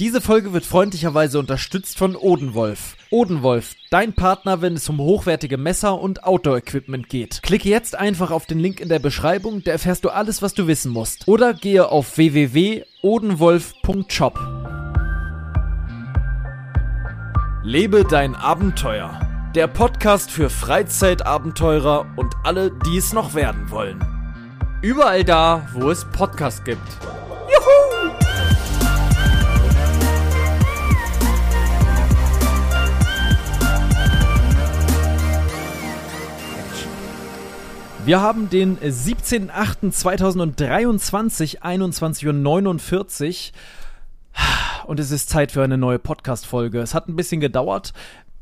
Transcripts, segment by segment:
Diese Folge wird freundlicherweise unterstützt von Odenwolf. Odenwolf, dein Partner, wenn es um hochwertige Messer und Outdoor-Equipment geht. Klicke jetzt einfach auf den Link in der Beschreibung, da erfährst du alles, was du wissen musst. Oder gehe auf www.odenwolf.shop. Lebe dein Abenteuer. Der Podcast für Freizeitabenteurer und alle, die es noch werden wollen. Überall da, wo es Podcasts gibt. Wir haben den 17.08.2023, 21.49 Uhr. Und es ist Zeit für eine neue Podcast-Folge. Es hat ein bisschen gedauert.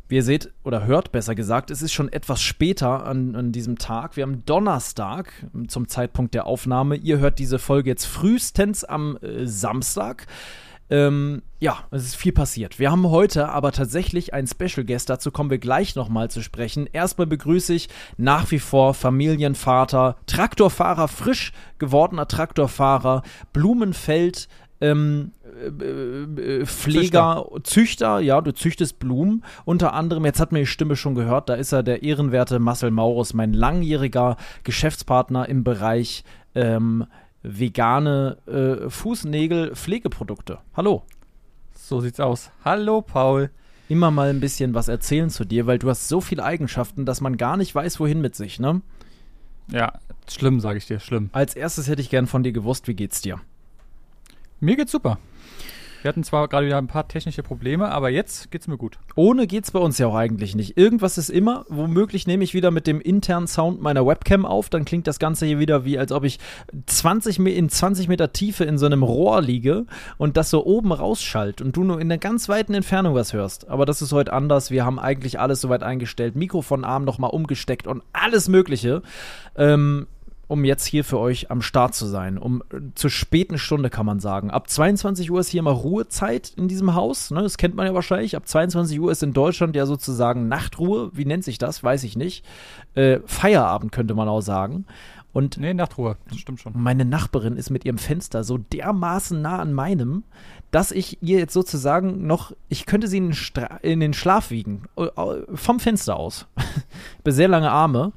Wie ihr seht oder hört, besser gesagt, es ist schon etwas später an, an diesem Tag. Wir haben Donnerstag zum Zeitpunkt der Aufnahme. Ihr hört diese Folge jetzt frühestens am äh, Samstag. Ähm, ja, es ist viel passiert. Wir haben heute aber tatsächlich einen Special Guest, dazu kommen wir gleich nochmal zu sprechen. Erstmal begrüße ich nach wie vor Familienvater, Traktorfahrer, frisch gewordener Traktorfahrer, Blumenfeld, ähm, äh, äh, Pfleger, Züchter. Züchter. ja, du züchtest Blumen. Unter anderem, jetzt hat man die Stimme schon gehört, da ist er der ehrenwerte Marcel Maurus, mein langjähriger Geschäftspartner im Bereich ähm, vegane äh, Fußnägel-Pflegeprodukte. Hallo. So sieht's aus. Hallo, Paul. Immer mal ein bisschen was erzählen zu dir, weil du hast so viele Eigenschaften, dass man gar nicht weiß, wohin mit sich, ne? Ja, schlimm, sage ich dir, schlimm. Als erstes hätte ich gern von dir gewusst, wie geht's dir? Mir geht's super. Wir hatten zwar gerade wieder ein paar technische Probleme, aber jetzt geht's mir gut. Ohne geht's bei uns ja auch eigentlich nicht. Irgendwas ist immer. Womöglich nehme ich wieder mit dem internen Sound meiner Webcam auf. Dann klingt das Ganze hier wieder wie, als ob ich 20, in 20 Meter Tiefe in so einem Rohr liege und das so oben rausschallt und du nur in einer ganz weiten Entfernung was hörst. Aber das ist heute anders. Wir haben eigentlich alles soweit eingestellt. Mikrofonarm nochmal umgesteckt und alles Mögliche. Ähm, um jetzt hier für euch am Start zu sein. Um äh, zur späten Stunde kann man sagen. Ab 22 Uhr ist hier immer Ruhezeit in diesem Haus. Ne? Das kennt man ja wahrscheinlich. Ab 22 Uhr ist in Deutschland ja sozusagen Nachtruhe. Wie nennt sich das? Weiß ich nicht. Äh, Feierabend könnte man auch sagen. Und nee, Nachtruhe, das stimmt schon. Meine Nachbarin ist mit ihrem Fenster so dermaßen nah an meinem, dass ich ihr jetzt sozusagen noch, ich könnte sie in den, in den Schlaf wiegen. Vom Fenster aus. sehr lange Arme.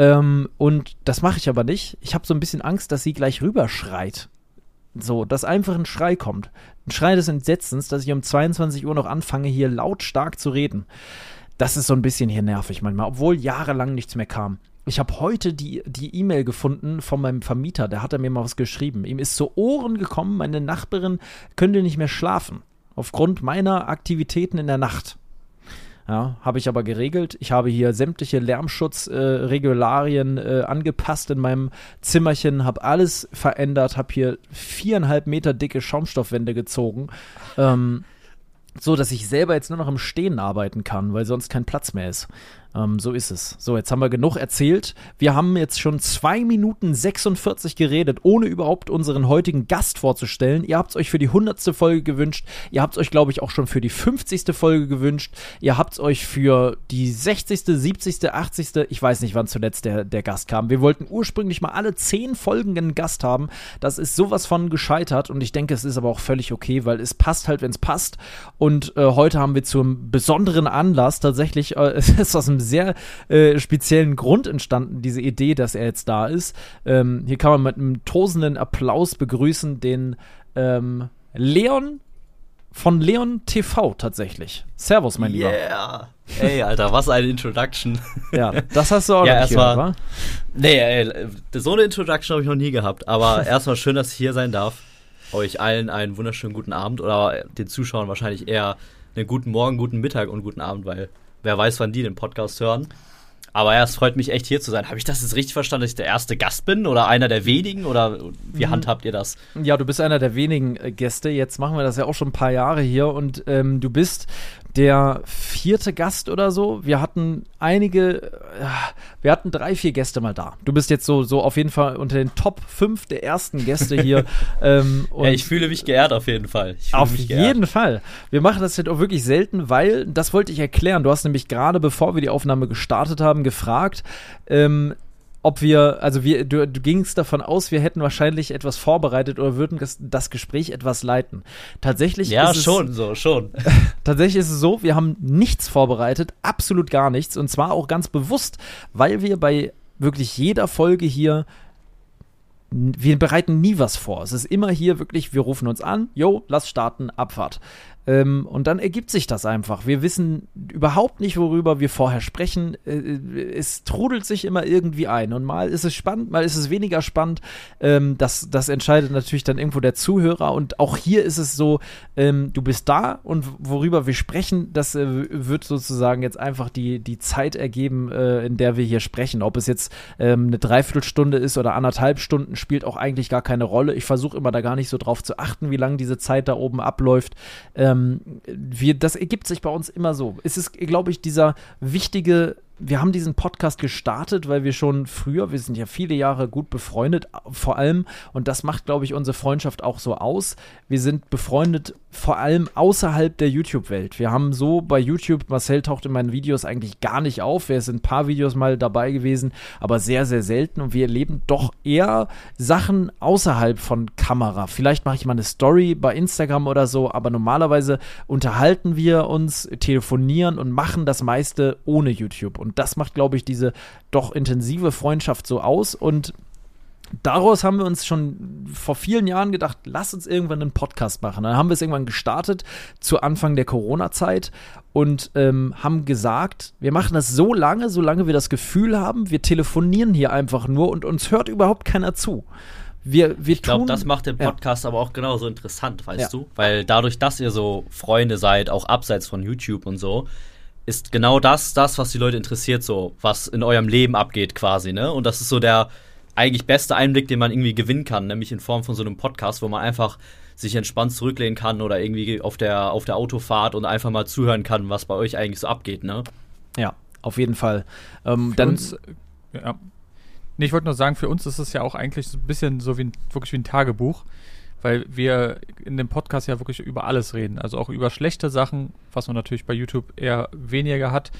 Ähm, und das mache ich aber nicht. Ich habe so ein bisschen Angst, dass sie gleich rüberschreit. So, dass einfach ein Schrei kommt. Ein Schrei des Entsetzens, dass ich um 22 Uhr noch anfange, hier lautstark zu reden. Das ist so ein bisschen hier nervig manchmal, obwohl jahrelang nichts mehr kam. Ich habe heute die E-Mail gefunden von meinem Vermieter, der hat mir mal was geschrieben. Ihm ist zu Ohren gekommen, meine Nachbarin könnte nicht mehr schlafen. Aufgrund meiner Aktivitäten in der Nacht. Ja, habe ich aber geregelt. Ich habe hier sämtliche Lärmschutzregularien äh, äh, angepasst in meinem Zimmerchen, habe alles verändert, habe hier viereinhalb Meter dicke Schaumstoffwände gezogen. Ähm, so dass ich selber jetzt nur noch im Stehen arbeiten kann, weil sonst kein Platz mehr ist. Ähm, so ist es. So, jetzt haben wir genug erzählt. Wir haben jetzt schon zwei Minuten 46 geredet, ohne überhaupt unseren heutigen Gast vorzustellen. Ihr habt es euch für die 100. Folge gewünscht. Ihr habt es euch, glaube ich, auch schon für die 50. Folge gewünscht. Ihr habt es euch für die 60., 70., 80., ich weiß nicht, wann zuletzt der, der Gast kam. Wir wollten ursprünglich mal alle 10 Folgen einen Gast haben. Das ist sowas von gescheitert und ich denke, es ist aber auch völlig okay, weil es passt halt, wenn es passt. Und äh, heute haben wir zum besonderen Anlass tatsächlich, äh, es ist aus einem sehr äh, speziellen Grund entstanden, diese Idee, dass er jetzt da ist. Ähm, hier kann man mit einem tosenden Applaus begrüßen den ähm, Leon von Leon TV tatsächlich. Servus, mein yeah. Lieber. Yeah. Ey, Alter, was eine Introduction. ja, das hast du auch ja, nicht gehört, wa? Nee, ey, so eine Introduction habe ich noch nie gehabt. Aber erstmal schön, dass ich hier sein darf. Euch allen einen wunderschönen guten Abend oder den Zuschauern wahrscheinlich eher einen guten Morgen, guten Mittag und guten Abend, weil Wer weiß, wann die den Podcast hören. Aber ja, es freut mich echt hier zu sein. Habe ich das jetzt richtig verstanden, dass ich der erste Gast bin oder einer der wenigen oder wie mhm. handhabt ihr das? Ja, du bist einer der wenigen äh, Gäste. Jetzt machen wir das ja auch schon ein paar Jahre hier und ähm, du bist der vierte Gast oder so. Wir hatten einige, äh, wir hatten drei, vier Gäste mal da. Du bist jetzt so, so auf jeden Fall unter den Top 5 der ersten Gäste hier. ähm, ja, ich fühle mich geehrt auf jeden Fall. auf jeden Fall. Wir machen das jetzt auch wirklich selten, weil, das wollte ich erklären. Du hast nämlich gerade, bevor wir die Aufnahme gestartet haben, gefragt, ähm, ob wir, also wir, du, du gingst davon aus, wir hätten wahrscheinlich etwas vorbereitet oder würden das, das Gespräch etwas leiten. Tatsächlich Ja, ist es, schon, so, schon. Tatsächlich ist es so, wir haben nichts vorbereitet, absolut gar nichts. Und zwar auch ganz bewusst, weil wir bei wirklich jeder Folge hier, wir bereiten nie was vor. Es ist immer hier wirklich, wir rufen uns an, jo, lass starten, Abfahrt. Ähm, und dann ergibt sich das einfach. Wir wissen überhaupt nicht, worüber wir vorher sprechen. Äh, es trudelt sich immer irgendwie ein. Und mal ist es spannend, mal ist es weniger spannend. Ähm, das, das entscheidet natürlich dann irgendwo der Zuhörer. Und auch hier ist es so, ähm, du bist da und worüber wir sprechen, das äh, wird sozusagen jetzt einfach die, die Zeit ergeben, äh, in der wir hier sprechen. Ob es jetzt ähm, eine Dreiviertelstunde ist oder anderthalb Stunden, spielt auch eigentlich gar keine Rolle. Ich versuche immer da gar nicht so drauf zu achten, wie lange diese Zeit da oben abläuft. Ähm, wir, das ergibt sich bei uns immer so. Es ist, glaube ich, dieser wichtige wir haben diesen Podcast gestartet, weil wir schon früher, wir sind ja viele Jahre gut befreundet, vor allem, und das macht, glaube ich, unsere Freundschaft auch so aus. Wir sind befreundet vor allem außerhalb der YouTube-Welt. Wir haben so bei YouTube, Marcel taucht in meinen Videos eigentlich gar nicht auf. Er in ein paar Videos mal dabei gewesen, aber sehr, sehr selten. Und wir erleben doch eher Sachen außerhalb von Kamera. Vielleicht mache ich mal eine Story bei Instagram oder so, aber normalerweise unterhalten wir uns, telefonieren und machen das meiste ohne YouTube. Und das macht, glaube ich, diese doch intensive Freundschaft so aus. Und daraus haben wir uns schon vor vielen Jahren gedacht, lass uns irgendwann einen Podcast machen. Dann haben wir es irgendwann gestartet zu Anfang der Corona-Zeit und ähm, haben gesagt, wir machen das so lange, solange wir das Gefühl haben, wir telefonieren hier einfach nur und uns hört überhaupt keiner zu. Wir, wir Ich glaube, das macht den Ja. Podcast aber auch genauso interessant, weißt Ja. du? Weil dadurch, dass ihr so Freunde seid, auch abseits von YouTube und so, ist genau das, das, was die Leute interessiert, so, was in eurem Leben abgeht quasi, ne? Und das ist so der eigentlich beste Einblick, den man irgendwie gewinnen kann, nämlich in Form von so einem Podcast, wo man einfach sich entspannt zurücklehnen kann oder irgendwie auf der, auf der Autofahrt und einfach mal zuhören kann, was bei euch eigentlich so abgeht, ne? Ja, auf jeden Fall. Ähm, Für dann, uns, ja. Nee, ich wollte nur sagen, für uns ist es ja auch eigentlich so ein bisschen so wie ein, wirklich wie ein Tagebuch, weil wir in dem Podcast ja wirklich über alles reden. Also auch über schlechte Sachen, was man natürlich bei YouTube eher weniger hat.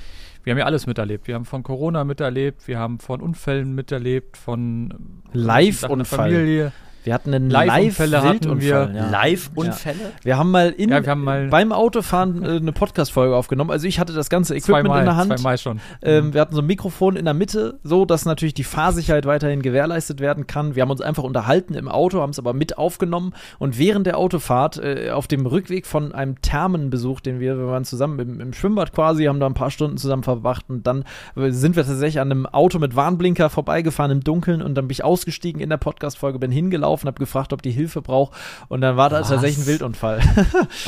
Wir haben ja alles miterlebt. Wir haben von Corona miterlebt, wir haben von Unfällen miterlebt, von Live-Unfall. Familie. Wir hatten einen Live-Unfälle Live-Wildunfall. wir. Ja. Live-Unfälle? Wir haben mal, in, wir haben mal- beim Autofahren äh, eine Podcast-Folge aufgenommen. Also ich hatte das ganze Equipment Zweimal, in der Hand. zweimal schon. Ähm, wir hatten so ein Mikrofon in der Mitte, so dass natürlich die Fahrsicherheit weiterhin gewährleistet werden kann. Wir haben uns einfach unterhalten im Auto, haben es aber mit aufgenommen und während der Autofahrt äh, auf dem Rückweg von einem Thermenbesuch, den wir, wir waren zusammen im, im Schwimmbad quasi, haben da ein paar Stunden zusammen verbracht und dann äh, sind wir tatsächlich an einem Auto mit Warnblinker vorbeigefahren im Dunkeln und dann bin ich ausgestiegen in der Podcast-Folge, bin hingelaufen, habe gefragt, ob die Hilfe braucht und dann war da tatsächlich ein Wildunfall.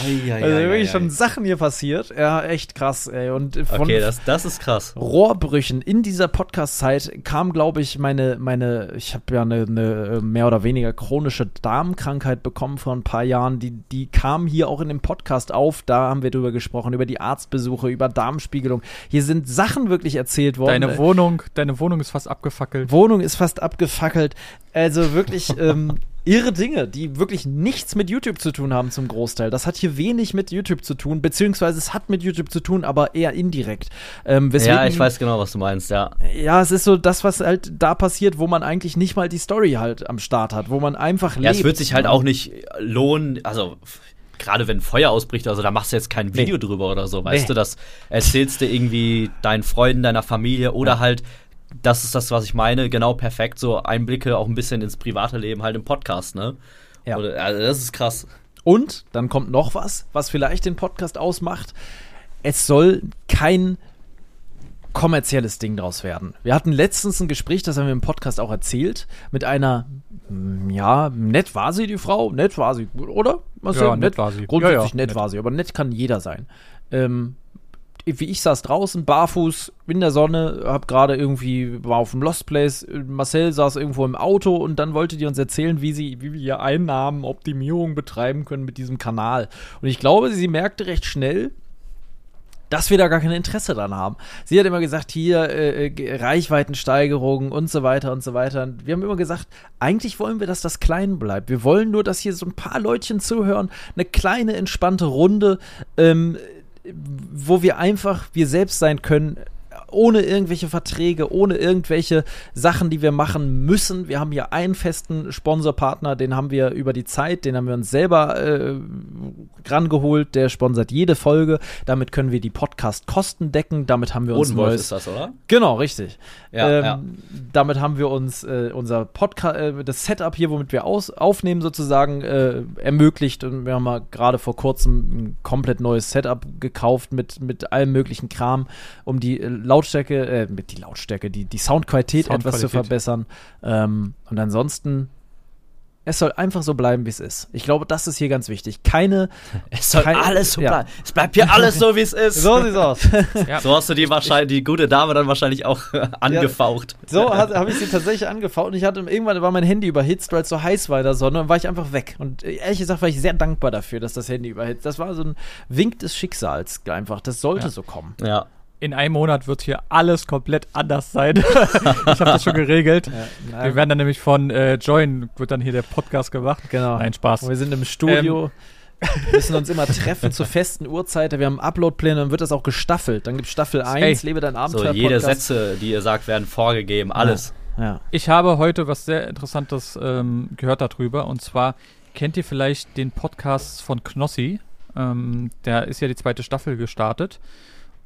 Ei, also wirklich schon Sachen hier passiert. Ja, echt krass, ey. Und äh, von Okay, das, das ist krass. Rohrbrüchen in dieser Podcast-Zeit kam, glaube ich, meine, meine, ich habe ja eine, eine mehr oder weniger chronische Darmkrankheit bekommen vor ein paar Jahren. Die, die kam hier auch in dem Podcast auf. Da haben wir drüber gesprochen, über die Arztbesuche, über Darmspiegelung. Hier sind Sachen wirklich erzählt worden. Deine Wohnung, deine Wohnung ist fast abgefackelt. Wohnung ist fast abgefackelt. Also wirklich ähm, irre Dinge, die wirklich nichts mit YouTube zu tun haben zum Großteil. Das hat hier wenig mit YouTube zu tun, beziehungsweise es hat mit YouTube zu tun, aber eher indirekt. Ähm, weswegen, Ja, ich weiß genau, was du meinst, ja. Ja, es ist so das, was halt da passiert, wo man eigentlich nicht mal die Story halt am Start hat, wo man einfach Ja, lebt. es wird sich halt auch nicht lohnen, also gerade wenn Feuer ausbricht, also da machst du jetzt kein Video Nee. drüber oder so, weißt Nee. du, das erzählst du irgendwie deinen Freunden, deiner Familie oder halt, das ist das, was ich meine, genau perfekt, so Einblicke auch ein bisschen ins private Leben halt im Podcast, ne? Ja. Oder, also das ist krass. Und dann kommt noch was, was vielleicht den Podcast ausmacht. Es soll kein kommerzielles Ding draus werden. Wir hatten letztens ein Gespräch, das haben wir im Podcast auch erzählt, mit einer, mm, ja, nett war sie, die Frau, nett war sie, oder? Marcel? Ja, nett war sie. Grundsätzlich Ja, ja, nett, nett. war sie, aber nett kann jeder sein. Ähm, wie ich saß draußen, barfuß, in der Sonne, hab gerade irgendwie, war auf dem Lost Place, Marcel saß irgendwo im Auto und dann wollte die uns erzählen, wie sie, wie wir Einnahmen, Optimierung betreiben können mit diesem Kanal. Und ich glaube, sie merkte recht schnell, dass wir da gar kein Interesse dran haben. Sie hat immer gesagt, hier äh, äh, Reichweitensteigerung und so weiter und so weiter. Und wir haben immer gesagt, eigentlich wollen wir, dass das klein bleibt. Wir wollen nur, dass hier so ein paar Leutchen zuhören, eine kleine entspannte Runde, ähm, wo wir einfach wir selbst sein können ohne irgendwelche Verträge, ohne irgendwelche Sachen, die wir machen müssen. Wir haben hier einen festen Sponsorpartner, den haben wir über die Zeit, den haben wir uns selber äh, rangeholt, der sponsert jede Folge. Damit können wir die Podcast-Kosten decken, damit haben wir uns Odenwolf neues. ist das, oder? Genau, richtig. Ja, ähm, ja. Damit haben wir uns äh, unser Podcast, äh, das Setup hier, womit wir aus aufnehmen, sozusagen äh, ermöglicht. Und wir haben mal gerade vor kurzem ein komplett neues Setup gekauft mit, mit allem möglichen Kram, um die äh, Lautstärke, äh, mit die Lautstärke, die, die Soundqualität, etwas zu Soundqualität. verbessern. Ähm, und ansonsten, es soll einfach so bleiben, wie es ist. Ich glaube, das ist hier ganz wichtig. Keine. Es soll Kein- alles so ja. bleiben. Es bleibt hier alles so, wie es ist. So sieht's aus. Ja. So hast du die wahrscheinlich, die gute Dame dann wahrscheinlich auch angefaucht. So habe ich sie tatsächlich angefaut und ich hatte irgendwann war mein Handy überhitzt, weil es so heiß war in der Sonne und war ich einfach weg. Und ehrlich gesagt war ich sehr dankbar dafür, dass das Handy überhitzt. Das war so ein Wink des Schicksals einfach. Das sollte Ja. so kommen. Ja. In einem Monat wird hier alles komplett anders sein. ich habe das schon geregelt. Wir werden dann nämlich von äh, Join, wird dann hier der Podcast gemacht. genau. Nein, Spaß. Und wir sind im Studio. müssen uns immer treffen zu festen Uhrzeiten. Wir haben Uploadpläne, dann wird das auch gestaffelt. Dann gibt Staffel 1, Ey. Lebe dein So, Abenteuer. jede Podcast. Sätze, die ihr sagt, werden vorgegeben. Alles. Ja. Ich habe heute was sehr Interessantes ähm, gehört darüber. Und zwar kennt ihr vielleicht den Podcast von Knossi. Ähm, der ist ja die zweite Staffel gestartet.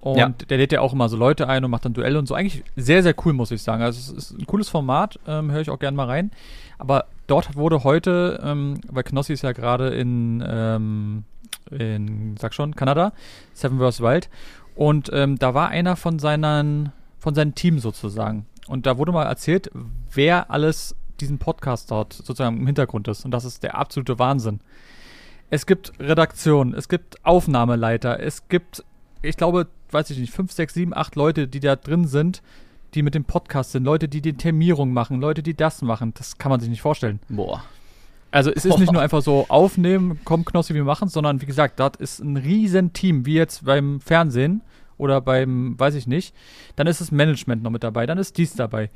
Und Ja. der lädt ja auch immer so Leute ein und macht dann Duelle und so. Eigentlich sehr, sehr cool, muss ich sagen. Also es ist ein cooles Format, ähm, höre ich auch gerne mal rein. Aber dort wurde heute, ähm, weil Knossi ist ja gerade in, ähm, in, sag schon, Kanada, Seven vs. Wild. Und ähm, da war einer von seinen, von seinem Team sozusagen. Und da wurde mal erzählt, wer alles diesen Podcast dort sozusagen im Hintergrund ist. Und das ist der absolute Wahnsinn. Es gibt Redaktion, es gibt Aufnahmeleiter, es gibt, ich glaube, weiß ich nicht, fünf, sechs, sieben, acht Leute, die da drin sind, die mit dem Podcast sind, Leute, die die Termierung machen, Leute, die das machen. Das kann man sich nicht vorstellen. Boah. Also es ist nicht nur einfach so aufnehmen, komm Knossi, wir machen sondern wie gesagt, das ist ein riesen Team, wie jetzt beim Fernsehen oder beim, weiß ich nicht. Dann ist das Management noch mit dabei, dann ist dies dabei.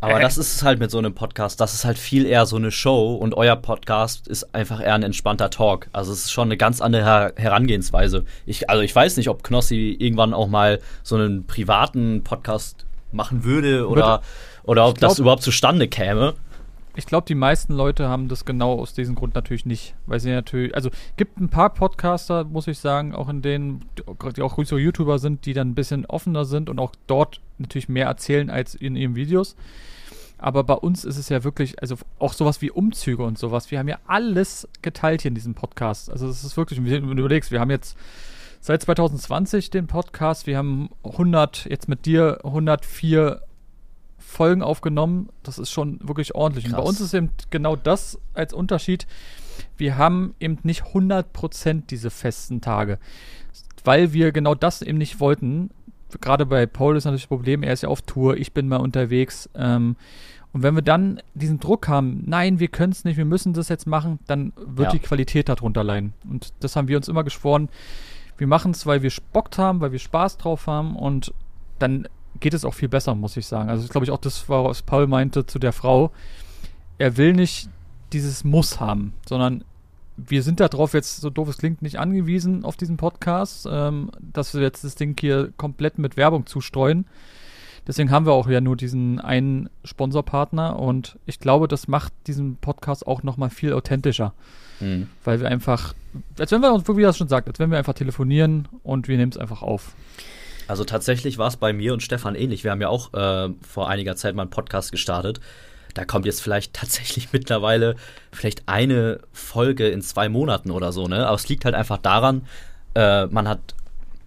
Aber das ist es halt mit so einem Podcast. Das ist halt viel eher so eine Show und euer Podcast ist einfach eher ein entspannter Talk. Also es ist schon eine ganz andere Her Herangehensweise. Ich, also ich weiß nicht, ob Knossi irgendwann auch mal so einen privaten Podcast machen würde oder, oder ob glaub- das überhaupt zustande käme. Ich glaube, die meisten Leute haben das genau aus diesem Grund natürlich nicht, weil sie natürlich, also gibt ein paar Podcaster, muss ich sagen, auch in denen, die auch so YouTuber sind, die dann ein bisschen offener sind und auch dort natürlich mehr erzählen als in ihren Videos. Aber bei uns ist es ja wirklich, also auch sowas wie Umzüge und sowas. Wir haben ja alles geteilt hier in diesem Podcast. Also es ist wirklich, wenn du überlegst, wir haben jetzt seit 2020 den Podcast, wir haben 100, jetzt mit dir 104 Folgen aufgenommen. Das ist schon wirklich ordentlich. Und bei Krass. uns ist eben genau das als Unterschied. Wir haben eben nicht 100% diese festen Tage, weil wir genau das eben nicht wollten. Gerade bei Paul ist natürlich das Problem, er ist ja auf Tour, ich bin mal unterwegs. Ähm, und wenn wir dann diesen Druck haben, nein, wir können es nicht, wir müssen das jetzt machen, dann wird Ja. die Qualität darunter leiden. Und das haben wir uns immer geschworen. Wir machen es, weil wir Bock haben, weil wir Spaß drauf haben und dann geht es auch viel besser, muss ich sagen. Also das glaube ich auch das, war, was Paul meinte zu der Frau. Er will nicht dieses Muss haben, sondern wir sind darauf jetzt, so doof es klingt, nicht angewiesen auf diesen Podcast, ähm, dass wir jetzt das Ding hier komplett mit Werbung zustreuen. Deswegen haben wir auch ja nur diesen einen Sponsorpartner und ich glaube, das macht diesen Podcast auch nochmal viel authentischer, Hm. weil wir einfach, als wenn wir uns, wie das schon sagt, als wenn wir einfach telefonieren und wir nehmen es einfach auf. Also tatsächlich war es bei mir und Stefan ähnlich. Wir haben ja auch äh, vor einiger Zeit mal einen Podcast gestartet. Da kommt jetzt vielleicht tatsächlich mittlerweile vielleicht eine Folge in zwei Monaten oder so, ne? Aber es liegt halt einfach daran, äh, man hat,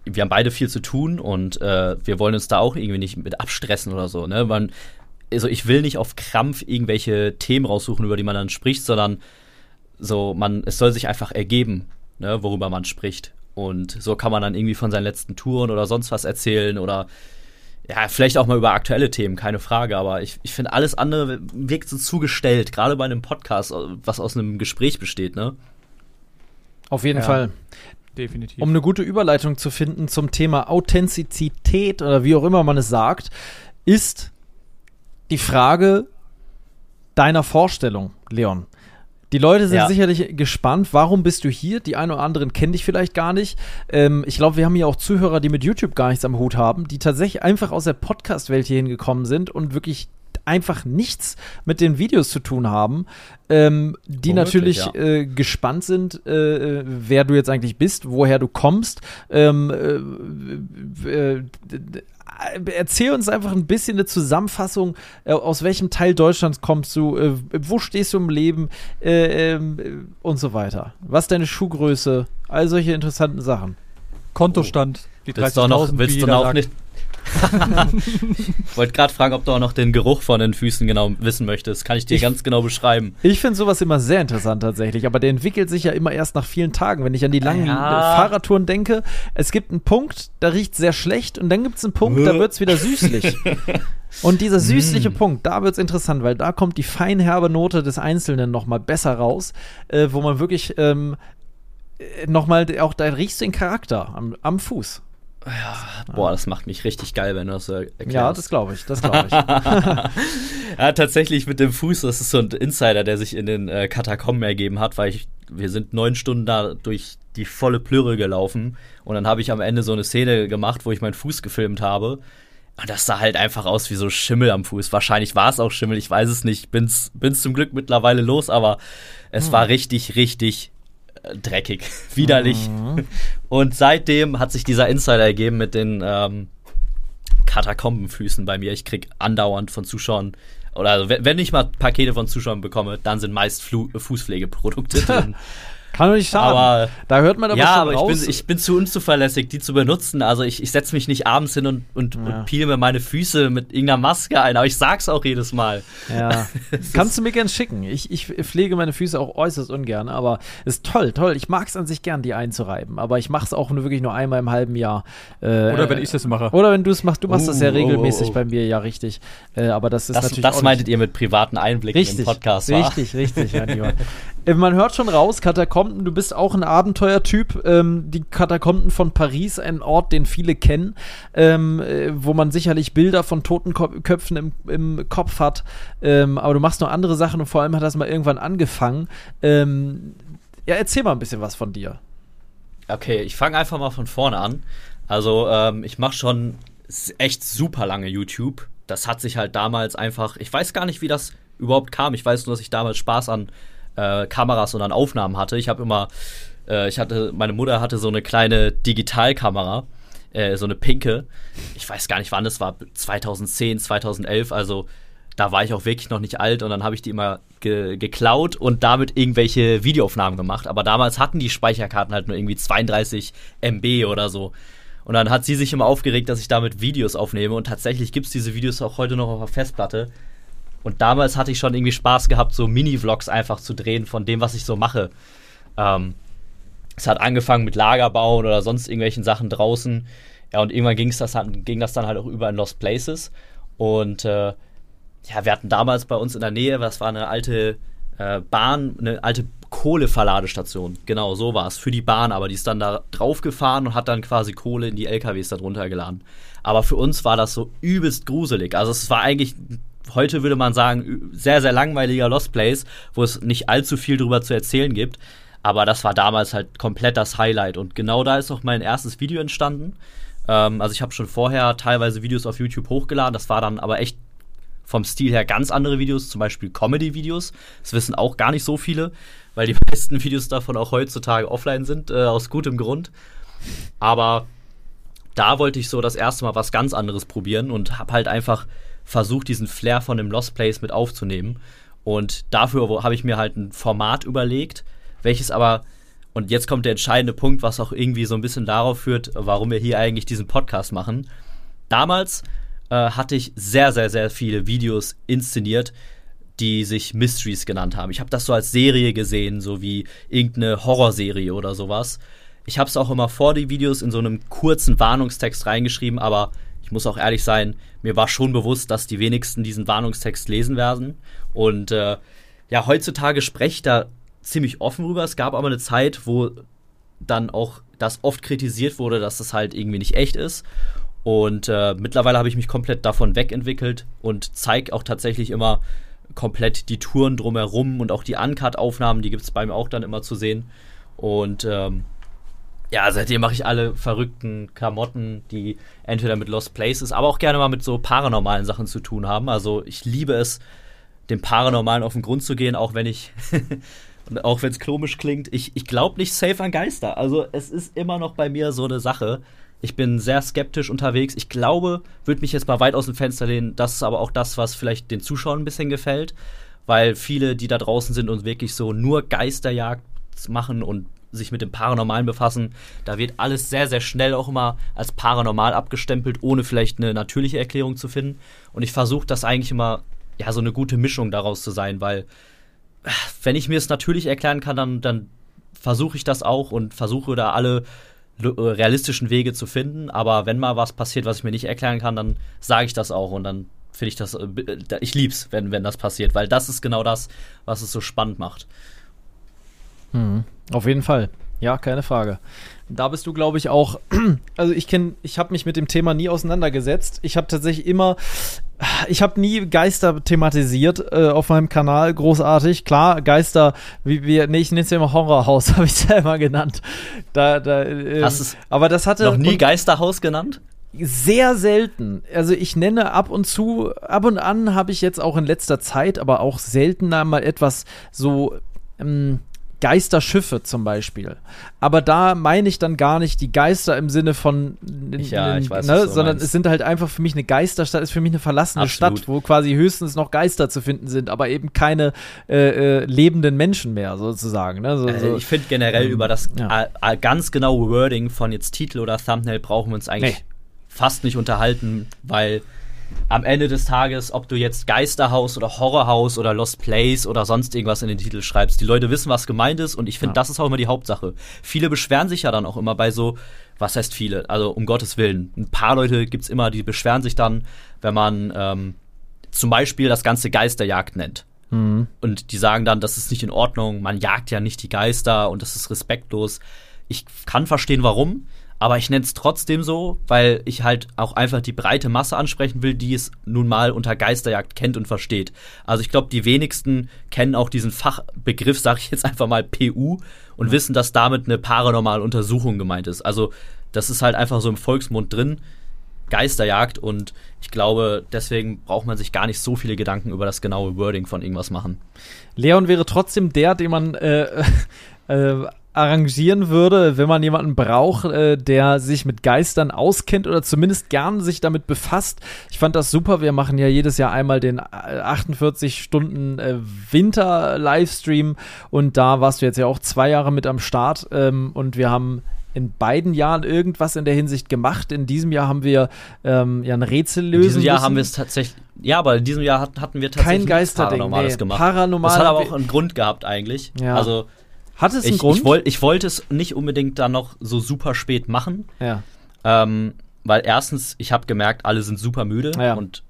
wir haben beide viel zu tun und äh, wir wollen uns da auch irgendwie nicht mit abstressen oder so, ne? Man, also ich will nicht auf Krampf irgendwelche Themen raussuchen, über die man dann spricht, sondern so, man, es soll sich einfach ergeben, ne, worüber man spricht. Und so kann man dann irgendwie von seinen letzten Touren oder sonst was erzählen oder ja, vielleicht auch mal über aktuelle Themen, keine Frage. Aber ich, ich finde, alles andere wirkt so zugestellt, gerade bei einem Podcast, was aus einem Gespräch besteht, ne? Auf jeden Ja. Fall. Definitiv. Um eine gute Überleitung zu finden zum Thema Authentizität oder wie auch immer man es sagt, ist die Frage deiner Vorstellung, Leon. Die Leute sind Ja. sicherlich gespannt, warum bist du hier? Die einen oder anderen kennen dich vielleicht gar nicht. Ähm, ich glaube, wir haben hier auch Zuhörer, die mit YouTube gar nichts am Hut haben, die tatsächlich einfach aus der Podcast-Welt hier hingekommen sind und wirklich einfach nichts mit den Videos zu tun haben, ähm, die natürlich ja. äh, gespannt sind, äh, wer du jetzt eigentlich bist, woher du kommst. Ähm, äh, äh, erzähl uns einfach ein bisschen eine Zusammenfassung, äh, aus welchem Teil Deutschlands kommst du, äh, wo stehst du im Leben äh, ähm, äh, und so weiter. Was ist deine Schuhgröße? All solche interessanten Sachen. Kontostand, die Willst du auch noch, 30.000, willst du sagt. nicht. ich wollte gerade fragen, ob du auch noch den Geruch von den Füßen genau wissen möchtest. Kann ich dir Ich- ganz genau beschreiben. Ich finde sowas immer sehr interessant tatsächlich, aber der entwickelt sich ja immer erst nach vielen Tagen. Wenn ich an die langen Ja. äh, Fahrradtouren denke, es gibt einen Punkt, da riecht sehr schlecht und dann gibt es einen Punkt, da wird es wieder süßlich. Und dieser süßliche Punkt, da wird es interessant, weil da kommt die feinherbe Note des Einzelnen nochmal besser raus, äh, wo man wirklich ähm, äh, nochmal, auch da riechst du den Charakter am, am Fuß. Boah, das macht mich richtig geil, wenn du das so erklärst. Ja, das glaube ich, das glaube ich. Ja, tatsächlich mit dem Fuß, das ist so ein Insider, der sich in den äh, Katakomben ergeben hat, weil ich, wir sind neun Stunden da durch die volle Plüre gelaufen und dann habe ich am Ende so eine Szene gemacht, wo ich meinen Fuß gefilmt habe. Und das sah halt einfach aus wie so Schimmel am Fuß. Wahrscheinlich war es auch Schimmel, ich weiß es nicht. Bin's, bin's zum Glück mittlerweile los, aber es war richtig, richtig dreckig, widerlich. Und seitdem hat sich dieser Insider ergeben mit den ähm, Katakombenfüßen bei mir. Ich krieg andauernd von Zuschauern, oder also, wenn wenn ich mal Pakete von Zuschauern bekomme, dann sind meist Flu Fußpflegeprodukte drin. Kann doch nicht schaden. Aber- da hört man aber ja, schon aber ich raus. bin, ich bin zu unzuverlässig, die zu benutzen. Also ich, ich setze mich nicht abends hin und, und, Ja. und peel mir meine Füße mit irgendeiner Maske ein, aber ich sag's auch jedes Mal. Ja. Es Kannst du mir gern schicken. Ich, ich pflege meine Füße auch äußerst ungern, aber ist toll, toll. Ich mag es an sich gern, die einzureiben, aber ich mache es auch nur wirklich nur einmal im halben Jahr. Äh, Oder wenn ich das mache. Oder wenn du es machst, du machst das ja Uh, regelmäßig oh, oh. bei mir, ja, richtig. Äh, aber das ist Das, natürlich. das meintet ihr mit privaten Einblicken Richtig, im Podcast, wa? richtig, richtig, mein Lieber. Äh, Man hört schon raus, Katakomben, du bist auch ein Abenteuertyp. Ähm, die Katakomben von Paris, ein Ort, den viele kennen, ähm, äh, wo man sicherlich Bilder von toten Köpfen im, im Kopf hat. Ähm, aber du machst noch andere Sachen und vor allem hat das mal irgendwann angefangen. Ähm, ja, erzähl mal ein bisschen was von dir. Okay, ich fange einfach mal von vorne an. Also, ähm, ich mache schon echt super lange YouTube. Das hat sich halt damals einfach, ich weiß gar nicht, wie das überhaupt kam. Ich weiß nur, dass ich damals Spaß an äh, Kameras und an Aufnahmen hatte. Ich habe immer, äh, ich hatte, meine Mutter hatte so eine kleine Digitalkamera, äh, so eine pinke. Ich weiß gar nicht, wann das war, 2010, 2011, also da war ich auch wirklich noch nicht alt und dann habe ich die immer ge geklaut und damit irgendwelche Videoaufnahmen gemacht. Aber damals hatten die Speicherkarten halt nur irgendwie 32 MB oder so. Und dann hat sie sich immer aufgeregt, dass ich damit Videos aufnehme und tatsächlich gibt es diese Videos auch heute noch auf der Festplatte. Und damals hatte ich schon irgendwie Spaß gehabt, so Mini-Vlogs einfach zu drehen von dem, was ich so mache. Ähm, es hat angefangen mit Lagerbauen oder sonst irgendwelchen Sachen draußen. Ja, und irgendwann ging's das, dann- ging das dann halt auch über in Lost Places. Und äh, ja, wir hatten damals bei uns in der Nähe, das war eine alte äh, Bahn, eine alte Kohleverladestation. Genau, so war es. Für die Bahn, aber die ist dann da draufgefahren und hat dann quasi Kohle in die LKWs darunter geladen. Aber für uns war das so übelst gruselig. Also es war eigentlich, heute würde man sagen, sehr, sehr langweiliger Lost Place, wo es nicht allzu viel drüber zu erzählen gibt. Aber das war damals halt komplett das Highlight. Und genau da ist auch mein erstes Video entstanden. Ähm, also ich habe schon vorher teilweise Videos auf YouTube hochgeladen. Das war dann aber echt vom Stil her ganz andere Videos, zum Beispiel Comedy-Videos. Das wissen auch gar nicht so viele, weil die meisten Videos davon auch heutzutage offline sind, äh, aus gutem Grund. Aber da wollte ich so das erste Mal was ganz anderes probieren und habe halt einfach versucht, diesen Flair von dem Lost Place mit aufzunehmen. Und dafür habe ich mir halt ein Format überlegt, welches aber, und jetzt kommt der entscheidende Punkt, was auch irgendwie so ein bisschen darauf führt, warum wir hier eigentlich diesen Podcast machen. Damals äh, hatte ich sehr, sehr, sehr viele Videos inszeniert, die sich Mysteries genannt haben. Ich habe das so als Serie gesehen, so wie irgendeine Horrorserie oder sowas. Ich habe es auch immer vor die Videos in so einem kurzen Warnungstext reingeschrieben, aber ich muss auch ehrlich sein, mir war schon bewusst, dass die wenigsten diesen Warnungstext lesen werden. Und äh, ja, heutzutage spreche ich da ziemlich offen rüber. Es gab aber eine Zeit, wo dann auch das oft kritisiert wurde, dass das halt irgendwie nicht echt ist. Und äh, mittlerweile habe ich mich komplett davon wegentwickelt und zeige auch tatsächlich immer komplett die Touren drumherum und auch die Uncut-Aufnahmen, die gibt es bei mir auch dann immer zu sehen. Und ähm, ja, seitdem mache ich alle verrückten Klamotten, die entweder mit Lost Places, aber auch gerne mal mit so paranormalen Sachen zu tun haben. Also ich liebe es, dem Paranormalen auf den Grund zu gehen, auch wenn ich, auch wenn es komisch klingt. Ich, ich glaube nicht safe an Geister. Also es ist immer noch bei mir so eine Sache. Ich bin sehr skeptisch unterwegs. Ich glaube, würde mich jetzt mal weit aus dem Fenster lehnen. Das ist aber auch das, was vielleicht den Zuschauern ein bisschen gefällt. Weil viele, die da draußen sind und wirklich so nur Geisterjagd machen und sich mit dem Paranormalen befassen, da wird alles sehr, sehr schnell auch immer als paranormal abgestempelt, ohne vielleicht eine natürliche Erklärung zu finden. Und ich versuche das eigentlich immer, ja, so eine gute Mischung daraus zu sein, weil wenn ich mir es natürlich erklären kann, dann, dann versuche ich das auch und versuche da alle realistischen Wege zu finden. Aber wenn mal was passiert, was ich mir nicht erklären kann, dann sage ich das auch und dann finde ich das, äh, ich lieb's, wenn, wenn das passiert, weil das ist genau das, was es so spannend macht. Mhm. Auf jeden Fall. Ja, keine Frage. Da bist du, glaube ich, auch. Also ich kenne, ich habe mich mit dem Thema nie auseinandergesetzt. Ich habe tatsächlich immer, ich habe nie Geister thematisiert äh, auf meinem Kanal, großartig. Klar, Geister, wie wir, nee, ich nenne es ja immer Horrorhaus, habe ich es ja immer genannt. Da, da, äh, Hast es aber das hatte noch nie Geisterhaus genannt? Sehr selten. Also ich nenne ab und zu, ab und an habe ich jetzt auch in letzter Zeit, aber auch seltener mal etwas so ähm, Geisterschiffe zum Beispiel. Aber da meine ich dann gar nicht die Geister im Sinne von, ja, ich weiß, ne, sondern meinst. es sind halt einfach für mich eine Geisterstadt, ist für mich eine verlassene Absolut. Stadt, wo quasi höchstens noch Geister zu finden sind, aber eben keine äh, äh, lebenden Menschen mehr sozusagen. Ne? So, also so. Ich finde generell ähm, über das ja. ganz genaue Wording von jetzt Titel oder Thumbnail brauchen wir uns eigentlich nee. fast nicht unterhalten, weil am Ende des Tages, ob du jetzt Geisterhaus oder Horrorhaus oder Lost Place oder sonst irgendwas in den Titel schreibst, die Leute wissen, was gemeint ist und ich finde, ja. das ist auch immer die Hauptsache. Viele beschweren sich ja dann auch immer bei so, was heißt viele? Also um Gottes Willen. Ein paar Leute gibt es immer, die beschweren sich dann, wenn man ähm, zum Beispiel das ganze Geisterjagd nennt. Mhm. Und die sagen dann, das ist nicht in Ordnung, man jagt ja nicht die Geister und das ist respektlos. Ich kann verstehen, warum aber ich nenne es trotzdem so, weil ich halt auch einfach die breite Masse ansprechen will, die es nun mal unter Geisterjagd kennt und versteht. Also ich glaube, die wenigsten kennen auch diesen Fachbegriff, sage ich jetzt einfach mal PU, und ja. wissen, dass damit eine paranormale Untersuchung gemeint ist. Also das ist halt einfach so im Volksmund drin. Geisterjagd und ich glaube, deswegen braucht man sich gar nicht so viele Gedanken über das genaue Wording von irgendwas machen. Leon wäre trotzdem der, den man äh, äh, arrangieren würde, wenn man jemanden braucht, äh, der sich mit Geistern auskennt oder zumindest gern sich damit befasst. Ich fand das super. Wir machen ja jedes Jahr einmal den 48 äh, Stunden äh, Winter-Livestream und da warst du jetzt ja auch zwei Jahre mit am Start ähm, und wir haben in beiden Jahren irgendwas in der Hinsicht gemacht. In diesem Jahr haben wir ähm, ja ein Rätsel lösen. In diesem Jahr müssen. haben wir es tatsächlich. Ja, aber in diesem Jahr hatten wir tatsächlich kein Geisterding, Paranormales nee, gemacht. Paranormal das hat aber auch einen Grund gehabt eigentlich. Ja. Also hat es einen ich, Grund? Ich, wollt, ich wollte es nicht unbedingt dann noch so super spät machen. Ja. Ähm, weil erstens, ich habe gemerkt, alle sind super müde ja. und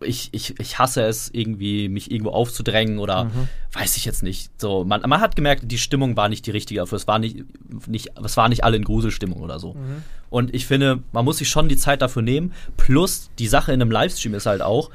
ich, ich, ich hasse es, irgendwie mich irgendwo aufzudrängen oder mhm. weiß ich jetzt nicht. So, man, man hat gemerkt, die Stimmung war nicht die richtige dafür. Es war nicht, nicht, es war nicht alle in Gruselstimmung oder so. Mhm. Und ich finde, man muss sich schon die Zeit dafür nehmen. Plus, die Sache in einem Livestream ist halt auch,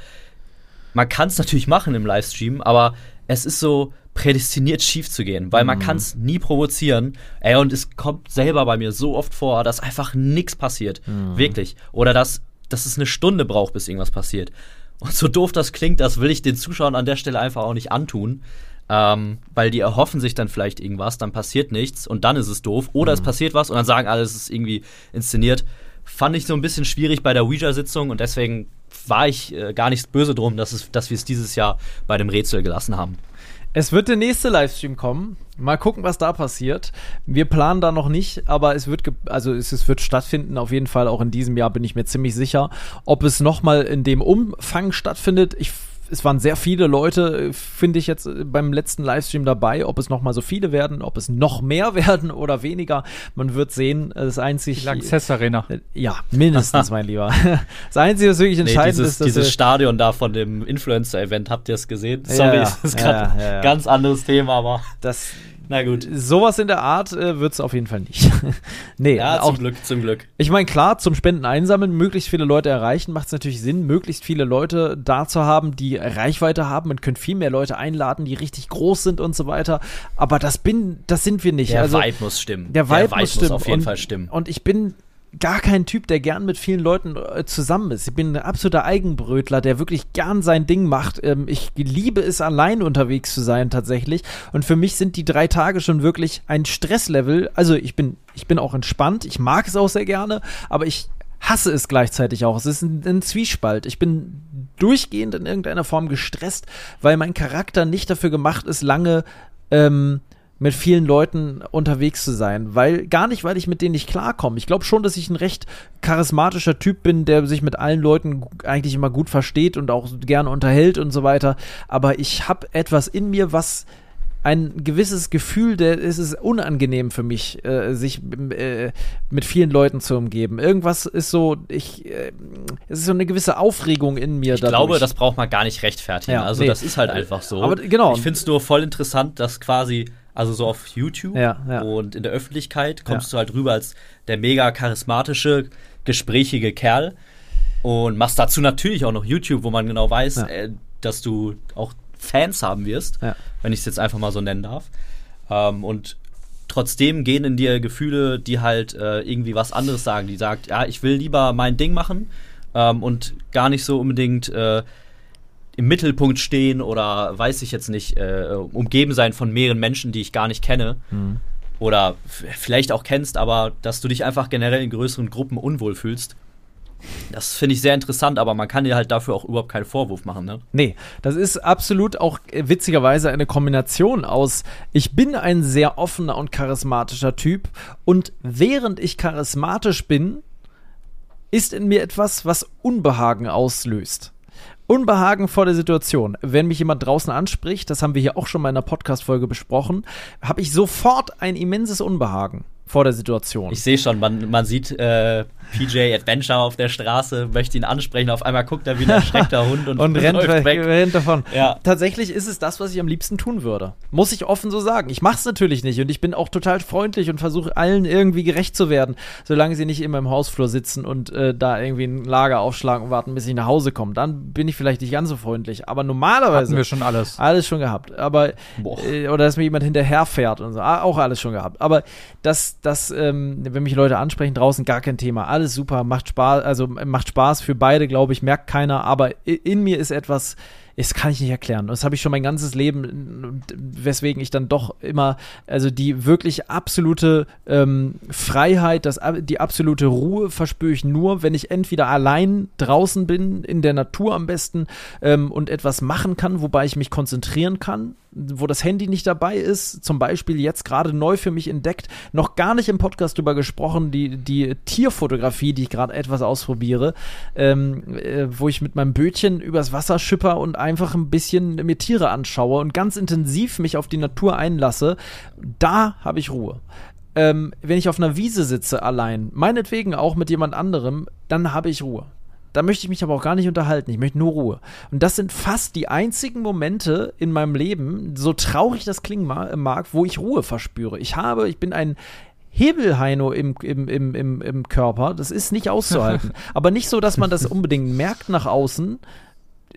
man kann es natürlich machen im Livestream, aber es ist so, prädestiniert schief zu gehen, weil man mhm. kann es nie provozieren. Ey, und es kommt selber bei mir so oft vor, dass einfach nichts passiert. Mhm. Wirklich. Oder dass, dass es eine Stunde braucht, bis irgendwas passiert. Und so doof das klingt, das will ich den Zuschauern an der Stelle einfach auch nicht antun. Ähm, weil die erhoffen sich dann vielleicht irgendwas, dann passiert nichts und dann ist es doof. Oder mhm. es passiert was und dann sagen alle, es ist irgendwie inszeniert. Fand ich so ein bisschen schwierig bei der Ouija-Sitzung und deswegen war ich äh, gar nicht böse drum, dass, es, dass wir es dieses Jahr bei dem Rätsel gelassen haben. Es wird der nächste Livestream kommen. Mal gucken, was da passiert. Wir planen da noch nicht, aber es wird, also es, es wird stattfinden. Auf jeden Fall auch in diesem Jahr bin ich mir ziemlich sicher. Ob es nochmal in dem Umfang stattfindet, ich es waren sehr viele Leute, finde ich jetzt äh, beim letzten Livestream dabei. Ob es noch mal so viele werden, ob es noch mehr werden oder weniger, man wird sehen. Das einzige. Lanxess Arena. Äh, ja, mindestens, mein Lieber. Das Einzige, was wirklich entscheidend nee, dieses, ist, dass dieses Stadion da von dem Influencer-Event, habt ihr es gesehen? Sorry, ja, das ist gerade ja, ja, ja, ganz anderes Thema, aber das Na gut. Sowas in der Art äh, wird es auf jeden Fall nicht. nee, Ja, auch zum Glück, zum Glück. Ich meine, klar, zum Spenden einsammeln, möglichst viele Leute erreichen, macht es natürlich Sinn, möglichst viele Leute da zu haben, die Reichweite haben. Man könnte viel mehr Leute einladen, die richtig groß sind und so weiter. Aber das bin, das sind wir nicht. Der also, Vibe muss stimmen. der Vibe, muss, stimmen. auf jeden und, Fall stimmen. Und ich bin gar kein Typ, der gern mit vielen Leuten äh, zusammen ist. Ich bin ein absoluter Eigenbrötler, der wirklich gern sein Ding macht. Ähm, ich liebe es, allein unterwegs zu sein tatsächlich. Und für mich sind die drei Tage schon wirklich ein Stresslevel. Also ich bin, ich bin auch entspannt. Ich mag es auch sehr gerne, aber ich hasse es gleichzeitig auch. Es ist ein, ein Zwiespalt. Ich bin durchgehend in irgendeiner Form gestresst, weil mein Charakter nicht dafür gemacht ist, lange ähm, mit vielen Leuten unterwegs zu sein, weil gar nicht, weil ich mit denen nicht klarkomme. Ich glaube schon, dass ich ein recht charismatischer Typ bin, der sich mit allen Leuten eigentlich immer gut versteht und auch gerne unterhält und so weiter. Aber ich habe etwas in mir, was ein gewisses Gefühl, der es ist unangenehm für mich, äh, sich äh, mit vielen Leuten zu umgeben. Irgendwas ist so, ich, äh, es ist so eine gewisse Aufregung in mir. Ich glaube, das braucht man gar nicht rechtfertigen. Ja, also nee. das ist halt einfach so. Aber genau. Ich finde es nur voll interessant, dass quasi, also so auf YouTube Ja, ja. und in der Öffentlichkeit kommst du halt rüber als der mega charismatische, gesprächige Kerl und machst dazu natürlich auch noch YouTube, wo man genau weiß, Ja. äh, dass du auch Fans haben wirst, Ja. wenn ich es jetzt einfach mal so nennen darf. Ähm, und trotzdem gehen in dir Gefühle, die halt äh, irgendwie was anderes sagen. Die sagt, ja, ich will lieber mein Ding machen ähm, und gar nicht so unbedingt äh, im Mittelpunkt stehen oder weiß ich jetzt nicht, äh, umgeben sein von mehreren Menschen, die ich gar nicht kenne. Oder f- vielleicht auch kennst, aber dass du dich einfach generell in größeren Gruppen unwohl fühlst. Das finde ich sehr interessant, aber man kann dir halt dafür auch überhaupt keinen Vorwurf machen, ne? Nee, das ist absolut auch äh, witzigerweise eine Kombination aus, ich bin ein sehr offener und charismatischer Typ und während ich charismatisch bin, ist in mir etwas, was Unbehagen auslöst. Unbehagen vor der Situation. Wenn mich jemand draußen anspricht, das haben wir hier auch schon mal in einer Podcast-Folge besprochen, habe ich sofort ein immenses Unbehagen vor der Situation. Ich sehe schon, man, man sieht äh, PJ Adventure auf der Straße, möchte ihn ansprechen, auf einmal guckt er wie ein erschreckter Hund und, und rennt, läuft weg, weg. rennt davon. Ja. Tatsächlich ist es das, was ich am liebsten tun würde. Muss ich offen so sagen. Ich mache es natürlich nicht und ich bin auch total freundlich und versuche allen irgendwie gerecht zu werden, solange sie nicht immer im Hausflur sitzen und äh, da irgendwie ein Lager aufschlagen und warten, bis ich nach Hause komme. Dann bin ich vielleicht nicht ganz so freundlich. Aber normalerweise Hatten wir schon alles. alles schon gehabt. Aber äh, oder dass mir jemand hinterherfährt und so. Ah, Auch alles schon gehabt. Aber das, das, ähm, wenn mich Leute ansprechen draußen, gar kein Thema. Alles super, macht Spaß, also macht Spaß für beide, glaube ich, merkt keiner. Aber in mir ist etwas, das kann ich nicht erklären. Das habe ich schon mein ganzes Leben, weswegen ich dann doch immer, also die wirklich absolute ähm, Freiheit, das, die absolute Ruhe verspüre ich nur, wenn ich entweder allein draußen bin, in der Natur am besten ähm, und etwas machen kann, wobei ich mich konzentrieren kann, wo das Handy nicht dabei ist, zum Beispiel jetzt gerade neu für mich entdeckt, noch gar nicht im Podcast drüber gesprochen, die, die Tierfotografie, die ich gerade etwas ausprobiere, ähm, äh, wo ich mit meinem Bötchen übers Wasser schipper und einfach ein bisschen mir Tiere anschaue und ganz intensiv mich auf die Natur einlasse, da habe ich Ruhe. Ähm, wenn ich auf einer Wiese sitze allein, meinetwegen auch mit jemand anderem, dann habe ich Ruhe. Da möchte ich mich aber auch gar nicht unterhalten. Ich möchte nur Ruhe. Und das sind fast die einzigen Momente in meinem Leben, so traurig das klingen ma- mag, wo ich Ruhe verspüre. Ich habe, ich bin ein Hebelheino im, im, im, im, im Körper. Das ist nicht auszuhalten. aber nicht so, dass man das unbedingt merkt nach außen.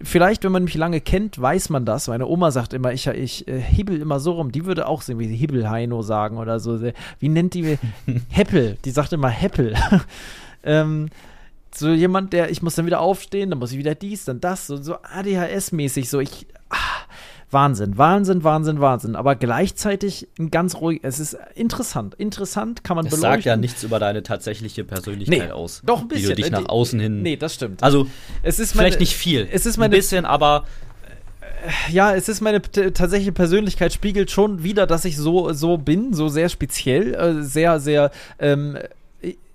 Vielleicht, wenn man mich lange kennt, weiß man das. Meine Oma sagt immer, ich, ich äh, hebel immer so rum. Die würde auch so wie Hebelheino sagen oder so. Wie nennt die? Heppel. Die sagt immer Heppel. ähm, so jemand, der, ich muss dann wieder aufstehen, dann muss ich wieder dies, dann das, so, so ADHS-mäßig, so ich, ah, Wahnsinn, Wahnsinn, Wahnsinn, Wahnsinn, aber gleichzeitig ein ganz ruhig, es ist interessant, interessant, kann man Das beleuchten. sagt ja nichts über deine tatsächliche Persönlichkeit Nee, aus. doch ein bisschen. Wie du dich Äh, nach außen hin. Nee, das stimmt. Also, es ist vielleicht meine, nicht viel. es ist meine- Ein bisschen, aber ja, es ist meine tatsächliche Persönlichkeit spiegelt schon wieder, dass ich so so bin, so sehr speziell, äh, sehr sehr ähm,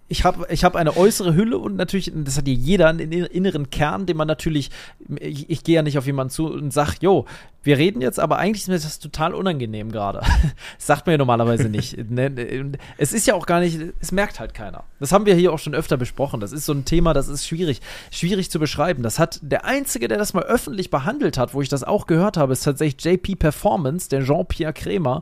ich habe ich hab eine äußere Hülle und natürlich, das hat ja jeder, einen in- inneren Kern, den man natürlich, ich, ich gehe ja nicht auf jemanden zu und sag, jo, wir reden jetzt, aber eigentlich ist mir das total unangenehm gerade. Sagt man ja normalerweise nicht. Ne? Es ist ja auch gar nicht, es merkt halt keiner. Das haben wir hier auch schon öfter besprochen. Das ist so ein Thema, das ist schwierig, schwierig zu beschreiben. Das hat der Einzige, der das mal öffentlich behandelt hat, wo ich das auch gehört habe, ist tatsächlich JP Performance, der Jean-Pierre Krämer.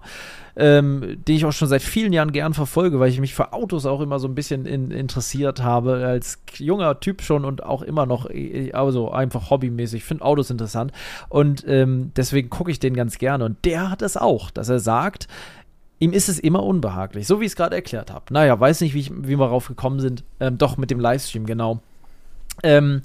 Ähm, den ich auch schon seit vielen Jahren gern verfolge, weil ich mich für Autos auch immer so ein bisschen in, interessiert habe, als junger Typ schon und auch immer noch, also einfach hobbymäßig. Finde Autos interessant und ähm, deswegen gucke ich den ganz gerne. Und der hat es auch, dass er sagt, ihm ist es immer unbehaglich, so wie ich es gerade erklärt habe. Naja, weiß nicht, wie, ich, wie wir darauf gekommen sind. Ähm, doch, mit dem Livestream, genau. Ähm,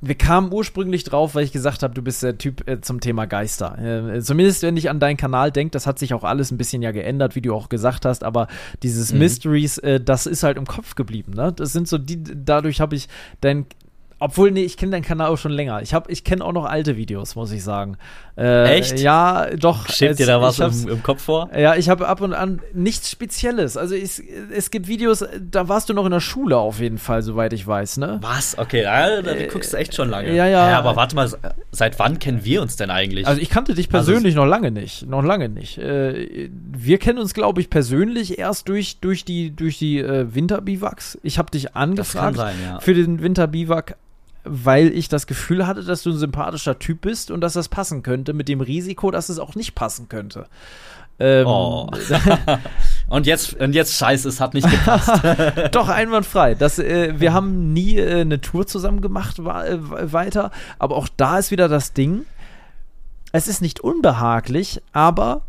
wir kamen ursprünglich drauf, weil ich gesagt habe, du bist der Typ äh, zum Thema Geister. Äh, zumindest wenn ich an deinen Kanal denke, das hat sich auch alles ein bisschen ja geändert, wie du auch gesagt hast, aber dieses mhm. Mysteries, äh, das ist halt im Kopf geblieben. Ne? Das sind so die, dadurch habe ich dein obwohl, nee, ich kenne deinen Kanal auch schon länger. Ich, ich kenne auch noch alte Videos, muss ich sagen. Äh, Echt? Ja, doch. Schiebt dir da was im, im, Kopf vor? Ja, ich habe ab und an nichts Spezielles. Also ich, es gibt Videos, da warst du noch in der Schule auf jeden Fall, soweit ich weiß, ne? Was? Okay, da, da äh, guckst du echt schon lange. Ja, ja. ja. Aber warte mal, seit wann kennen wir uns denn eigentlich? Also ich kannte dich also persönlich also, noch lange nicht. Noch lange nicht. Äh, wir kennen uns, glaube ich, persönlich erst durch, durch die, durch die äh, Winterbiwaks. Ich habe dich angefragt sein, ja. für den Winterbiwak weil ich das Gefühl hatte, dass du ein sympathischer Typ bist und dass das passen könnte, mit dem Risiko, dass es auch nicht passen könnte. Ähm, oh. und jetzt und jetzt scheiße, es hat nicht gepasst. Doch einwandfrei. Das, äh, wir haben nie äh, eine Tour zusammen gemacht äh, weiter, aber auch da ist wieder das Ding. Es ist nicht unbehaglich, aber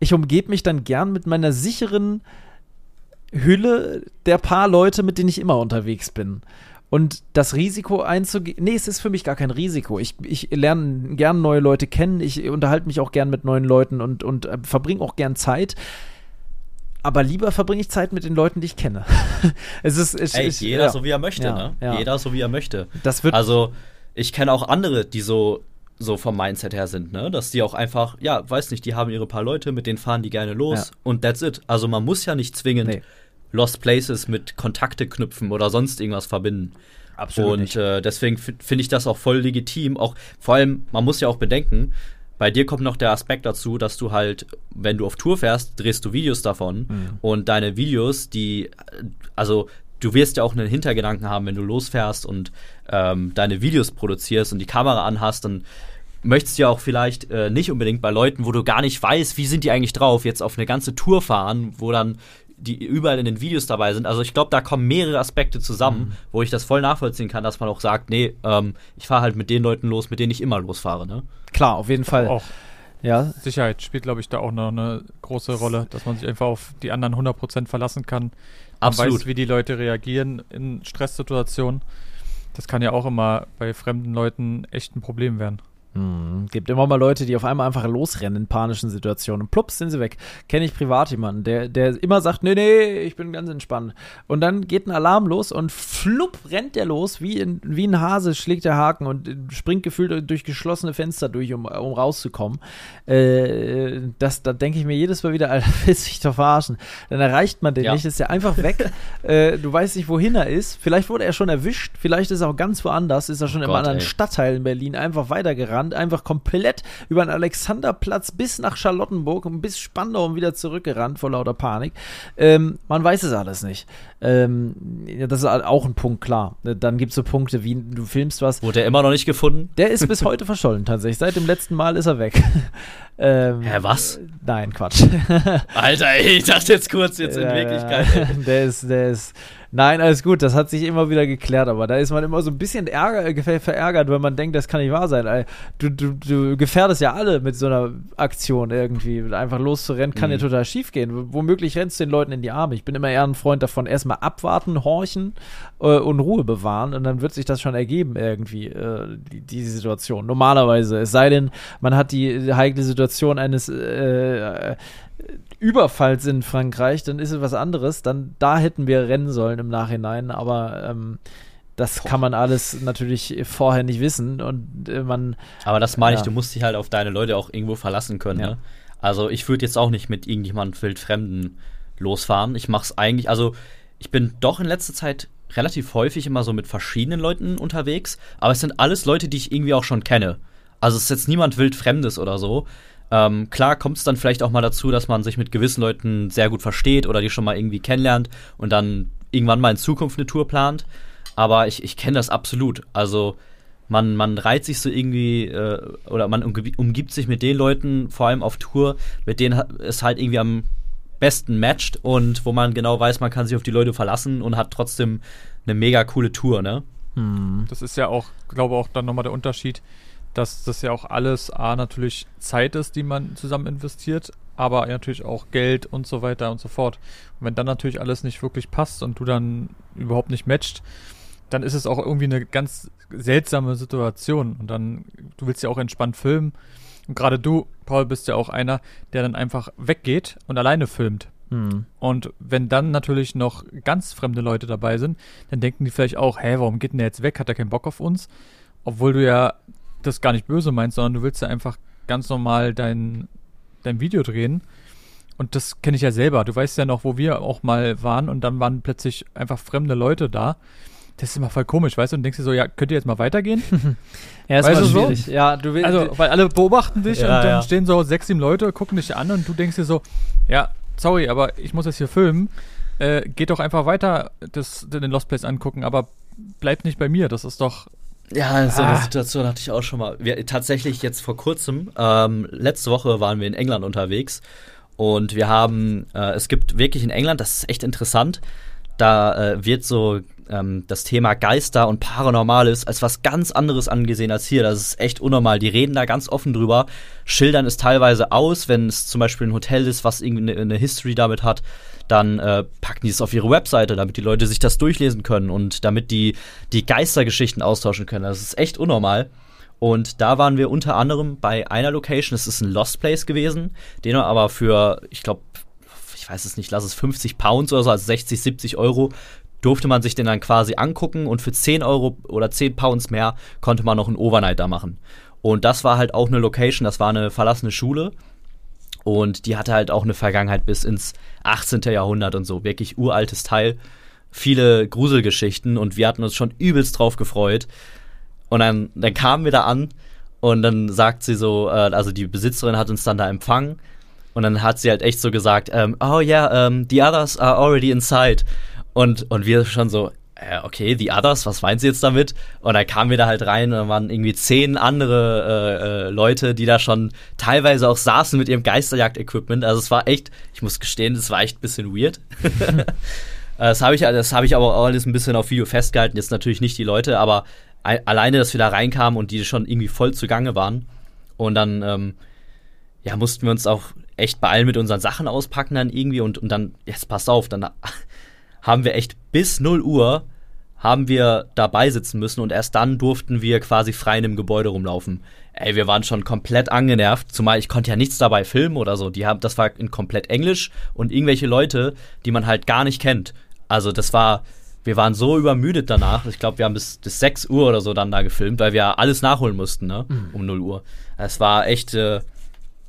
ich umgebe mich dann gern mit meiner sicheren Hülle der paar Leute, mit denen ich immer unterwegs bin. Und das Risiko einzugehen, nee, es ist für mich gar kein Risiko. Ich, ich lerne gern neue Leute kennen, ich unterhalte mich auch gern mit neuen Leuten und, und äh, verbringe auch gern Zeit. Aber lieber verbringe ich Zeit mit den Leuten, die ich kenne. es ist, es, Ey, jeder ja. so wie er möchte, ja, ne? Ja. Jeder so wie er möchte. Das wird also, ich kenne auch andere, die so so vom Mindset her sind, ne? Dass die auch einfach, ja, weiß nicht, die haben ihre paar Leute, mit denen fahren die gerne los und that's it. Also man muss ja nicht zwingend nee Lost Places mit Kontakte knüpfen oder sonst irgendwas verbinden. Absolut. Und äh, deswegen finde ich das auch voll legitim. Auch vor allem, man muss ja auch bedenken, bei dir kommt noch der Aspekt dazu, dass du halt, wenn du auf Tour fährst, drehst du Videos davon mhm. und deine Videos, die, also du wirst ja auch einen Hintergedanken haben, wenn du losfährst und ähm, deine Videos produzierst und die Kamera anhast, dann möchtest du ja auch vielleicht äh, nicht unbedingt bei Leuten, wo du gar nicht weißt, wie sind die eigentlich drauf, jetzt auf eine ganze Tour fahren, wo dann die überall in den Videos dabei sind. Also ich glaube, da kommen mehrere Aspekte zusammen, mhm. wo ich das voll nachvollziehen kann, dass man auch sagt, nee, ähm, ich fahre halt mit den Leuten los, mit denen ich immer losfahre. Ne? Klar, auf jeden Fall. Auch. Ja. Sicherheit spielt, glaube ich, da auch noch eine große Rolle, dass man sich einfach auf die anderen 100% verlassen kann. Man Absolut. weiß, wie die Leute reagieren in Stresssituationen. Das kann ja auch immer bei fremden Leuten echt ein Problem werden. Hm, gibt immer mal Leute, die auf einmal einfach losrennen in panischen Situationen. Und plups, sind sie weg. Kenne ich privat jemanden, der, der immer sagt, nee, nee, ich bin ganz entspannt. Und dann geht ein Alarm los und flupp rennt der los, wie, in, wie ein Hase schlägt der Haken und springt gefühlt durch geschlossene Fenster durch, um, um rauszukommen. Äh, das, da denke ich mir jedes Mal wieder, Alter, willst du dich doch verarschen. Dann erreicht man den ja. nicht, ist er einfach weg. äh, du weißt nicht, wohin er ist. Vielleicht wurde er schon erwischt, vielleicht ist er auch ganz woanders, ist er schon oh im Gott, anderen ey. Stadtteil in Berlin einfach weitergerannt Land einfach komplett über den Alexanderplatz bis nach Charlottenburg und bis Spandau und wieder zurückgerannt vor lauter Panik. Ähm, man weiß es alles nicht. Ähm, das ist auch ein Punkt, klar. Dann gibt es so Punkte wie, du filmst was. Wurde er immer noch nicht gefunden? Der ist bis heute verschollen, tatsächlich. Seit dem letzten Mal ist er weg. ähm, Hä, was? Nein, Quatsch. Alter, ey, ich dachte jetzt kurz, jetzt in Wirklichkeit. Der ist, der ist Nein, alles gut, das hat sich immer wieder geklärt, aber da ist man immer so ein bisschen ärger, äh, verärgert, wenn man denkt, das kann nicht wahr sein. Du, du, du gefährdest ja alle mit so einer Aktion irgendwie. Einfach loszurennen, kann mhm. ja total schief gehen. Womöglich rennst du den Leuten in die Arme. Ich bin immer eher ein Freund davon, erstmal abwarten, horchen äh, und Ruhe bewahren und dann wird sich das schon ergeben, irgendwie, äh, die, die Situation. Normalerweise. Es sei denn, man hat die heikle Situation eines äh, Überfalls in Frankreich, dann ist es was anderes. Dann da hätten wir rennen sollen im Nachhinein, aber ähm, das Boah. kann man alles natürlich vorher nicht wissen und äh, man. Aber das meine ja. ich, du musst dich halt auf deine Leute auch irgendwo verlassen können. Ja. Ne? Also ich würde jetzt auch nicht mit irgendjemandem wildfremden losfahren. Ich mache es eigentlich, also ich bin doch in letzter Zeit relativ häufig immer so mit verschiedenen Leuten unterwegs, aber es sind alles Leute, die ich irgendwie auch schon kenne. Also es ist jetzt niemand wildfremdes oder so. Ähm, klar kommt es dann vielleicht auch mal dazu, dass man sich mit gewissen Leuten sehr gut versteht oder die schon mal irgendwie kennenlernt und dann irgendwann mal in Zukunft eine Tour plant. Aber ich, ich kenne das absolut. Also man, man reiht sich so irgendwie äh, oder man umgibt sich mit den Leuten, vor allem auf Tour, mit denen es halt irgendwie am besten matcht und wo man genau weiß, man kann sich auf die Leute verlassen und hat trotzdem eine mega coole Tour, ne? Hm. Das ist ja auch, glaube auch dann nochmal der Unterschied, dass das ja auch alles A natürlich Zeit ist, die man zusammen investiert, aber natürlich auch Geld und so weiter und so fort. Und wenn dann natürlich alles nicht wirklich passt und du dann überhaupt nicht matcht, dann ist es auch irgendwie eine ganz seltsame Situation. Und dann, du willst ja auch entspannt filmen. Und gerade du, Paul, bist ja auch einer, der dann einfach weggeht und alleine filmt. Hm. Und wenn dann natürlich noch ganz fremde Leute dabei sind, dann denken die vielleicht auch, hä, warum geht denn der jetzt weg? Hat er keinen Bock auf uns? Obwohl du ja das gar nicht böse meinst, sondern du willst ja einfach ganz normal dein, dein Video drehen. Und das kenne ich ja selber. Du weißt ja noch, wo wir auch mal waren und dann waren plötzlich einfach fremde Leute da. Das ist immer voll komisch, weißt du? Und denkst dir so, ja, könnt ihr jetzt mal weitergehen? ja, ist weißt du schwierig. So? Ja, du willst. Also, weil alle beobachten dich ja, und dann ja. stehen so sechs, sieben Leute, gucken dich an und du denkst dir so, ja, sorry, aber ich muss jetzt hier filmen. Äh, geht doch einfach weiter das, den Lost Place angucken, aber bleibt nicht bei mir. Das ist doch ja, so eine ah. Situation hatte ich auch schon mal. Wir, tatsächlich jetzt vor kurzem, ähm, letzte Woche waren wir in England unterwegs und wir haben, äh, es gibt wirklich in England, das ist echt interessant, da äh, wird so ähm, das Thema Geister und Paranormales als was ganz anderes angesehen als hier. Das ist echt unnormal. Die reden da ganz offen drüber, schildern es teilweise aus, wenn es zum Beispiel ein Hotel ist, was irgendwie eine, eine History damit hat dann äh, packen die es auf ihre Webseite, damit die Leute sich das durchlesen können und damit die die Geistergeschichten austauschen können. Das ist echt unnormal. Und da waren wir unter anderem bei einer Location, es ist ein Lost Place gewesen, den wir aber für, ich glaube, ich weiß es nicht, lass es 50 Pounds oder so, also 60, 70 Euro, durfte man sich den dann quasi angucken und für 10 Euro oder 10 Pounds mehr konnte man noch einen Overnight da machen. Und das war halt auch eine Location, das war eine verlassene Schule und die hatte halt auch eine Vergangenheit bis ins 18. Jahrhundert und so. Wirklich uraltes Teil. Viele Gruselgeschichten und wir hatten uns schon übelst drauf gefreut. Und dann, dann kamen wir da an und dann sagt sie so, äh, also die Besitzerin hat uns dann da empfangen. Und dann hat sie halt echt so gesagt, ähm, oh yeah, um, the others are already inside. Und, und wir schon so, äh, okay, The Others, was meinen Sie jetzt damit? Und dann kamen wir da halt rein und dann waren irgendwie zehn andere äh, äh, Leute, die da schon teilweise auch saßen mit ihrem Geisterjagd-Equipment. Also es war echt, ich muss gestehen, das war echt ein bisschen weird. das habe ich, das hab ich aber auch alles ein bisschen auf Video festgehalten. Jetzt natürlich nicht die Leute, aber alleine, dass wir da reinkamen und die schon irgendwie voll zugange waren. Und dann, ähm, ja, mussten wir uns auch echt beeilen mit unseren Sachen auspacken dann irgendwie und, und dann, jetzt passt auf, dann haben wir echt bis 0 Uhr haben wir dabei sitzen müssen und erst dann durften wir quasi frei in dem Gebäude rumlaufen. Ey, wir waren schon komplett angenervt, zumal ich konnte ja nichts dabei filmen oder so. Die haben, das war in komplett Englisch und irgendwelche Leute, die man halt gar nicht kennt. Also das war, wir waren so übermüdet danach. Ich glaube, wir haben bis, bis 6 Uhr oder so dann da gefilmt, weil wir alles nachholen mussten, ne? Mhm. Um 0 Uhr. Es war echt, äh,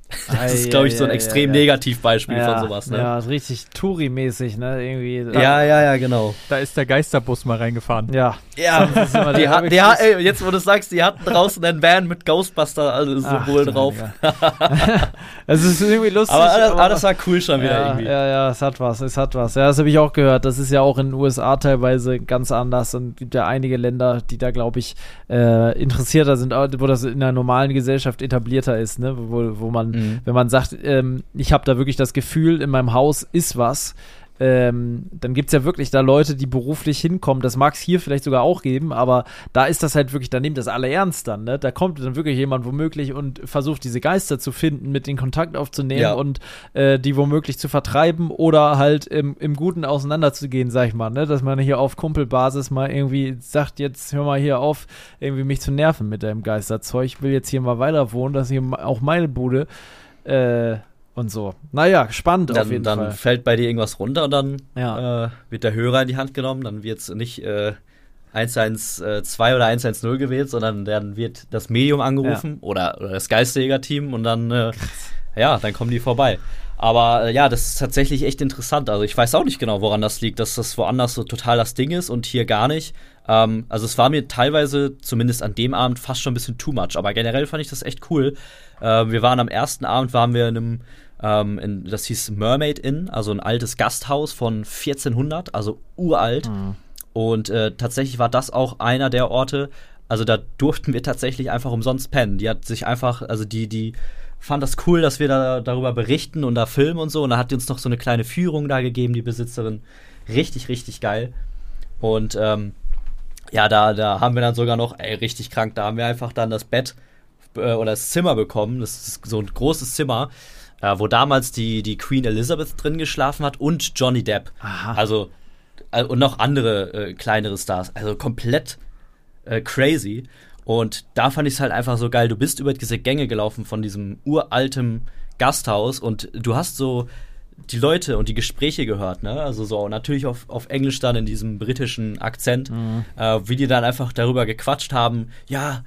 Das ist, glaube ich, so ein extrem Negativbeispiel von sowas, ne? Ja, richtig Touri-mäßig, ne? Irgendwie. Da, ja, ja, ja, genau. Da ist der Geisterbus mal reingefahren. Ja. Ja, die, hat, die hat, ey, jetzt wo du sagst, die hatten draußen einen Van mit Ghostbuster also drauf. Es ist irgendwie lustig. Aber, aber, aber, das war cool schon wieder ja, irgendwie. Ja, ja, es hat was, es hat was. Ja, das habe ich auch gehört. Das ist ja auch in den USA teilweise ganz anders und gibt ja einige Länder, die da, glaube ich, äh, interessierter sind, wo das in einer normalen Gesellschaft etablierter ist, ne? Wo, wo man mhm. wenn man sagt, ähm, ich habe da wirklich das Gefühl, in meinem Haus ist was, ähm, dann gibt es ja wirklich da Leute, die beruflich hinkommen. Das mag es hier vielleicht sogar auch geben, aber da ist das halt wirklich, da nimmt das alle ernst dann. Ne? Da kommt dann wirklich jemand womöglich und versucht, diese Geister zu finden, mit den Kontakt aufzunehmen ja. und äh, die womöglich zu vertreiben oder halt im, im Guten auseinanderzugehen, sag ich mal. Ne? Dass man hier auf Kumpelbasis mal irgendwie sagt, jetzt hör mal hier auf, irgendwie mich zu nerven mit deinem Geisterzeug. Ich will jetzt hier mal weiter wohnen, das ist hier auch meine Bude. Äh, und so. Naja, spannend dann, auf jeden dann Fall. Dann fällt bei dir irgendwas runter und dann ja. äh, wird der Hörer in die Hand genommen. Dann wird es nicht äh, 112 oder 110 gewählt, sondern dann wird das Medium angerufen ja. oder, oder, das Geistjäger-Team und dann, äh, ja, dann kommen die vorbei. Aber äh, ja, das ist tatsächlich echt interessant. Also ich weiß auch nicht genau, woran das liegt, dass das woanders so total das Ding ist und hier gar nicht. Ähm, also es war mir teilweise, zumindest an dem Abend, fast schon ein bisschen too much. Aber generell fand ich das echt cool. Äh, wir waren am ersten Abend, waren wir in einem ähm, in, das hieß Mermaid Inn, also ein altes Gasthaus von 1400, also uralt. Mhm. Und äh, tatsächlich war das auch einer der Orte, Also da durften wir tatsächlich einfach umsonst pennen. Die hat sich einfach, also die, die fand das cool, dass wir da darüber berichten und da filmen und so. Und da hat die uns noch so eine kleine Führung da gegeben, die Besitzerin. Richtig, richtig geil. Und ähm, ja, da, da haben wir dann sogar noch, ey, richtig krank, da haben wir einfach dann das Bett äh, oder das Zimmer bekommen. Das ist so ein großes Zimmer, äh, wo damals die, die Queen Elizabeth drin geschlafen hat und Johnny Depp. Aha. Also, äh, und noch andere äh, kleinere Stars. Also komplett äh, crazy. Und da fand ich es halt einfach so geil. Du bist über diese Gänge gelaufen von diesem uralten Gasthaus und du hast so die Leute und die Gespräche gehört, ne? Also so natürlich auf, auf Englisch dann in diesem britischen Akzent, äh, wie die dann einfach darüber gequatscht haben, ja,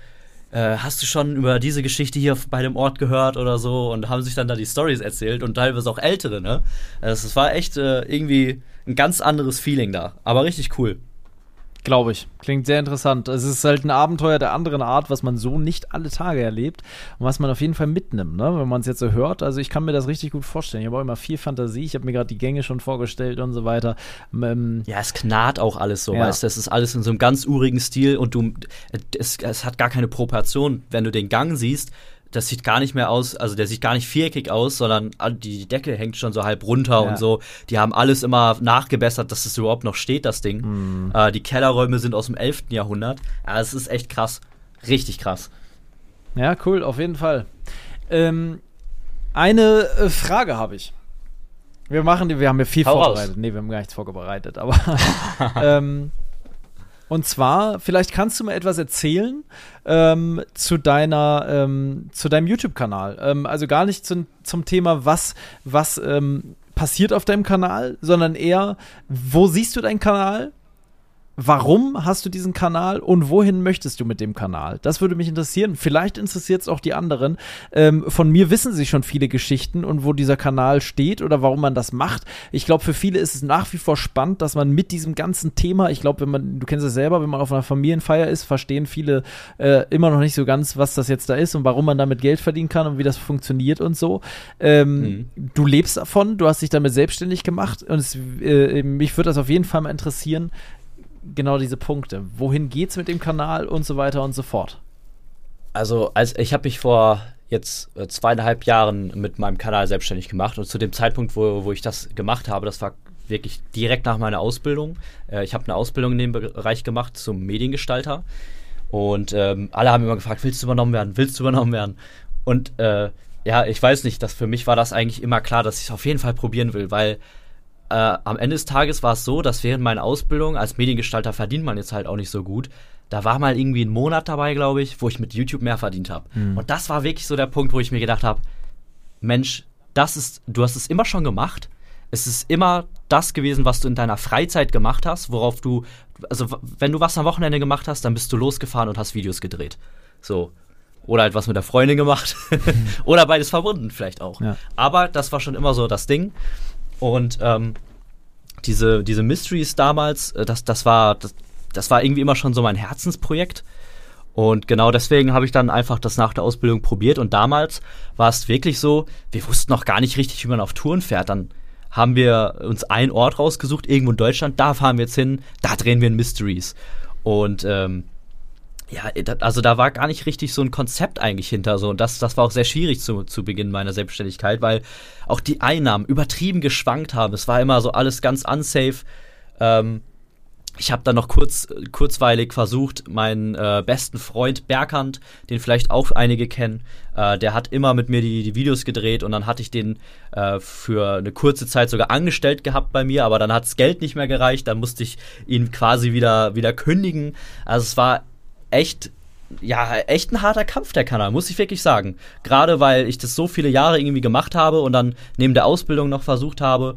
äh, hast du schon über diese Geschichte hier bei dem Ort gehört oder so und haben sich dann da die Stories erzählt und teilweise auch ältere, ne? Es war echt äh, irgendwie ein ganz anderes Feeling da, aber richtig cool. Glaube ich. Klingt sehr interessant. Es ist halt ein Abenteuer der anderen Art, was man so nicht alle Tage erlebt und was man auf jeden Fall mitnimmt, ne? wenn man es jetzt so hört. Also ich kann mir das richtig gut vorstellen. Ich habe auch immer viel Fantasie. Ich habe mir gerade die Gänge schon vorgestellt und so weiter. Ähm, Ja, es knarrt auch alles so, Ja. weißt du, es ist alles in so einem ganz urigen Stil und du, es, es hat gar keine Proportion. Wenn du den Gang siehst, das sieht gar nicht mehr aus, also der sieht gar nicht viereckig aus, sondern die Decke hängt schon so halb runter Ja. und so. Die haben alles immer nachgebessert, dass es überhaupt noch steht, das Ding. Mhm. Äh, die Kellerräume sind aus dem 11. Jahrhundert. Ja, es ist echt krass. Richtig krass. Ja, cool, auf jeden Fall. Ähm, eine äh, Frage habe ich. Wir machen, die- wir haben ja viel Hau raus. vorbereitet. Nee, wir haben gar nichts vorbereitet, aber ähm, und zwar, vielleicht kannst du mir etwas erzählen ähm, zu deiner, ähm, zu deinem YouTube-Kanal. Ähm, also gar nicht zum, zum Thema, was, was ähm, passiert auf deinem Kanal, sondern eher, wo siehst du deinen Kanal? Warum hast du diesen Kanal und wohin möchtest du mit dem Kanal? Das würde mich interessieren. Vielleicht interessiert es auch die anderen. Ähm, von mir wissen sie schon viele Geschichten und wo dieser Kanal steht oder warum man das macht. Ich glaube, für viele ist es nach wie vor spannend, dass man mit diesem ganzen Thema, ich glaube, wenn man, du kennst es selber, wenn man auf einer Familienfeier ist, verstehen viele äh, immer noch nicht so ganz, was das jetzt da ist und warum man damit Geld verdienen kann und wie das funktioniert und so. Ähm, Du lebst davon, du hast dich damit selbstständig gemacht und es, äh, mich würde das auf jeden Fall mal interessieren, genau diese Punkte. Wohin geht's mit dem Kanal und so weiter und so fort. Also, als ich habe mich vor jetzt äh, zweieinhalb Jahren mit meinem Kanal selbstständig gemacht und zu dem Zeitpunkt, wo, wo ich das gemacht habe, das war wirklich direkt nach meiner Ausbildung. Äh, ich habe eine Ausbildung in dem Bereich gemacht zum Mediengestalter und ähm, alle haben immer gefragt, willst du übernommen werden, willst du übernommen werden? Und äh, ja, ich weiß nicht, dass für mich war das eigentlich immer klar, dass ich es auf jeden Fall probieren will, weil äh, am Ende des Tages war es so, dass während meiner Ausbildung als Mediengestalter verdient man jetzt halt auch nicht so gut. Da war mal irgendwie ein Monat dabei, glaube ich, wo ich mit YouTube mehr verdient habe. Und das war wirklich so der Punkt, wo ich mir gedacht habe, Mensch, das ist, du hast es immer schon gemacht. Es ist immer das gewesen, was du in deiner Freizeit gemacht hast, worauf du, also wenn du was am Wochenende gemacht hast, dann bist du losgefahren und hast Videos gedreht. So. Oder halt was mit der Freundin gemacht. Oder beides verbunden vielleicht auch. Ja. Aber das war schon immer so das Ding. Und ähm, diese, diese Mysteries damals, äh, das, das, war, das, das war irgendwie immer schon so mein Herzensprojekt. Und genau deswegen habe ich dann einfach das nach der Ausbildung probiert. Und damals war es wirklich so, wir wussten noch gar nicht richtig, wie man auf Touren fährt. Dann haben wir uns einen Ort rausgesucht, irgendwo in Deutschland, da fahren wir jetzt hin, da drehen wir in Mysteries. Und ähm, ja, da- also da war gar nicht richtig so ein Konzept eigentlich hinter so. Und das, das war auch sehr schwierig zu, zu Beginn meiner Selbstständigkeit, weil auch die Einnahmen übertrieben geschwankt haben. Es war immer so alles ganz unsafe. Ähm, ich habe dann noch kurz, kurzweilig versucht, meinen äh, besten Freund Berkant, den vielleicht auch einige kennen, äh, der hat immer mit mir die, die Videos gedreht und dann hatte ich den äh, für eine kurze Zeit sogar angestellt gehabt bei mir, aber dann hat das Geld nicht mehr gereicht, dann musste ich ihn quasi wieder, wieder kündigen. Also es war echt, ja, echt ein harter Kampf, der Kanal, muss ich wirklich sagen. Gerade weil ich das so viele Jahre irgendwie gemacht habe und dann neben der Ausbildung noch versucht habe,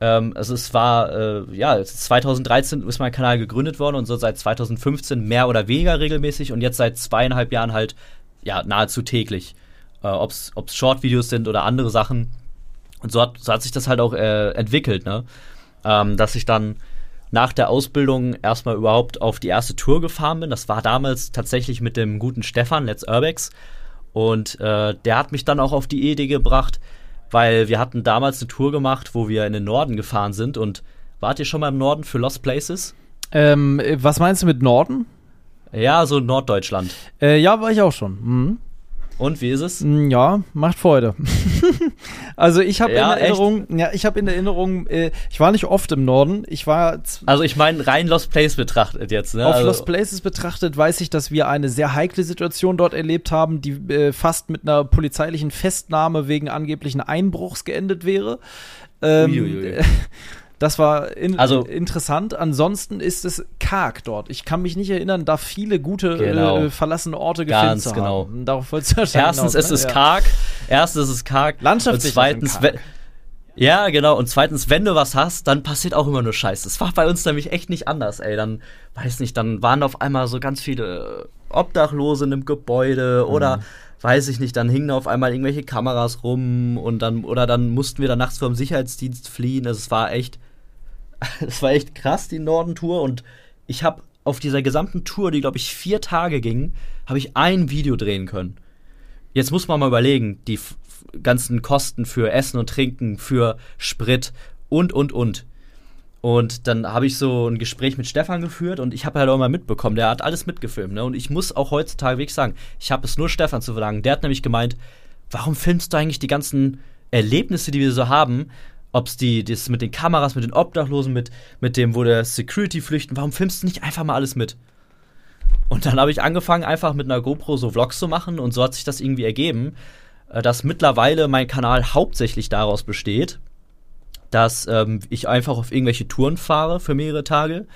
ähm, also es war, äh, ja, 2013 ist mein Kanal gegründet worden und so seit 2015 mehr oder weniger regelmäßig und jetzt seit zweieinhalb Jahren halt, ja, nahezu täglich. Äh, Ob es Short-Videos sind oder andere Sachen. Und so hat, so hat sich das halt auch äh, entwickelt, ne? Ähm, dass ich dann nach der Ausbildung erstmal überhaupt auf die erste Tour gefahren bin. Das war damals tatsächlich mit dem guten Stefan, Let's Urbex. Und äh, der hat mich dann auch auf die Idee gebracht, weil wir hatten damals eine Tour gemacht, wo wir in den Norden gefahren sind. Und wart ihr schon mal im Norden für Lost Places? Ähm, was meinst du mit Norden? Ja, so Norddeutschland. Äh, ja, war ich auch schon. Mhm. Und wie ist es? Mm, Ja, macht Freude. also ich habe Ja, in Erinnerung, ja, ich habe in Erinnerung, äh, ich war nicht oft im Norden. Ich war Also ich meine rein Lost Place betrachtet jetzt, ne? auf also, Lost Places betrachtet, weiß ich, dass wir eine sehr heikle Situation dort erlebt haben, die äh, fast mit einer polizeilichen Festnahme wegen angeblichen Einbruchs geendet wäre. Ähm. Das war in, Also- interessant. Ansonsten ist es karg dort. Ich kann mich nicht erinnern, da viele gute Genau. äh, verlassene Orte Ganz zu genau. haben. Darauf wolltest du wahrscheinlich Erstens hinaus, ist ne? es Ja. karg. Erstens ist es karg. Landschaftlich Und zweitens, es karg. ja, genau. Und zweitens, wenn du was hast, dann passiert auch immer nur Scheiße. Das war bei uns nämlich echt nicht anders, ey. Dann, weiß nicht, dann waren auf einmal so ganz viele Obdachlose in einem Gebäude oder, weiß ich nicht, dann hingen auf einmal irgendwelche Kameras rum und dann, oder dann mussten wir dann nachts vom Sicherheitsdienst fliehen. Also es war echt, es war echt krass, die Norden-Tour. Und ich habe auf dieser gesamten Tour, die, glaube ich, vier Tage ging, habe ich ein Video drehen können. Jetzt muss man mal überlegen, die ganzen Kosten für Essen und Trinken, für Sprit und, und, und. Und dann habe ich so ein Gespräch mit Stefan geführt und ich habe halt auch mal mitbekommen, der hat alles mitgefilmt. Ne? Und ich muss auch heutzutage wirklich sagen, ich habe es nur Stefan zu verlangen. Der hat nämlich gemeint, warum filmst du eigentlich die ganzen Erlebnisse, die wir so haben? Ob es die, das mit den Kameras, mit den Obdachlosen, mit, mit dem, wo der Security flüchten, warum filmst du nicht einfach mal alles mit? Und dann habe ich angefangen, einfach mit einer GoPro so Vlogs zu machen und so hat sich das irgendwie ergeben, äh, dass mittlerweile mein Kanal hauptsächlich daraus besteht, dass ähm, ich einfach auf irgendwelche Touren fahre für mehrere Tage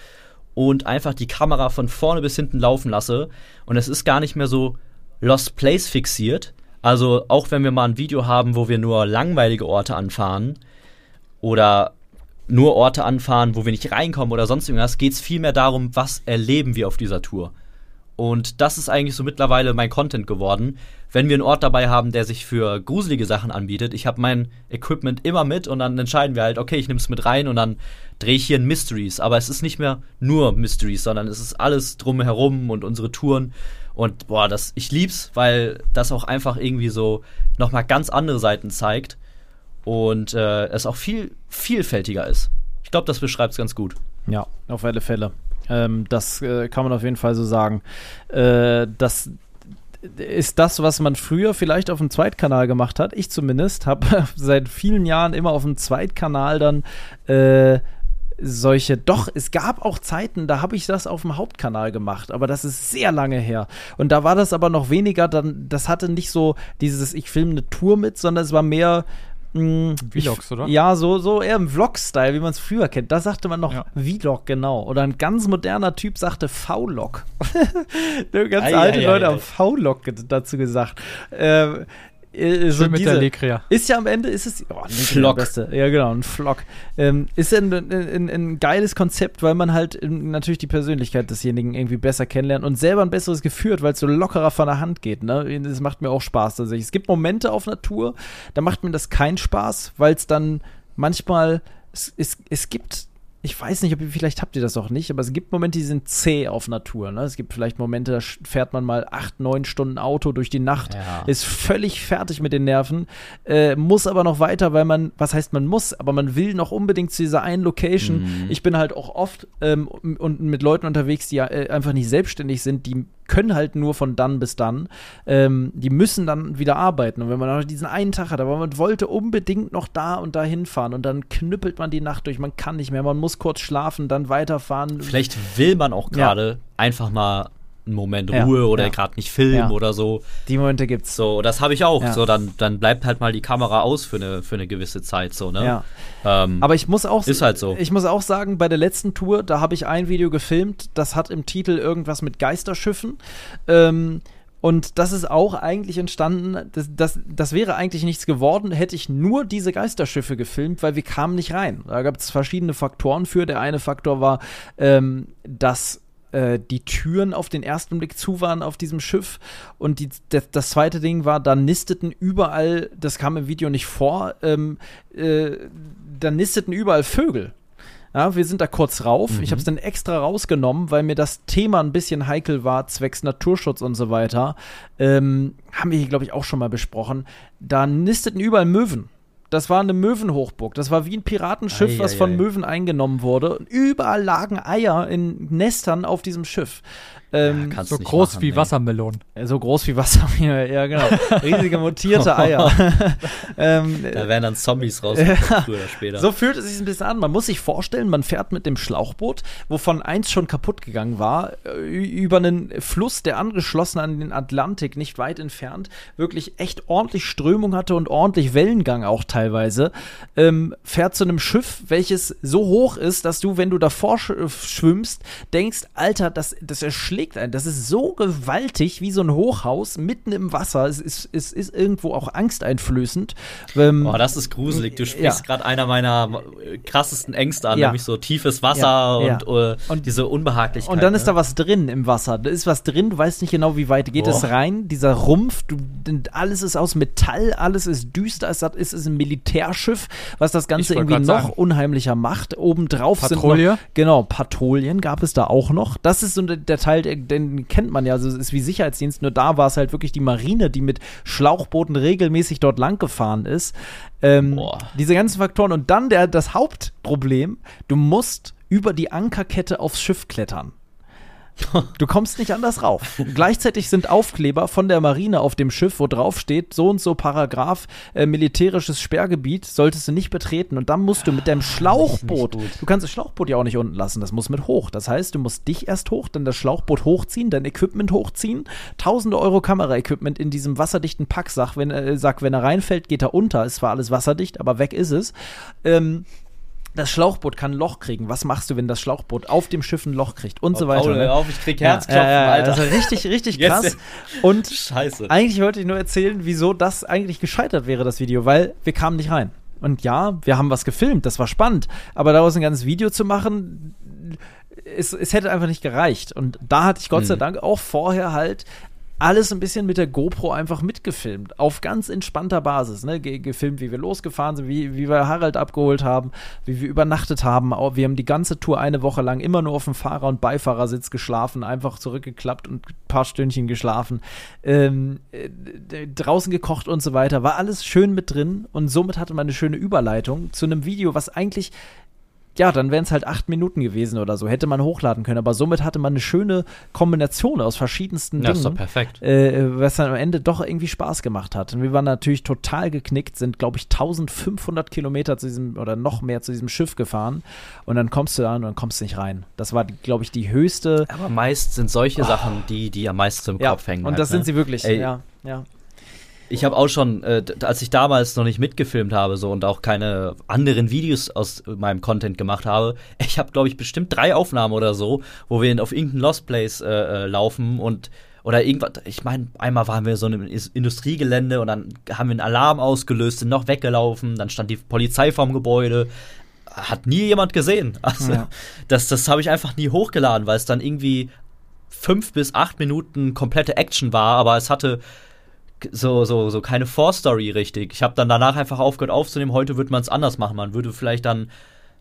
und einfach die Kamera von vorne bis hinten laufen lasse. Und es ist gar nicht mehr so Lost Place fixiert. Also auch wenn wir mal ein Video haben, wo wir nur langweilige Orte anfahren oder nur Orte anfahren, wo wir nicht reinkommen oder sonst irgendwas, geht es vielmehr darum, was erleben wir auf dieser Tour. Und das ist eigentlich so mittlerweile mein Content geworden. Wenn wir einen Ort dabei haben, der sich für gruselige Sachen anbietet, ich habe mein Equipment immer mit und dann entscheiden wir halt, okay, ich nehme es mit rein und dann drehe ich hier ein Mysteries. Aber es ist nicht mehr nur Mysteries, sondern es ist alles drumherum und unsere Touren. Und boah, das, ich lieb's, weil das auch einfach irgendwie so nochmal ganz andere Seiten zeigt und äh, es auch viel vielfältiger ist. Ich glaube, das beschreibt es ganz gut. Ja, auf alle Fälle. Ähm, das äh, kann man auf jeden Fall so sagen. Äh, das ist das, was man früher vielleicht auf dem Zweitkanal gemacht hat. Ich zumindest habe seit vielen Jahren immer auf dem Zweitkanal dann äh, solche, doch, es gab auch Zeiten, da habe ich das auf dem Hauptkanal gemacht, aber das ist sehr lange her. Und da war das aber noch weniger, dann, das hatte nicht so dieses, ich filme eine Tour mit, sondern es war mehr mh, Vlogs, ich, oder? Ja, so, so eher im Vlog-Style, wie man es früher kennt. Da sagte man noch Ja. Vlog, genau. Oder ein ganz moderner Typ sagte V-Log. ganz Ei, alte ei, Leute ei, haben V-Log dazu gesagt. Ähm, äh, so mit diese, der Lekria. ist ja am Ende, ist es. Oh, Flock. Beste. Ja, genau, ein Flock. Ähm, ist ein, ein, ein, ein geiles Konzept, weil man halt ähm, natürlich die Persönlichkeit desjenigen irgendwie besser kennenlernt und selber ein besseres Gefühl hat, weil es so lockerer von der Hand geht. Ne? Das macht mir auch Spaß tatsächlich. Es gibt Momente auf Natur, da macht mir das keinen Spaß, weil es dann manchmal. Es, es, es gibt ich weiß nicht, ob ihr, vielleicht habt ihr das auch nicht, aber es gibt Momente, die sind zäh auf Natur. Ne? Es gibt vielleicht Momente, da fährt man mal acht, neun Stunden Auto durch die Nacht, Ja. ist völlig fertig mit den Nerven, äh, muss aber noch weiter, weil man, was heißt man muss, aber man will noch unbedingt zu dieser einen Location. Mhm. Ich bin halt auch oft ähm, und mit Leuten unterwegs, die ja äh, einfach nicht selbstständig sind, die können halt nur von dann bis dann. Ähm, die müssen dann wieder arbeiten. Und wenn man noch diesen einen Tag hat, aber man wollte unbedingt noch da und da hinfahren und dann knüppelt man die Nacht durch, man kann nicht mehr, man muss kurz schlafen, dann weiterfahren. Vielleicht will man auch gerade einfach mal einen Moment Ja, Ruhe oder ja. gerade nicht filmen Ja. oder so. Die Momente gibt's. So, das habe ich auch. So, dann, dann bleibt halt mal die Kamera aus für eine, für eine gewisse Zeit, so, ne? Ähm, Aber ich muss auch Ist halt so. Ich muss auch sagen, bei der letzten Tour, da habe ich ein Video gefilmt, das hat im Titel irgendwas mit Geisterschiffen. Ähm, und das ist auch eigentlich entstanden, das, das, das wäre eigentlich nichts geworden, hätte ich nur diese Geisterschiffe gefilmt, weil wir kamen nicht rein. Da gab es verschiedene Faktoren für. Der eine Faktor war, ähm, dass äh, die Türen auf den ersten Blick zu waren auf diesem Schiff. Und die, das, das zweite Ding war, da nisteten überall, das kam im Video nicht vor, ähm, äh, da nisteten überall Vögel. Ja, wir sind da kurz rauf. Ich habe es dann extra rausgenommen, weil mir das Thema ein bisschen heikel war, zwecks Naturschutz und so weiter. Ähm, haben wir hier, glaube ich, auch schon mal besprochen. Da nisteten überall Möwen. Das war eine Möwenhochburg. Das war wie ein Piratenschiff, Ei, was von. Möwen eingenommen wurde. Und überall lagen Eier in Nestern auf diesem Schiff. Ähm, kannst So groß machen, wie nee. Wassermelonen. so groß wie Wasser. Ja, ja, genau. Riesige mutierte Eier. ähm, Da werden dann Zombies rausgekommen, früher oder später. so fühlt es sich ein bisschen an. Man muss sich vorstellen, man fährt mit dem Schlauchboot, wovon eins schon kaputt gegangen war, äh, über einen Fluss, der angeschlossen an den Atlantik, nicht weit entfernt, wirklich echt ordentlich Strömung hatte und ordentlich Wellengang auch teilweise, ähm, fährt zu einem Schiff, welches so hoch ist, dass du, wenn du davor sch äh, schwimmst, denkst, Alter, das, das erschlägt einen. Das ist so gewaltig wie so ein Hochhaus mitten im Wasser. Es ist, es ist irgendwo auch angsteinflößend. Ähm, Boah, das ist gruselig. Du Ja. sprichst gerade einer meiner äh, krassesten Ängste an, Ja. nämlich so tiefes Wasser Ja, ja. und, Äh, Und- diese Unbehaglichkeit. Und dann ist ne? da was drin im Wasser. Da ist was drin, du weißt nicht genau, wie weit geht Boah. es rein. Dieser Rumpf, du, alles ist aus Metall, alles ist düster, es es ist ein Militärschiff, was das Ganze irgendwie noch sagen. unheimlicher macht. Obendrauf Patrouille? sind noch, genau, Patrouillen gab es da auch noch. Das ist so der, der Teil, der, den kennt man ja, also es ist wie Sicherheitsdienst, nur da war es halt wirklich die Marine, die mit Schlauchbooten regelmäßig dort lang gefahren ist. Ähm, diese ganzen Faktoren und dann der, das Hauptproblem, du musst über die Ankerkette aufs Schiff klettern. Du kommst nicht anders rauf. Gleichzeitig sind Aufkleber von der Marine auf dem Schiff, wo drauf steht, so und so Paragraph, äh, militärisches Sperrgebiet, solltest du nicht betreten. Und dann musst du mit deinem Schlauchboot, du kannst das Schlauchboot ja auch nicht unten lassen, das muss mit hoch. Das heißt, du musst dich erst hoch, dann das Schlauchboot hochziehen, dein Equipment hochziehen, tausende Euro Kameraequipment in diesem wasserdichten Packsack, wenn, äh, Sack, wenn er reinfällt, geht er unter. Es war alles wasserdicht, aber weg ist es. Ähm, das Schlauchboot kann ein Loch kriegen. Was machst du, wenn das Schlauchboot auf dem Schiff ein Loch kriegt und so Oh, weiter? Paul, ne? hör auf, ich krieg Herzklopfen, ja, ja, Alter. Also richtig, richtig krass. Und Scheiße. eigentlich wollte ich nur erzählen, wieso das eigentlich gescheitert wäre, das Video, weil wir kamen nicht rein. Und ja, wir haben was gefilmt, das war spannend, aber daraus ein ganzes Video zu machen, es, es hätte einfach nicht gereicht. Und da hatte ich Gott sei Hm. Dank auch vorher halt alles ein bisschen mit der GoPro einfach mitgefilmt. Auf ganz entspannter Basis. Ne? Ge gefilmt, wie wir losgefahren sind, wie, wie wir Harald abgeholt haben, wie wir übernachtet haben. Wir haben die ganze Tour eine Woche lang immer nur auf dem Fahrer- und Beifahrersitz geschlafen, einfach zurückgeklappt und ein paar Stündchen geschlafen. Ähm, äh, draußen gekocht und so weiter. War alles schön mit drin und somit hatte man eine schöne Überleitung zu einem Video, was eigentlich ja, dann wären es halt acht Minuten gewesen oder so, hätte man hochladen können. Aber somit hatte man eine schöne Kombination aus verschiedensten Ja, ist doch Dingen, perfekt. äh, was dann am Ende doch irgendwie Spaß gemacht hat. Und wir waren natürlich total geknickt, sind, glaube ich, 1500 Kilometer zu diesem oder noch mehr zu diesem Schiff gefahren. Und dann kommst du da und dann kommst du nicht rein. Das war, glaube ich, die höchste. Aber meist sind solche Sachen, die, die am meisten im Ja, Kopf hängen. und halt, das ne? sind sie wirklich. Ey, ja, ja. Ich habe auch schon, äh, als ich damals noch nicht mitgefilmt habe so und auch keine anderen Videos aus meinem Content gemacht habe, ich habe glaube ich bestimmt drei Aufnahmen oder so, wo wir auf irgendein Lost Place äh, äh, laufen und oder irgendwas. Ich meine, einmal waren wir so in einem Industriegelände und dann haben wir einen Alarm ausgelöst, sind noch weggelaufen, dann stand die Polizei vorm Gebäude. Hat nie jemand gesehen. Also, Ja. das, das habe ich einfach nie hochgeladen, weil es dann irgendwie fünf bis acht Minuten komplette Action war, aber es hatte so, so, so keine Vorstory richtig. Ich habe dann danach einfach aufgehört aufzunehmen. Heute würde man es anders machen. Man würde vielleicht dann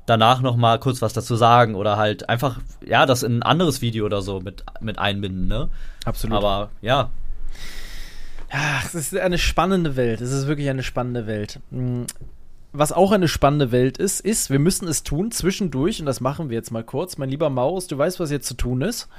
danach noch mal kurz was dazu sagen oder halt einfach, ja, das in ein anderes Video oder so mit, mit einbinden, ne? Absolut. Aber ja, Ach, es ist eine spannende Welt. Es ist wirklich eine spannende Welt. Mm, Was auch eine spannende Welt ist, ist, wir müssen es tun zwischendurch, und das machen wir jetzt mal kurz. Mein lieber Maus, du weißt, was jetzt zu tun ist.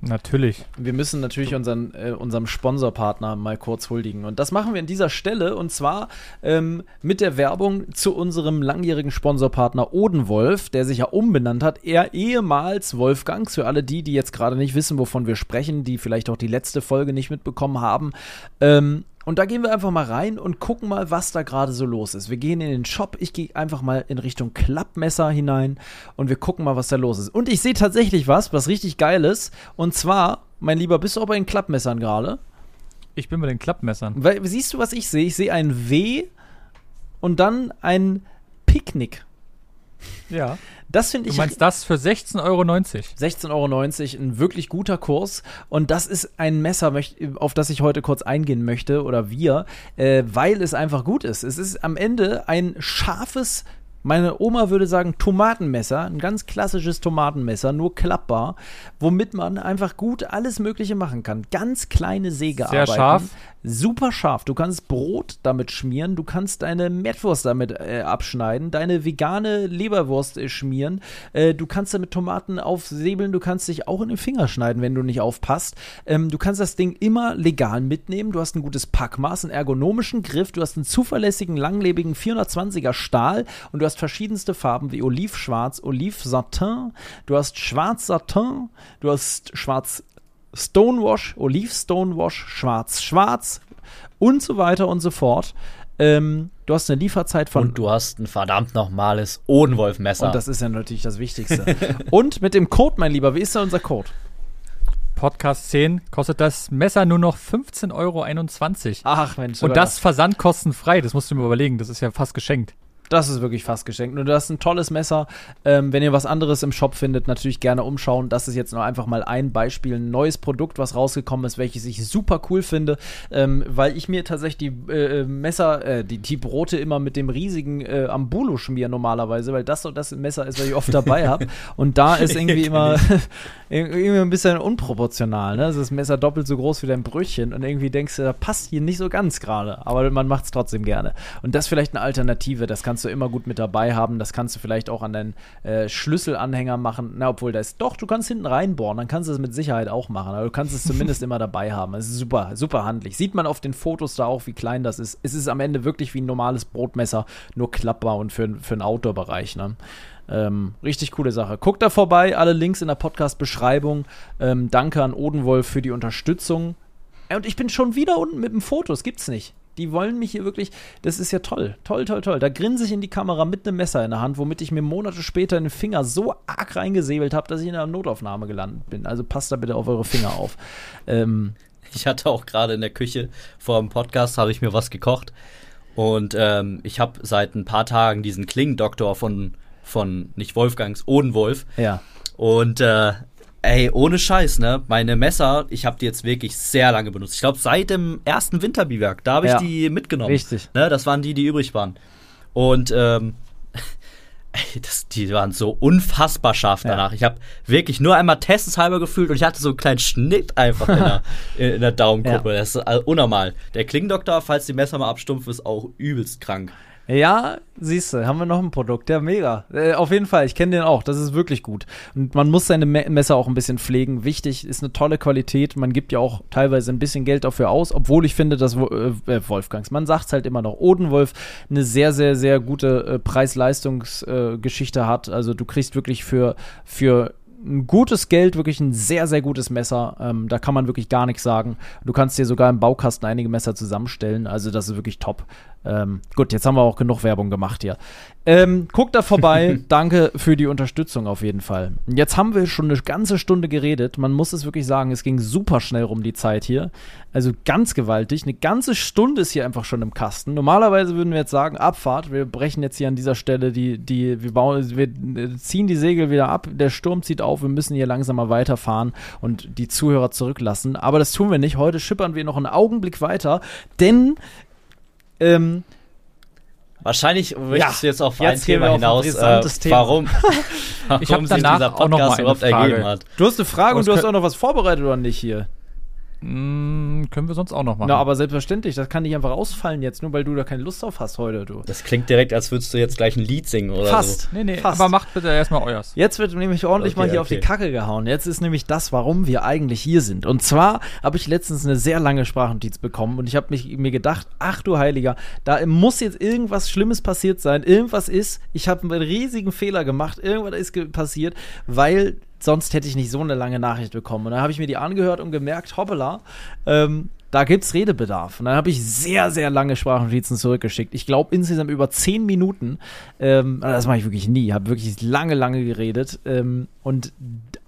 Natürlich. Wir müssen natürlich unseren, äh, unserem Sponsorpartner mal kurz huldigen. Und das machen wir an dieser Stelle und zwar ähm, mit der Werbung zu unserem langjährigen Sponsorpartner Odenwolf, der sich ja umbenannt hat. Er ehemals Wolfgang, für alle die, die jetzt gerade nicht wissen, wovon wir sprechen, die vielleicht auch die letzte Folge nicht mitbekommen haben. Ähm, und da gehen wir einfach mal rein und gucken mal, was da gerade so los ist. Wir gehen in den Shop, ich gehe einfach mal in Richtung Klappmesser hinein und wir gucken mal, was da los ist. Und ich sehe tatsächlich was, was richtig geil ist. Und zwar, mein Lieber, bist du auch bei den Klappmessern gerade? Ich bin bei den Klappmessern. Weil, siehst du, was ich sehe? Ich sehe ein W und dann ein Picknick. Ja. Das finde Du ich meinst das für 16,90 Euro? 16,90 Euro, ein wirklich guter Kurs. Und das ist ein Messer, auf das ich heute kurz eingehen möchte, oder wir, äh, weil es einfach gut ist. Es ist am Ende ein scharfes Meine Oma würde sagen Tomatenmesser, ein ganz klassisches Tomatenmesser, nur klappbar, womit man einfach gut alles Mögliche machen kann. Ganz kleine Sägearbeiten. Sehr scharf. Super scharf. Du kannst Brot damit schmieren, du kannst deine Mettwurst damit äh, abschneiden, deine vegane Leberwurst äh, schmieren, äh, du kannst damit Tomaten aufsäbeln, du kannst dich auch in den Finger schneiden, wenn du nicht aufpasst. Ähm, du kannst das Ding immer legal mitnehmen, du hast ein gutes Packmaß, einen ergonomischen Griff, du hast einen zuverlässigen, langlebigen 420er Stahl und du hast verschiedenste Farben wie Olivschwarz, Olivsatin, du hast Schwarz Satin, du hast Schwarz Stonewash, Olive Stonewash, Schwarz Schwarz und so weiter und so fort. Ähm, du hast eine Lieferzeit von. Und du hast ein verdammt normales Odenwolf-Messer. Und das ist ja natürlich das Wichtigste. und mit dem Code, mein Lieber, wie ist denn unser Code? Podcast 10 kostet das Messer nur noch 15,21 Euro. Ach Mensch. Und das versandkostenfrei, das musst du mir überlegen, das ist ja fast geschenkt. Das ist wirklich fast geschenkt. Und du hast ein tolles Messer. Ähm, wenn ihr was anderes im Shop findet, natürlich gerne umschauen. Das ist jetzt nur einfach mal ein Beispiel, ein neues Produkt, was rausgekommen ist, welches ich super cool finde, ähm, weil ich mir tatsächlich die äh, Messer, äh, die, die Brote immer mit dem riesigen äh, Ambulo schmiere normalerweise, weil das so das Messer ist, was ich oft dabei habe. Und da ist irgendwie immer, irgendwie ein bisschen unproportional. Ne? Also das Messer doppelt so groß wie dein Brötchen und irgendwie denkst du, da passt hier nicht so ganz gerade. Aber man macht es trotzdem gerne. Und das ist vielleicht eine Alternative. Das kannst du immer gut mit dabei haben. Das kannst du vielleicht auch an deinen äh, Schlüsselanhänger machen. Na, obwohl da ist doch, du kannst hinten reinbohren. Dann kannst du es mit Sicherheit auch machen. Aber du kannst es zumindest immer dabei haben. Es ist super, super handlich. Sieht man auf den Fotos da auch, wie klein das ist. Es ist am Ende wirklich wie ein normales Brotmesser, nur klappbar und für, für den Outdoor-Bereich. Ne? Ähm, richtig coole Sache. Guckt da vorbei, alle Links in der Podcast-Beschreibung. Ähm, danke an Odenwolf für die Unterstützung. Und ich bin schon wieder unten mit dem Foto, das gibt's nicht. Die wollen mich hier wirklich, das ist ja toll, toll, toll, toll. Da grinse ich in die Kamera mit einem Messer in der Hand, womit ich mir Monate später den Finger so arg reingesäbelt habe, dass ich in einer Notaufnahme gelandet bin. Also passt da bitte auf eure Finger auf. Ähm, ich hatte auch gerade in der Küche vor dem Podcast, habe ich mir was gekocht. Und ähm, ich habe seit ein paar Tagen diesen Klingendoktor von von nicht Wolfgangs, Odenwolf. Ja. Und äh, ey, ohne Scheiß, ne? Meine Messer, ich habe die jetzt wirklich sehr lange benutzt. Ich glaube, seit dem ersten Winterbiwak, da habe ich Ja. die mitgenommen. Richtig. Ne? Das waren die, die übrig waren. Und ähm, ey, das, die waren so unfassbar scharf Ja. danach. Ich habe wirklich nur einmal testeshalber gefühlt und ich hatte so einen kleinen Schnitt einfach in der, in, der Daumenkuppe. Das ist unnormal. Der Klingendoktor, falls die Messer mal abstumpfen, ist auch übelst krank. Ja, siehst du, haben wir noch ein Produkt. Ja, mega. Äh, auf jeden Fall, ich kenne den auch. Das ist wirklich gut. Und man muss seine Me Messer auch ein bisschen pflegen. Wichtig, ist eine tolle Qualität. Man gibt ja auch teilweise ein bisschen Geld dafür aus, obwohl ich finde, dass Wo äh, Wolfgangs, man sagt es halt immer noch, Odenwolf eine sehr, sehr, sehr gute äh, Preis-Leistungs-Geschichte äh, hat. Also du kriegst wirklich für, für ein gutes Geld, wirklich ein sehr, sehr gutes Messer. Ähm, da kann man wirklich gar nichts sagen. Du kannst dir sogar im Baukasten einige Messer zusammenstellen. Also das ist wirklich top. Ähm, gut, jetzt haben wir auch genug Werbung gemacht hier. Ähm, guckt da vorbei. Danke für die Unterstützung auf jeden Fall. Jetzt haben wir schon eine ganze Stunde geredet. Man muss es wirklich sagen, es ging super schnell rum die Zeit hier. Also ganz gewaltig. Eine ganze Stunde ist hier einfach schon im Kasten. Normalerweise würden wir jetzt sagen, Abfahrt. Wir brechen jetzt hier an dieser Stelle die, die, wir bauen, wir äh, ziehen die Segel wieder ab. Der Sturm zieht auf. Wir müssen hier langsam mal weiterfahren und die Zuhörer zurücklassen. Aber das tun wir nicht. Heute schippern wir noch einen Augenblick weiter, denn ähm, Wahrscheinlich möchtest du jetzt auf ein jetzt gehen Thema ein hinaus, brisantes äh, Thema. warum, warum Ich hab sich danach dieser auch noch mal Podcast eine überhaupt Frage. ergeben hat. du hast eine Frage und du hast auch noch was vorbereitet oder nicht hier? Mm, können wir sonst auch noch machen. Na, aber selbstverständlich, das kann nicht einfach ausfallen jetzt, nur weil du da keine Lust drauf hast heute, du. Das klingt direkt, als würdest du jetzt gleich ein Lied singen oder Fast. so. nee, nee, Fast. aber macht bitte erstmal euers. Jetzt wird nämlich ordentlich Okay, mal hier auf okay. die Kacke gehauen. Jetzt ist nämlich das, warum wir eigentlich hier sind. Und zwar habe ich letztens eine sehr lange Sprachnotiz bekommen und ich habe mich mir gedacht, ach du Heiliger, da muss jetzt irgendwas Schlimmes passiert sein. Irgendwas ist, ich habe einen riesigen Fehler gemacht, irgendwas ist passiert, weil sonst hätte ich nicht so eine lange Nachricht bekommen. Und dann habe ich mir die angehört und gemerkt, hoppala, ähm, da gibt's Redebedarf. Und dann habe ich sehr, sehr lange Sprachnotizen zurückgeschickt. Ich glaube insgesamt über zehn Minuten. Ähm, das mache ich wirklich nie. Habe wirklich lange, lange geredet. Ähm, und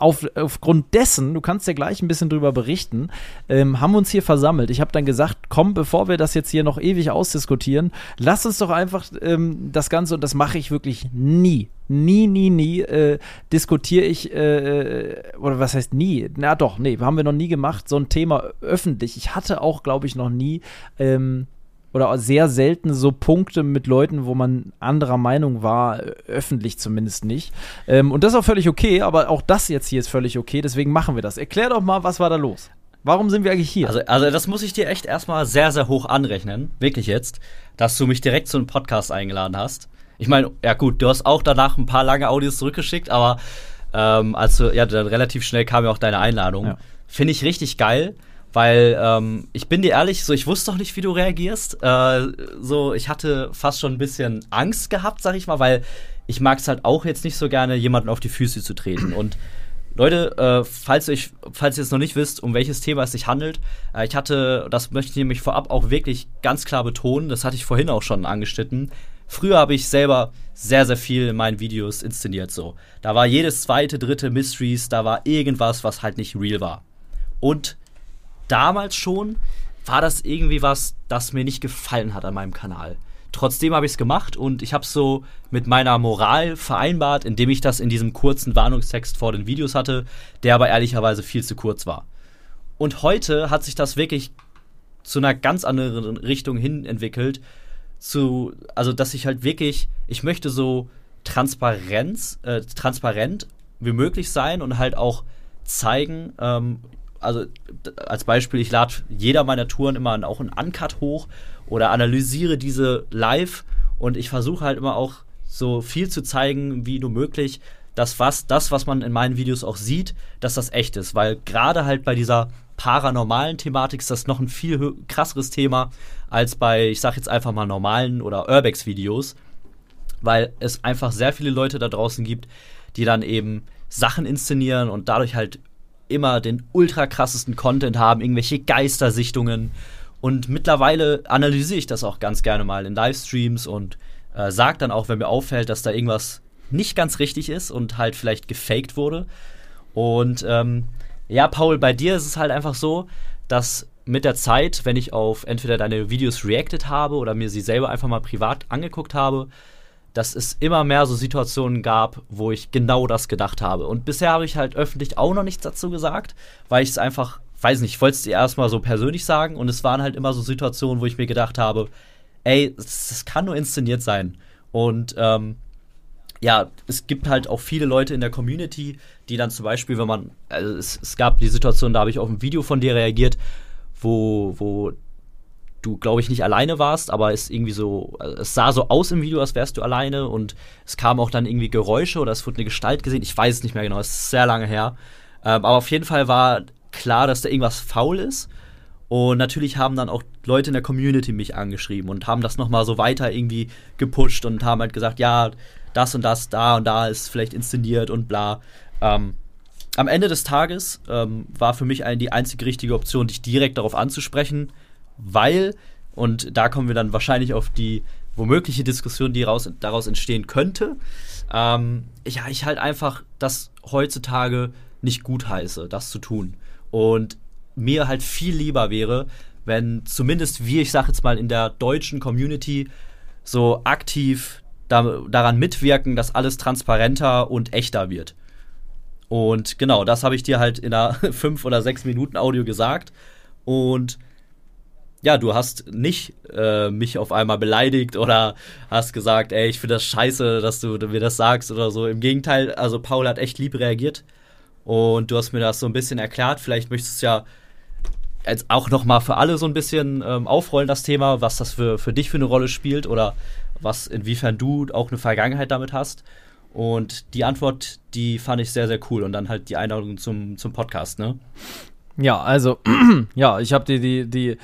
auf, aufgrund dessen, du kannst ja gleich ein bisschen drüber berichten, ähm, haben wir uns hier versammelt. Ich habe dann gesagt, komm, bevor wir das jetzt hier noch ewig ausdiskutieren, lass uns doch einfach ähm, das Ganze, und das mache ich wirklich nie, nie, nie, nie, äh, diskutiere ich, äh, oder was heißt nie? Na doch, nee, haben wir noch nie gemacht, so ein Thema öffentlich. Ich hatte auch, glaube ich, noch nie ähm, oder sehr selten so Punkte mit Leuten, wo man anderer Meinung war, öffentlich zumindest nicht. Ähm, und das ist auch völlig okay, aber auch das jetzt hier ist völlig okay, deswegen machen wir das. Erklär doch mal, was war da los? Warum sind wir eigentlich hier? Also, also das muss ich dir echt erstmal sehr, sehr hoch anrechnen, wirklich jetzt, dass du mich direkt zu einem Podcast eingeladen hast. Ich meine, ja gut, du hast auch danach ein paar lange Audios zurückgeschickt, aber ähm, also ja, dann relativ schnell kam ja auch deine Einladung. Ja. Finde ich richtig geil, weil ähm, ich bin dir ehrlich, so ich wusste doch nicht, wie du reagierst. Äh, so ich hatte fast schon ein bisschen Angst gehabt, sag ich mal, weil ich mag es halt auch jetzt nicht so gerne, jemanden auf die Füße zu treten und Leute, äh, falls, ich, falls ihr es noch nicht wisst, um welches Thema es sich handelt, äh, ich hatte, das möchte ich nämlich vorab auch wirklich ganz klar betonen, das hatte ich vorhin auch schon angeschnitten. Früher habe ich selber sehr, sehr viel in meinen Videos inszeniert so. Da war jedes zweite, dritte Mysteries, da war irgendwas, was halt nicht real war. Und damals schon war das irgendwie was, das mir nicht gefallen hat an meinem Kanal. Trotzdem habe ich es gemacht und ich habe es so mit meiner Moral vereinbart, indem ich das in diesem kurzen Warnungstext vor den Videos hatte, der aber ehrlicherweise viel zu kurz war. Und heute hat sich das wirklich zu einer ganz anderen Richtung hin entwickelt, zu, also dass ich halt wirklich, ich möchte so Transparenz, äh, transparent wie möglich sein und halt auch zeigen, ähm, also als Beispiel, ich lade jeder meiner Touren immer auch einen Uncut hoch oder analysiere diese live und ich versuche halt immer auch so viel zu zeigen, wie nur möglich, dass was, das, was man in meinen Videos auch sieht, dass das echt ist. Weil gerade halt bei dieser paranormalen Thematik ist das noch ein viel krasseres Thema als bei, ich sag jetzt einfach mal normalen oder Urbex-Videos, weil es einfach sehr viele Leute da draußen gibt, die dann eben Sachen inszenieren und dadurch halt immer den ultra krassesten Content haben, irgendwelche Geistersichtungen. Und mittlerweile analysiere ich das auch ganz gerne mal in Livestreams und äh, sage dann auch, wenn mir auffällt, dass da irgendwas nicht ganz richtig ist und halt vielleicht gefaked wurde. Und ähm, ja, Paul, bei dir ist es halt einfach so, dass mit der Zeit, wenn ich auf entweder deine Videos reacted habe oder mir sie selber einfach mal privat angeguckt habe, dass es immer mehr so Situationen gab, wo ich genau das gedacht habe. Und bisher habe ich halt öffentlich auch noch nichts dazu gesagt, weil ich es einfach, weiß nicht, ich wollte es dir erstmal so persönlich sagen und es waren halt immer so Situationen, wo ich mir gedacht habe, ey, das, kann nur inszeniert sein. Und ähm, ja, es gibt halt auch viele Leute in der Community, die dann zum Beispiel, wenn man, also es, es gab die Situation, da habe ich auf ein Video von dir reagiert, wo, wo du, glaube ich, nicht alleine warst, aber es irgendwie so, es sah so aus im Video, als wärst du alleine und es kamen auch dann irgendwie Geräusche oder es wurde eine Gestalt gesehen. Ich weiß es nicht mehr genau, es ist sehr lange her. Ähm, aber auf jeden Fall war klar, dass da irgendwas faul ist. Und natürlich haben dann auch Leute in der Community mich angeschrieben und haben das nochmal so weiter irgendwie gepusht und haben halt gesagt, ja, das und das, da und da ist vielleicht inszeniert und bla. Ähm, am Ende des Tages ähm, war für mich die einzige richtige Option, dich direkt darauf anzusprechen, weil, und da kommen wir dann wahrscheinlich auf die womögliche Diskussion, die raus, daraus entstehen könnte, ähm, ja, ich halt einfach das heutzutage nicht gut heiße, das zu tun. Und mir halt viel lieber wäre, wenn zumindest wir, ich sag jetzt mal, in der deutschen Community so aktiv da, daran mitwirken, dass alles transparenter und echter wird. Und genau, das habe ich dir halt in einer 5 oder 6 Minuten Audio gesagt. Und ja, du hast nicht äh, mich auf einmal beleidigt oder hast gesagt, ey, ich finde das scheiße, dass du mir das sagst oder so. Im Gegenteil, also Paul hat echt lieb reagiert und du hast mir das so ein bisschen erklärt. Vielleicht möchtest du ja jetzt auch noch mal für alle so ein bisschen ähm, aufrollen, das Thema, was das für, für dich für eine Rolle spielt oder was, inwiefern du auch eine Vergangenheit damit hast. Und die Antwort, die fand ich sehr, sehr cool. Und dann halt die Einladung zum, zum Podcast, ne? Ja, also, ja, ich habe dir die, die,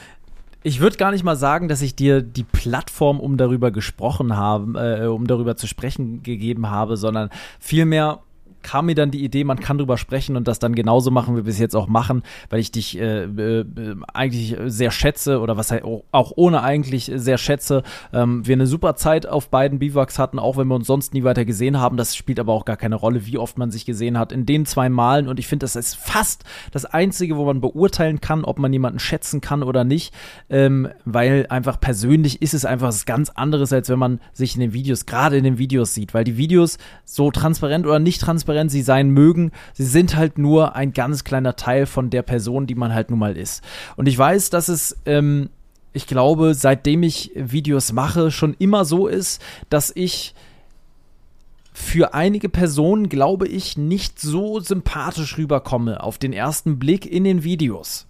ich würde gar nicht mal sagen, dass ich dir die Plattform, um darüber gesprochen haben, äh, um darüber zu sprechen gegeben habe, sondern vielmehr kam mir dann die Idee, man kann drüber sprechen und das dann genauso machen, wie wir es jetzt auch machen, weil ich dich äh, äh, eigentlich sehr schätze oder was auch ohne eigentlich sehr schätze. Ähm, wir eine super Zeit auf beiden Biwaks hatten, auch wenn wir uns sonst nie weiter gesehen haben. Das spielt aber auch gar keine Rolle, wie oft man sich gesehen hat in den zwei Malen und ich finde, das ist fast das Einzige, wo man beurteilen kann, ob man jemanden schätzen kann oder nicht, ähm, weil einfach persönlich ist es einfach was ganz anderes, als wenn man sich in den Videos, gerade in den Videos sieht, weil die Videos so transparent oder nicht transparent transparent sie sein mögen, sie sind halt nur ein ganz kleiner Teil von der Person, die man halt nun mal ist. Und ich weiß, dass es ähm, ich glaube, seitdem ich Videos mache, schon immer so ist, dass ich für einige Personen, glaube ich, nicht so sympathisch rüberkomme auf den ersten Blick in den Videos.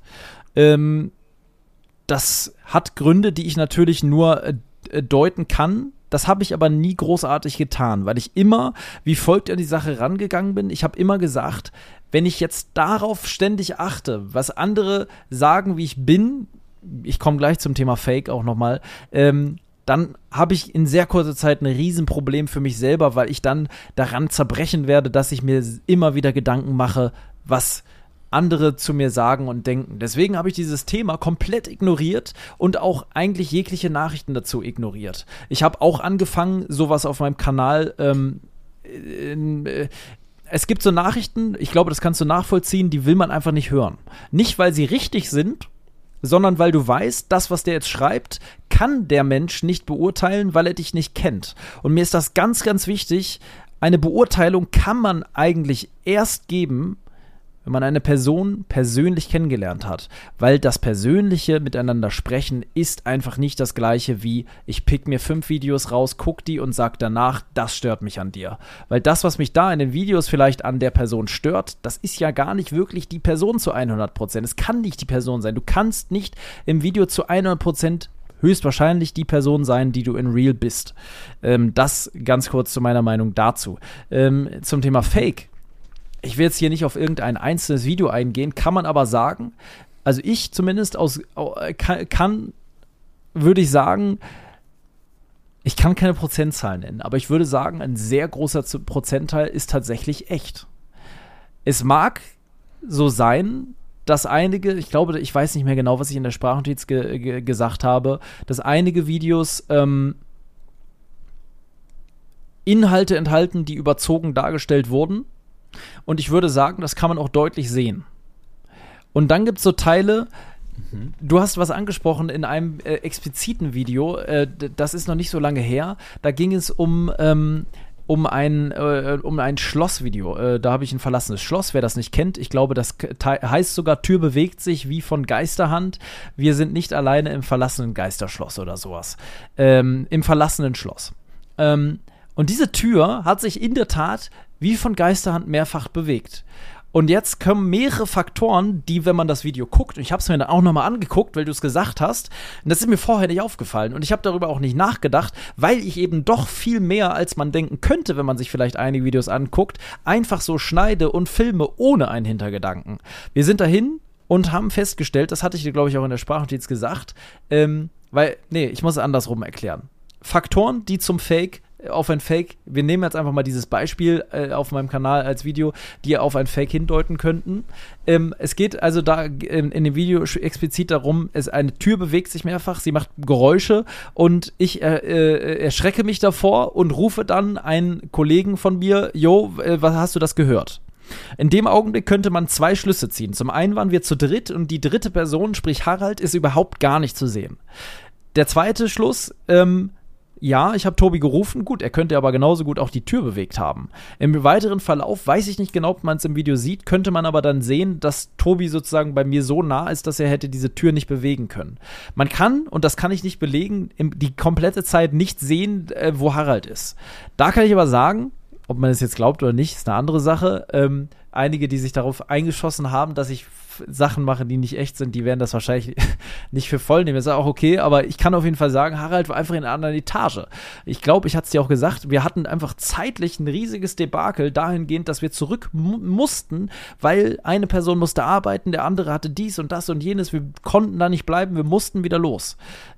Ähm, das hat Gründe, die ich natürlich nur äh, deuten kann. Das habe ich aber nie großartig getan, weil ich immer wie folgt an die Sache rangegangen bin. Ich habe immer gesagt, wenn ich jetzt darauf ständig achte, was andere sagen, wie ich bin, ich komme gleich zum Thema Fake auch nochmal, ähm, dann habe ich in sehr kurzer Zeit ein Riesenproblem für mich selber, weil ich dann daran zerbrechen werde, dass ich mir immer wieder Gedanken mache, was andere zu mir sagen und denken. Deswegen habe ich dieses Thema komplett ignoriert und auch eigentlich jegliche Nachrichten dazu ignoriert. Ich habe auch angefangen, sowas auf meinem Kanal ähm, in, äh, es gibt so Nachrichten, ich glaube, das kannst du nachvollziehen, die will man einfach nicht hören. Nicht, weil sie richtig sind, sondern weil du weißt, das, was der jetzt schreibt, kann der Mensch nicht beurteilen, weil er dich nicht kennt. Und mir ist das ganz, ganz wichtig. Eine Beurteilung kann man eigentlich erst geben, wenn man eine Person persönlich kennengelernt hat. Weil das persönliche Miteinander sprechen ist einfach nicht das gleiche wie ich pick mir fünf Videos raus, guck die und sag danach, das stört mich an dir. Weil das, was mich da in den Videos vielleicht an der Person stört, das ist ja gar nicht wirklich die Person zu 100 Prozent. Es kann nicht die Person sein. Du kannst nicht im Video zu 100 Prozent höchstwahrscheinlich die Person sein, die du in Real bist. Ähm, das ganz kurz zu meiner Meinung dazu. Ähm, zum Thema Fake ich will jetzt hier nicht auf irgendein einzelnes Video eingehen, kann man aber sagen, also ich zumindest aus kann, kann würde ich sagen, ich kann keine Prozentzahl nennen, aber ich würde sagen, ein sehr großer Prozentteil ist tatsächlich echt. Es mag so sein, dass einige, ich glaube, ich weiß nicht mehr genau, was ich in der Sprachnotiz ge ge gesagt habe, dass einige Videos ähm, Inhalte enthalten, die überzogen dargestellt wurden und ich würde sagen, das kann man auch deutlich sehen. Und dann gibt es so Teile, mhm. Du hast was angesprochen in einem äh, expliziten Video, äh, das ist noch nicht so lange her. Da ging es um, ähm, um, ein, äh, um ein Schlossvideo. Äh, da habe ich ein verlassenes Schloss. Wer das nicht kennt, ich glaube, das heißt sogar, Tür bewegt sich wie von Geisterhand. Wir sind nicht alleine im verlassenen Geisterschloss oder sowas. Ähm, Im verlassenen Schloss. Ähm, und diese Tür hat sich in der Tat wie von Geisterhand mehrfach bewegt. Und jetzt kommen mehrere Faktoren, die, wenn man das Video guckt, und ich habe es mir dann auch nochmal angeguckt, weil du es gesagt hast, und das ist mir vorher nicht aufgefallen. Und ich habe darüber auch nicht nachgedacht, weil ich eben doch viel mehr, als man denken könnte, wenn man sich vielleicht einige Videos anguckt, einfach so schneide und filme ohne einen Hintergedanken. Wir sind dahin und haben festgestellt, das hatte ich dir, glaube ich, auch in der Sprachnotiz gesagt, ähm, weil, nee, ich muss es andersrum erklären. Faktoren, die zum Fake auf ein Fake, wir nehmen jetzt einfach mal dieses Beispiel äh, auf meinem Kanal als Video, die auf ein Fake hindeuten könnten. Ähm, es geht also da in, in, dem Video explizit darum, es, eine Tür bewegt sich mehrfach, sie macht Geräusche und ich äh, äh, erschrecke mich davor und rufe dann einen Kollegen von mir, Jo, äh, was hast du das gehört? In dem Augenblick könnte man zwei Schlüsse ziehen. Zum einen waren wir zu dritt und die dritte Person, sprich Harald, ist überhaupt gar nicht zu sehen. Der zweite Schluss, ähm, ja, ich habe Tobi gerufen, gut, er könnte aber genauso gut auch die Tür bewegt haben. Im weiteren Verlauf weiß ich nicht genau, ob man es im Video sieht, könnte man aber dann sehen, dass Tobi sozusagen bei mir so nah ist, dass er hätte diese Tür nicht bewegen können. Man kann, und das kann ich nicht belegen, die komplette Zeit nicht sehen, äh, wo Harald ist. Da kann ich aber sagen, ob man es jetzt glaubt oder nicht, ist eine andere Sache. Ähm, einige, die sich darauf eingeschossen haben, dass ich Sachen mache, die nicht echt sind, die werden das wahrscheinlich nicht für voll nehmen. Das ist auch okay, aber ich kann auf jeden Fall sagen, Harald war einfach in einer anderen Etage. Ich glaube, ich hatte es dir auch gesagt, wir hatten einfach zeitlich ein riesiges Debakel dahingehend, dass wir zurück mussten, weil eine Person musste arbeiten, der andere hatte dies und das und jenes. Wir konnten da nicht bleiben, wir mussten wieder los.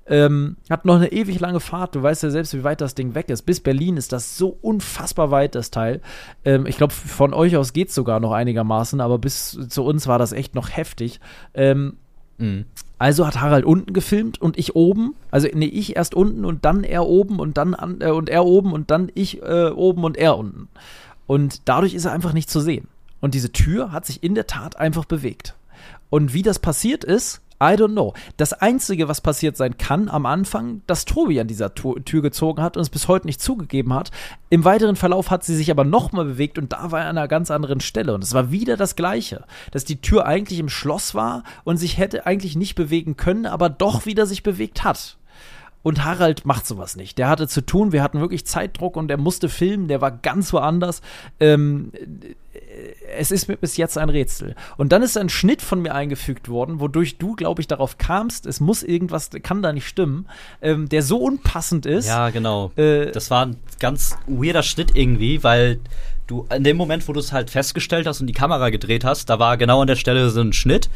Ähm, hat noch eine ewig lange Fahrt. Du weißt ja selbst, wie weit das Ding weg ist. Bis Berlin ist das so unfassbar weit, das Teil. Ähm, ich glaube, von euch aus geht es sogar noch einigermaßen, aber bis zu uns war das echt noch heftig. Ähm, mhm. Also hat Harald unten gefilmt und ich oben. Also nee, ich erst unten und dann er oben und dann an, äh, und er oben und dann ich äh, oben und er unten. Und dadurch ist er einfach nicht zu sehen. Und diese Tür hat sich in der Tat einfach bewegt. Und wie das passiert ist, I don't know. Das Einzige, was passiert sein kann am Anfang, dass Tobi an dieser Tür gezogen hat und es bis heute nicht zugegeben hat. Im weiteren Verlauf hat sie sich aber nochmal bewegt und da war er an einer ganz anderen Stelle. Und es war wieder das Gleiche, dass die Tür eigentlich im Schloss war und sich hätte eigentlich nicht bewegen können, aber doch wieder sich bewegt hat. Und Harald macht sowas nicht. Der hatte zu tun, wir hatten wirklich Zeitdruck und er musste filmen, der war ganz woanders. Ähm, es ist mir bis jetzt ein Rätsel. Und dann ist ein Schnitt von mir eingefügt worden, wodurch du, glaube ich, darauf kamst, es muss irgendwas, kann da nicht stimmen, ähm, der so unpassend ist. Ja, genau. Äh, das war ein ganz weirder Schnitt irgendwie, weil du in dem Moment, wo du es halt festgestellt hast und die Kamera gedreht hast, da war genau an der Stelle so ein Schnitt.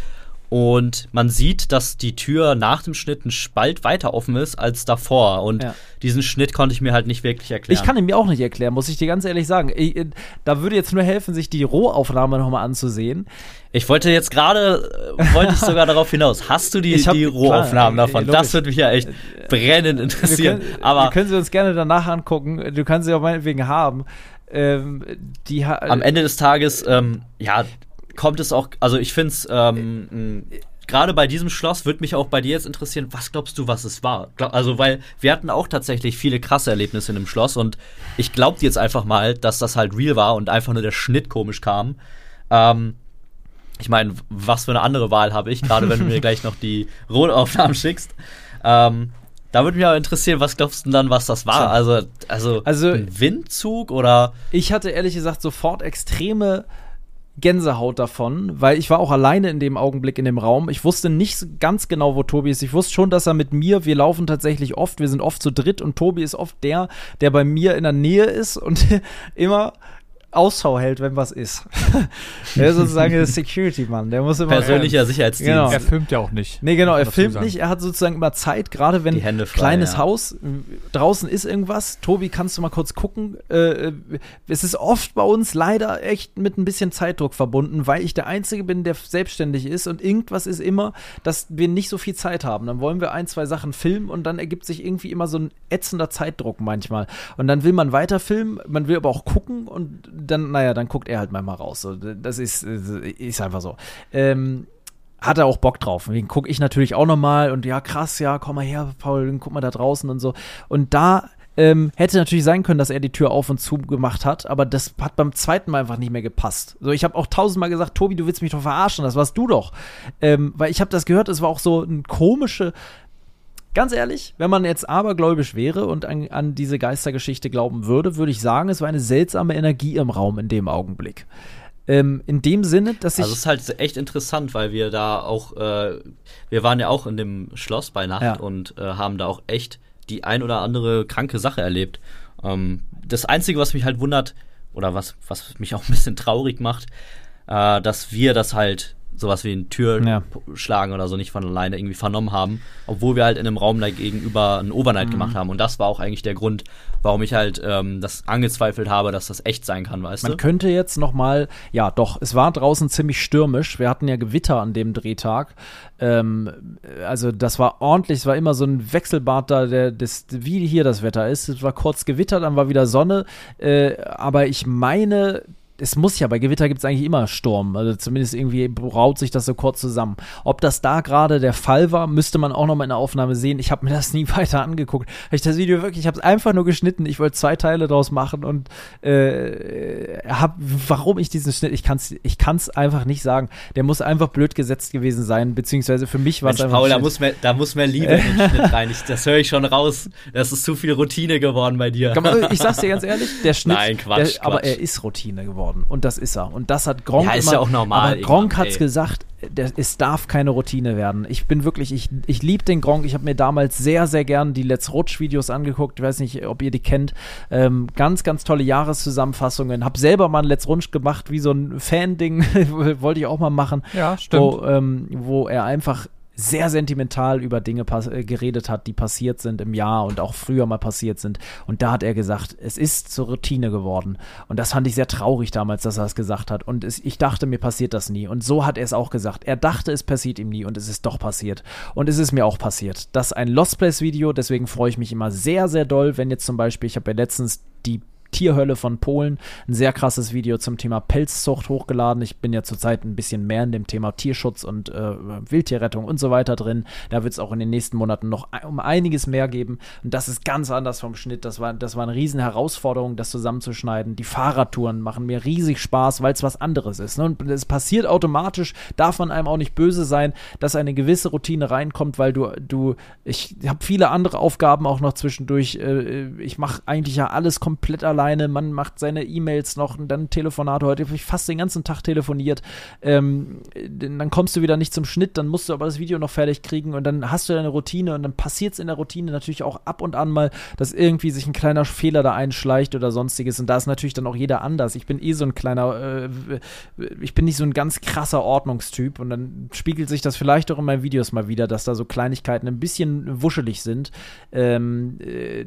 Und man sieht, dass die Tür nach dem Schnitt ein Spalt weiter offen ist als davor. Und Ja. diesen Schnitt konnte ich mir halt nicht wirklich erklären. Ich kann ihn mir auch nicht erklären, muss ich dir ganz ehrlich sagen. Ich, äh, da würde jetzt nur helfen, sich die Rohaufnahme nochmal anzusehen. Ich wollte jetzt gerade, äh, wollte ich sogar darauf hinaus. Hast du die, hab- die Rohaufnahmen klar, davon? logisch. das würde mich ja echt brennend Wir interessieren. können, Aber wir können sie uns gerne danach angucken. Du kannst sie auch meinetwegen haben. Ähm, die ha- am Ende des Tages, ähm, ja, kommt es auch, also ich finde es, ähm, gerade bei diesem Schloss würde mich auch bei dir jetzt interessieren, was glaubst du, was es war? Also, weil wir hatten auch tatsächlich viele krasse Erlebnisse in dem Schloss und ich glaub dir jetzt einfach mal, dass das halt real war und einfach nur der Schnitt komisch kam. Ähm, ich meine, was für eine andere Wahl habe ich, gerade wenn du mir gleich noch die Rohaufnahmen schickst. Ähm, da würde mich aber interessieren, was glaubst du denn dann, was das war? Also, also, Also- ein Windzug oder Ich hatte ehrlich gesagt sofort extreme Gänsehaut davon, weil ich war auch alleine in dem Augenblick in dem Raum. Ich wusste nicht ganz genau, wo Tobi ist. Ich wusste schon, dass er mit mir, wir laufen tatsächlich oft, wir sind oft zu dritt und Tobi ist oft der, der bei mir in der Nähe ist und immer Ausschau hält, wenn was ist. er ist sozusagen der Security-Mann. Der muss immer. persönlicher Sicherheitsdienst? Genau. Er filmt ja auch nicht. Nee, genau, er filmt nicht, er hat sozusagen immer Zeit, gerade wenn Die Hände frei, kleines ja. Haus, draußen ist irgendwas. Tobi, kannst du mal kurz gucken? Äh, es ist oft bei uns leider echt mit ein bisschen Zeitdruck verbunden, weil ich der Einzige bin, der selbstständig ist und irgendwas ist immer, dass wir nicht so viel Zeit haben. Dann wollen wir ein, zwei Sachen filmen und dann ergibt sich irgendwie immer so ein ätzender Zeitdruck manchmal. Und dann will man weiter filmen, man will aber auch gucken und dann, naja, dann guckt er halt manchmal raus. Das ist, ist einfach so. Ähm, hat er auch Bock drauf. Den gucke ich natürlich auch nochmal und ja, krass, ja, komm mal her, Paul, guck mal da draußen und so. Und da ähm, hätte natürlich sein können, dass er die Tür auf und zu gemacht hat, aber das hat beim zweiten Mal einfach nicht mehr gepasst. So, ich habe auch tausendmal gesagt, Tobi, du willst mich doch verarschen, das warst du doch. Ähm, weil ich habe das gehört, es war auch so ein komische, Ganz ehrlich, wenn man jetzt abergläubisch wäre und an, an diese Geistergeschichte glauben würde, würde ich sagen, es war eine seltsame Energie im Raum in dem Augenblick. Ähm, in dem Sinne, dass ich. Also es ist halt echt interessant, weil wir da auch, äh, wir waren ja auch in dem Schloss bei Nacht Ja. und äh, haben da auch echt die ein oder andere kranke Sache erlebt. Ähm, das Einzige, was mich halt wundert, oder was, was mich auch ein bisschen traurig macht, äh, dass wir das halt sowas wie ein Ja. Türschlagen oder so nicht von alleine irgendwie vernommen haben, obwohl wir halt in einem Raum da gegenüber einen Overnight Mhm. gemacht haben. Und das war auch eigentlich der Grund, warum ich halt ähm, das angezweifelt habe, dass das echt sein kann, weißt Man du? könnte jetzt noch mal, ja doch, es war draußen ziemlich stürmisch. Wir hatten ja Gewitter an dem Drehtag. Ähm, also das war ordentlich, es war immer so ein Wechselbad da, der, das, wie hier das Wetter ist. Es war kurz Gewitter, dann war wieder Sonne. Äh, aber ich meine, es muss ja, bei Gewitter gibt es eigentlich immer Sturm. Also zumindest irgendwie braut sich das so kurz zusammen. Ob das da gerade der Fall war, müsste man auch noch mal in der Aufnahme sehen. Ich habe mir das nie weiter angeguckt. Hab ich das Video wirklich, ich habe es einfach nur geschnitten. Ich wollte zwei Teile draus machen und äh, hab, warum ich diesen Schnitt, ich kann es ich kann's einfach nicht sagen. Der muss einfach blöd gesetzt gewesen sein, beziehungsweise für mich war es einfach. Paul, da muss, mehr, da muss mehr Liebe in den Schnitt rein. Ich, das höre ich schon raus. Das ist zu viel Routine geworden bei dir. Man- Ich sag's dir ganz ehrlich, der Schnitt, Nein, Quatsch, der, aber Quatsch. er ist Routine geworden und das ist er. Und das hat Gronk Ja, ist immer, ja auch normal Aber Gronk hat's ey. gesagt, der, es darf keine Routine werden. Ich bin wirklich, ich, ich liebe den Gronk. Ich habe mir damals sehr, sehr gern die Let's Rutsch-Videos angeguckt. Ich weiß nicht, ob ihr die kennt. Ähm, ganz, ganz tolle Jahreszusammenfassungen. Hab selber mal ein Let's Rutsch gemacht, wie so ein Fan-Ding. Wollte ich auch mal machen. Ja, stimmt. Wo, ähm, wo er einfach sehr sentimental über Dinge äh, geredet hat, die passiert sind im Jahr und auch früher mal passiert sind. Und da hat er gesagt, es ist zur Routine geworden. Und das fand ich sehr traurig damals, dass er es gesagt hat. Und es, ich dachte, mir passiert das nie. Und so hat er es auch gesagt. Er dachte, es passiert ihm nie und es ist doch passiert. Und es ist mir auch passiert. Das ist ein Lost Place Video, deswegen freue ich mich immer sehr, sehr doll, wenn jetzt zum Beispiel, ich habe ja letztens die Tierhölle von Polen. Ein sehr krasses Video zum Thema Pelzzucht hochgeladen. Ich bin ja zurzeit ein bisschen mehr in dem Thema Tierschutz und äh, Wildtierrettung und so weiter drin. Da wird es auch in den nächsten Monaten noch um einiges mehr geben. Und das ist ganz anders vom Schnitt. Das war, das war eine riesen Herausforderung, das zusammenzuschneiden. Die Fahrradtouren machen mir riesig Spaß, weil es was anderes ist. Ne? Und es passiert automatisch, darf man einem auch nicht böse sein, dass eine gewisse Routine reinkommt, weil du, du, ich habe viele andere Aufgaben auch noch zwischendurch. Äh, ich mache eigentlich ja alles komplett alleine. Man macht seine E-Mails noch und dann Telefonate. Heute habe ich fast den ganzen Tag telefoniert. Ähm, dann kommst du wieder nicht zum Schnitt, dann musst du aber das Video noch fertig kriegen und dann hast du deine Routine und dann passiert es in der Routine natürlich auch ab und an mal, dass irgendwie sich ein kleiner Fehler da einschleicht oder sonstiges. Und da ist natürlich dann auch jeder anders. Ich bin eh so ein kleiner, äh, ich bin nicht so ein ganz krasser Ordnungstyp und dann spiegelt sich das vielleicht auch in meinen Videos mal wieder, dass da so Kleinigkeiten ein bisschen wuschelig sind. Ähm, äh,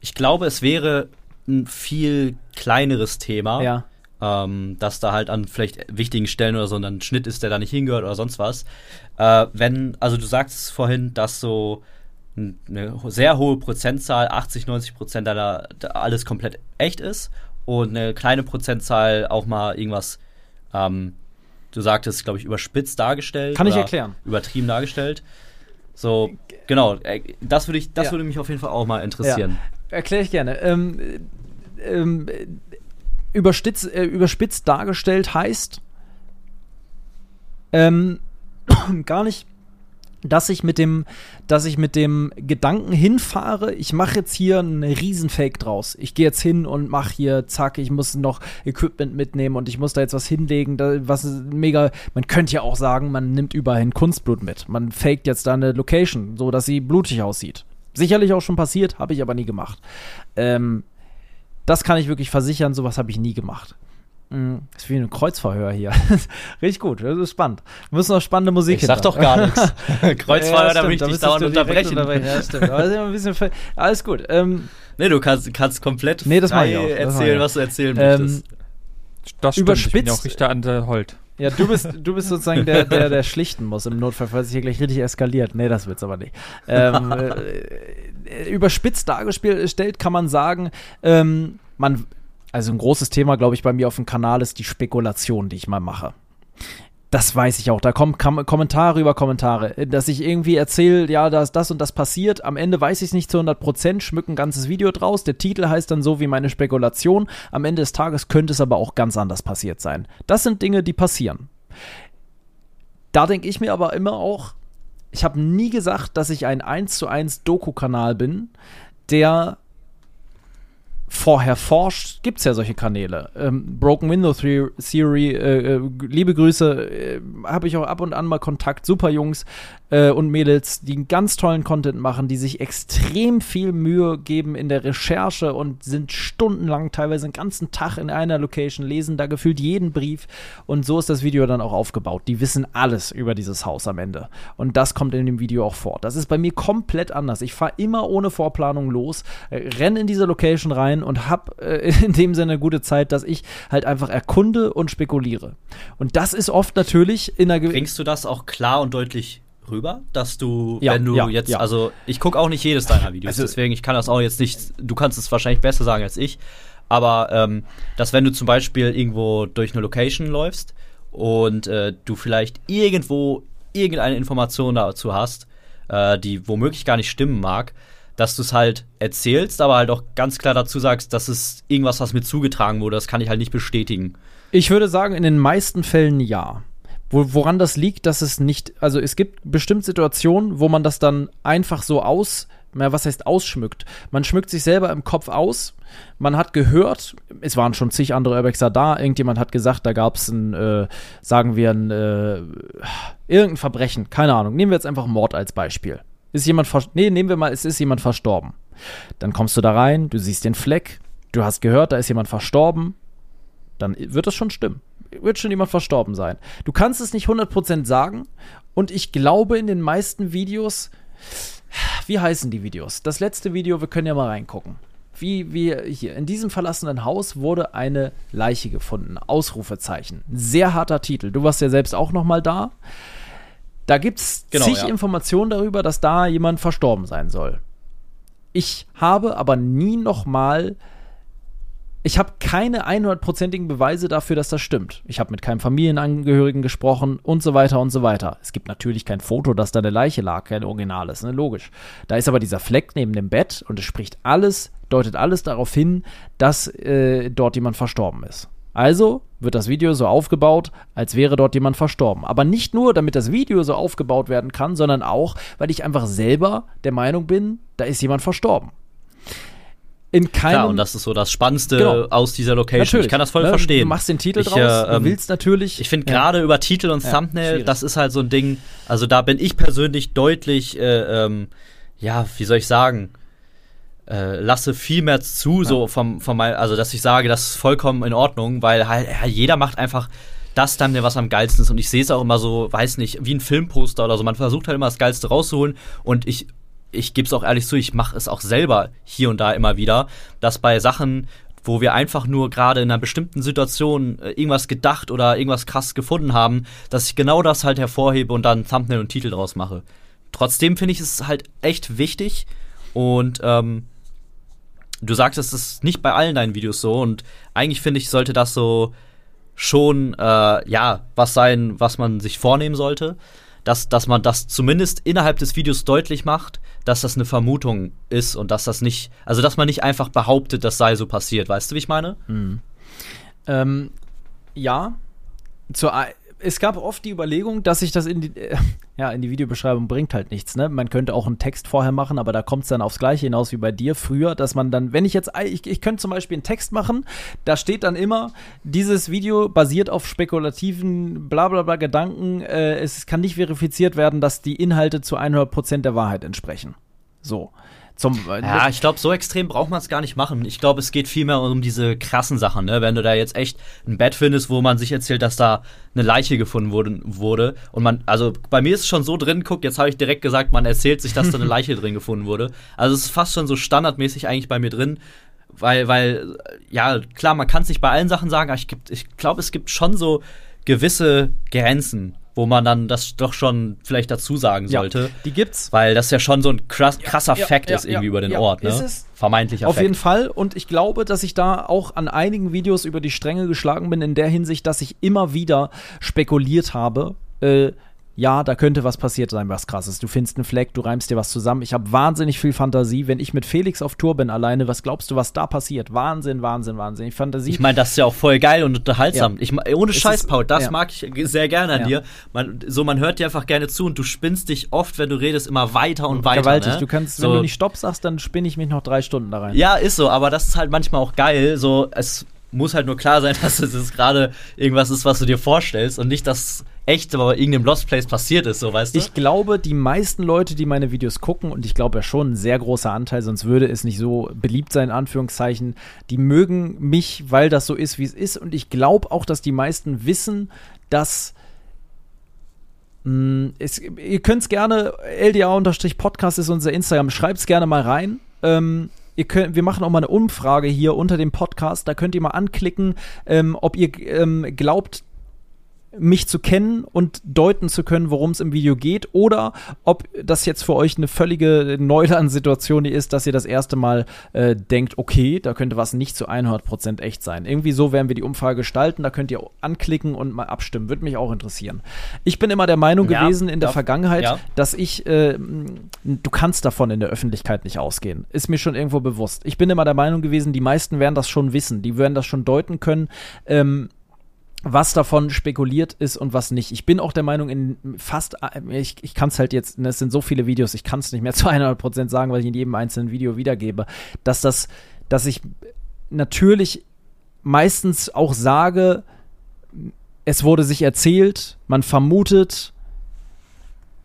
ich glaube, es wäre ein viel kleineres Thema. Ja. Ähm, dass da halt an vielleicht wichtigen Stellen oder so ein Schnitt ist, der da nicht hingehört oder sonst was. Äh, wenn, also du sagst vorhin, dass so eine sehr hohe Prozentzahl, 80, 90 Prozent da alles komplett echt ist und eine kleine Prozentzahl auch mal irgendwas, ähm, du sagtest, glaube ich, überspitzt dargestellt. Kann ich erklären. Übertrieben dargestellt. So, genau, äh, das würde ich, das ja. würde mich auf jeden Fall auch mal interessieren. Ja. Erkläre ich gerne. Ähm, ähm, überspitzt, äh, überspitzt dargestellt heißt ähm, gar nicht dass ich mit dem, dass ich mit dem Gedanken hinfahre, ich mache jetzt hier einen Riesenfake draus. Ich gehe jetzt hin und mache hier, zack, ich muss noch Equipment mitnehmen und ich muss da jetzt was hinlegen, was mega, man könnte ja auch sagen, man nimmt überall Kunstblut mit. Man faked jetzt da eine Location, so dass sie blutig aussieht. Sicherlich auch schon passiert, habe ich aber nie gemacht. Ähm, das kann ich wirklich versichern, sowas habe ich nie gemacht. Mhm. Das ist wie ein Kreuzverhör hier. Richtig gut, das ist spannend. Wir müssen noch spannende Musik Ich sag doch gar nichts. Kreuzverhör, ja, da will ich dich dauernd unterbrechen. unterbrechen. Ja, stimmt. Aber ein bisschen alles gut. Ähm, nee, du kannst, kannst komplett nee, das frei erzählen, was du erzählen ähm, möchtest. Das stimmt, überspitzt. Ich bin auch Richter an der Holt. Ja, du bist, du bist sozusagen der, der, der schlichten muss im Notfall, falls es hier gleich richtig eskaliert. Nee, das wird's aber nicht. Ähm, äh, überspitzt dargestellt kann man sagen, ähm, man also ein großes Thema, glaube ich, bei mir auf dem Kanal ist die Spekulation, die ich mal mache. Das weiß ich auch. Da kommen Kom Kommentare über Kommentare. Dass ich irgendwie erzähle, ja, dass das und das passiert. Am Ende weiß ich es nicht zu 100 Prozent, schmück ein ganzes Video draus. Der Titel heißt dann so wie meine Spekulation. Am Ende des Tages könnte es aber auch ganz anders passiert sein. Das sind Dinge, die passieren. Da denke ich mir aber immer auch, ich habe nie gesagt, dass ich ein 1 zu 1 Doku-Kanal bin, der vorher forscht, gibt es ja solche Kanäle. Ähm, Broken Window Theory, äh, äh, liebe Grüße, äh, habe ich auch ab und an mal Kontakt. Super Jungs, äh, und Mädels, die einen ganz tollen Content machen, die sich extrem viel Mühe geben in der Recherche und sind stundenlang, teilweise den ganzen Tag in einer Location, lesen da gefühlt jeden Brief und so ist das Video dann auch aufgebaut. Die wissen alles über dieses Haus am Ende und das kommt in dem Video auch vor. Das ist bei mir komplett anders. Ich fahre immer ohne Vorplanung los, äh, renne in diese Location rein und habe äh, in dem Sinne eine gute Zeit, dass ich halt einfach erkunde und spekuliere. Und das ist oft natürlich in einer Bringst du das auch klar und deutlich rüber, dass du, ja, wenn du ja, jetzt, ja. also ich gucke auch nicht jedes deiner Videos, also, deswegen ich kann das auch jetzt nicht, du kannst es wahrscheinlich besser sagen als ich, aber ähm, dass wenn du zum Beispiel irgendwo durch eine Location läufst und äh, du vielleicht irgendwo irgendeine Information dazu hast, äh, die womöglich gar nicht stimmen mag, dass du es halt erzählst, aber halt auch ganz klar dazu sagst, das ist irgendwas, was mir zugetragen wurde, das kann ich halt nicht bestätigen. Ich würde sagen, in den meisten Fällen ja. Wo, woran das liegt, dass es nicht, also es gibt bestimmt Situationen, wo man das dann einfach so aus, na, was heißt ausschmückt? Man schmückt sich selber im Kopf aus. Man hat gehört, es waren schon zig andere Urbexer da, irgendjemand hat gesagt, da gab es ein, äh, sagen wir, ein, äh, irgendein Verbrechen, keine Ahnung. Nehmen wir jetzt einfach Mord als Beispiel. Ist jemand, nee, nehmen wir mal, es ist jemand verstorben. Dann kommst du da rein, du siehst den Fleck, du hast gehört, da ist jemand verstorben, dann wird das schon stimmen wird schon jemand verstorben sein. Du kannst es nicht 100% sagen und ich glaube in den meisten Videos, wie heißen die Videos? Das letzte Video, wir können ja mal reingucken. Wie, wie hier, in diesem verlassenen Haus wurde eine Leiche gefunden. Ausrufezeichen. Sehr harter Titel. Du warst ja selbst auch noch mal da. Da gibt es genau, zig ja. Informationen darüber, dass da jemand verstorben sein soll. Ich habe aber nie noch mal ich habe keine 100%igen Beweise dafür, dass das stimmt. Ich habe mit keinem Familienangehörigen gesprochen und so weiter und so weiter. Es gibt natürlich kein Foto, dass da eine Leiche lag, kein Originales, ne? logisch. Da ist aber dieser Fleck neben dem Bett und es spricht alles, deutet alles darauf hin, dass äh, dort jemand verstorben ist. Also wird das Video so aufgebaut, als wäre dort jemand verstorben. Aber nicht nur, damit das Video so aufgebaut werden kann, sondern auch, weil ich einfach selber der Meinung bin, da ist jemand verstorben in keinem. Klar, und das ist so das Spannendste genau. aus dieser Location. Natürlich. Ich kann das voll ne? verstehen. Du machst den Titel ich, draus, äh, du willst natürlich. Ich finde ja. gerade über Titel und ja, Thumbnail, schwierig. das ist halt so ein Ding. Also da bin ich persönlich deutlich, äh, ähm, ja, wie soll ich sagen, äh, lasse viel mehr zu, ja. so vom, vom, also dass ich sage, das ist vollkommen in Ordnung, weil halt ja, jeder macht einfach das Thumbnail, was am geilsten ist. Und ich sehe es auch immer so, weiß nicht, wie ein Filmposter oder so. Man versucht halt immer das Geilste rauszuholen. Und ich ich gebe es auch ehrlich zu, ich mache es auch selber hier und da immer wieder, dass bei Sachen, wo wir einfach nur gerade in einer bestimmten Situation äh, irgendwas gedacht oder irgendwas krass gefunden haben, dass ich genau das halt hervorhebe und dann Thumbnail und Titel draus mache. Trotzdem finde ich es halt echt wichtig und ähm, du sagst, es ist nicht bei allen deinen Videos so und eigentlich finde ich, sollte das so schon äh, ja was sein, was man sich vornehmen sollte dass, dass man das zumindest innerhalb des Videos deutlich macht, dass das eine Vermutung ist und dass das nicht, also dass man nicht einfach behauptet, das sei so passiert. Weißt du, wie ich meine? Mhm. Ähm, ja. Zur, es gab oft die Überlegung, dass sich das in die, äh, ja, in die Videobeschreibung bringt halt nichts. Ne? Man könnte auch einen Text vorher machen, aber da kommt es dann aufs Gleiche hinaus wie bei dir früher, dass man dann, wenn ich jetzt, ich, ich könnte zum Beispiel einen Text machen, da steht dann immer, dieses Video basiert auf spekulativen blablabla bla bla Gedanken, äh, es kann nicht verifiziert werden, dass die Inhalte zu 100% der Wahrheit entsprechen. So. Zum, ja, ich glaube, so extrem braucht man es gar nicht machen. Ich glaube, es geht vielmehr um diese krassen Sachen. Ne? Wenn du da jetzt echt ein Bett findest, wo man sich erzählt, dass da eine Leiche gefunden wurde, wurde und man, also bei mir ist es schon so drin, guck, jetzt habe ich direkt gesagt, man erzählt sich, dass da eine Leiche drin gefunden wurde. Also es ist fast schon so standardmäßig eigentlich bei mir drin, weil, weil, ja, klar, man kann es nicht bei allen Sachen sagen, aber ich, ich glaube, es gibt schon so gewisse Grenzen, wo man dann das doch schon vielleicht dazu sagen sollte. Ja, die gibt's. Weil das ja schon so ein krass, krasser ja, Fact ja, ist irgendwie über den Ort, ne? Vermeintlicher Auf Fact. jeden Fall. Und ich glaube, dass ich da auch an einigen Videos über die Stränge geschlagen bin, in der Hinsicht, dass ich immer wieder spekuliert habe, äh, ja, da könnte was passiert sein, was krasses. Du findest einen Fleck, du reimst dir was zusammen. Ich habe wahnsinnig viel Fantasie. Wenn ich mit Felix auf Tour bin alleine, was glaubst du, was da passiert? Wahnsinn, Wahnsinn, Wahnsinn. Ich Fantasie. Ich meine, das ist ja auch voll geil und unterhaltsam. Ja. Ich, ohne Scheiß, Paul, das ja. mag ich sehr gerne an ja. dir. Man, so, man hört dir einfach gerne zu und du spinnst dich oft, wenn du redest, immer weiter und weiter. Gewaltig. Ne? Du kannst, so. wenn du nicht Stopp sagst, dann spinne ich mich noch drei Stunden da rein. Ja, ist so, aber das ist halt manchmal auch geil. So, es muss halt nur klar sein, dass es gerade irgendwas ist, was du dir vorstellst und nicht, dass echt aber irgendeinem Lost Place passiert ist, so weißt du? Ich glaube, die meisten Leute, die meine Videos gucken, und ich glaube ja schon ein sehr großer Anteil, sonst würde es nicht so beliebt sein, in Anführungszeichen, die mögen mich, weil das so ist, wie es ist. Und ich glaube auch, dass die meisten wissen, dass mh, hm, es, ihr könnt es gerne, LDA-Podcast ist unser Instagram, schreibt es gerne mal rein. Ähm, Ihr könnt, wir machen auch mal eine Umfrage hier unter dem Podcast. Da könnt ihr mal anklicken, ähm, ob ihr ähm, glaubt, mich zu kennen und deuten zu können, worum es im Video geht, oder ob das jetzt für euch eine völlige Neuland-Situation ist, dass ihr das erste Mal äh, denkt, okay, da könnte was nicht zu 100% echt sein. Irgendwie so werden wir die Umfrage gestalten, da könnt ihr anklicken und mal abstimmen, würde mich auch interessieren. Ich bin immer der Meinung ja, gewesen in der Vergangenheit, ja. dass ich, äh, du kannst davon in der Öffentlichkeit nicht ausgehen, ist mir schon irgendwo bewusst. Ich bin immer der Meinung gewesen, die meisten werden das schon wissen, die werden das schon deuten können, ähm, was davon spekuliert ist und was nicht. Ich bin auch der Meinung, in fast, ich, ich kann es halt jetzt, ne, es sind so viele Videos, ich kann es nicht mehr zu 100% sagen, weil ich in jedem einzelnen Video wiedergebe, dass das, dass ich natürlich meistens auch sage, es wurde sich erzählt, man vermutet,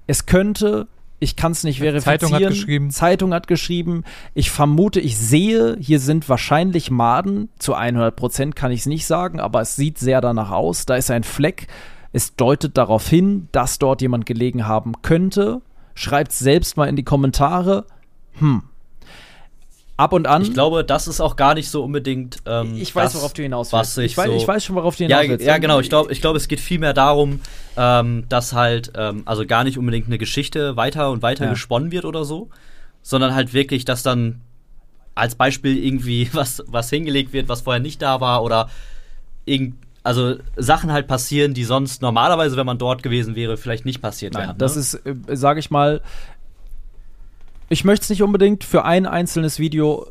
es könnte, ich kann es nicht verifizieren. Zeitung hat geschrieben. Zeitung hat geschrieben. Ich vermute, ich sehe, hier sind wahrscheinlich Maden. Zu 100 Prozent kann ich es nicht sagen, aber es sieht sehr danach aus. Da ist ein Fleck. Es deutet darauf hin, dass dort jemand gelegen haben könnte. Schreibt selbst mal in die Kommentare. Hm, ab und an. Ich glaube, das ist auch gar nicht so unbedingt. Ähm, ich weiß, das, worauf du hinaus willst. Ich, weiß, so ich weiß schon, worauf du hinaus ja, willst. Ja, genau. Ich glaube, ich glaub, es geht vielmehr darum, ähm, dass halt, ähm, also gar nicht unbedingt eine Geschichte weiter und weiter ja. gesponnen wird oder so, sondern halt wirklich, dass dann als Beispiel irgendwie was, was hingelegt wird, was vorher nicht da war oder irgend, also Sachen halt passieren, die sonst normalerweise, wenn man dort gewesen wäre, vielleicht nicht passiert Nein, wären. das ne? ist, äh, sage ich mal, ich möchte es nicht unbedingt für ein einzelnes Video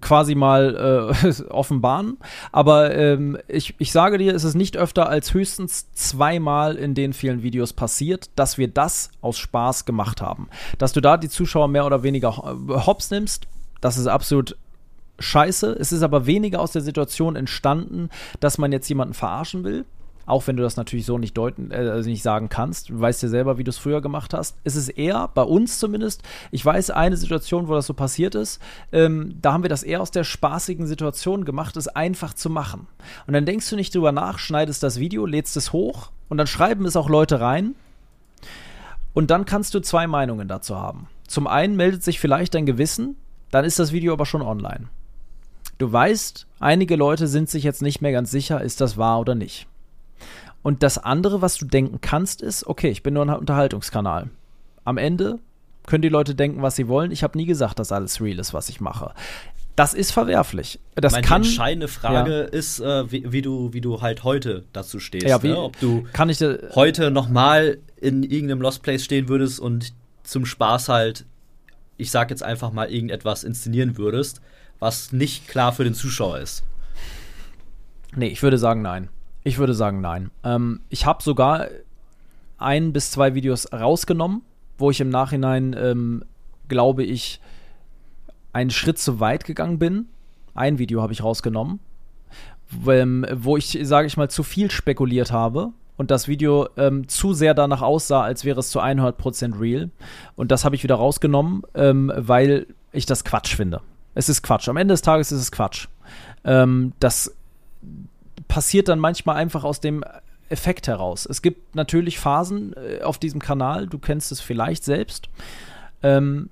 quasi mal äh, offenbaren, aber ähm, ich, ich sage dir, es ist nicht öfter als höchstens zweimal in den vielen Videos passiert, dass wir das aus Spaß gemacht haben. Dass du da die Zuschauer mehr oder weniger äh, hops nimmst, das ist absolut scheiße. Es ist aber weniger aus der Situation entstanden, dass man jetzt jemanden verarschen will. Auch wenn du das natürlich so nicht deuten, äh, also nicht sagen kannst. Du weißt ja selber, wie du es früher gemacht hast. Es ist eher, bei uns zumindest, ich weiß eine Situation, wo das so passiert ist, ähm, da haben wir das eher aus der spaßigen Situation gemacht, es einfach zu machen. Und dann denkst du nicht drüber nach, schneidest das Video, lädst es hoch und dann schreiben es auch Leute rein. Und dann kannst du zwei Meinungen dazu haben. Zum einen meldet sich vielleicht dein Gewissen, dann ist das Video aber schon online. Du weißt, einige Leute sind sich jetzt nicht mehr ganz sicher, ist das wahr oder nicht. Und das andere, was du denken kannst, ist, okay, ich bin nur ein Unterhaltungskanal. Am Ende können die Leute denken, was sie wollen. Ich habe nie gesagt, dass alles real ist, was ich mache. Das ist verwerflich. Das Meine, kann. die entscheidende Frage ist, äh, wie, wie, du, wie du halt heute dazu stehst. Ja, wie- ne? Ob du kann ich da, heute nochmal in irgendeinem Lost Place stehen würdest und zum Spaß halt, ich sag jetzt einfach mal, irgendetwas inszenieren würdest, was nicht klar für den Zuschauer ist. Nee, ich würde sagen nein. Ich würde sagen nein. Ähm, ich habe sogar ein bis zwei Videos rausgenommen, wo ich im Nachhinein, ähm, glaube ich, einen Schritt zu weit gegangen bin. Ein Video habe ich rausgenommen, wo, ähm, wo ich, sage ich mal, zu viel spekuliert habe und das Video ähm, zu sehr danach aussah, als wäre es zu 100% real. Und das habe ich wieder rausgenommen, ähm, weil ich das Quatsch finde. Es ist Quatsch. Am Ende des Tages ist es Quatsch. Ähm, das passiert dann manchmal einfach aus dem Effekt heraus. Es gibt natürlich Phasen äh, auf diesem Kanal, du kennst es vielleicht selbst, ähm,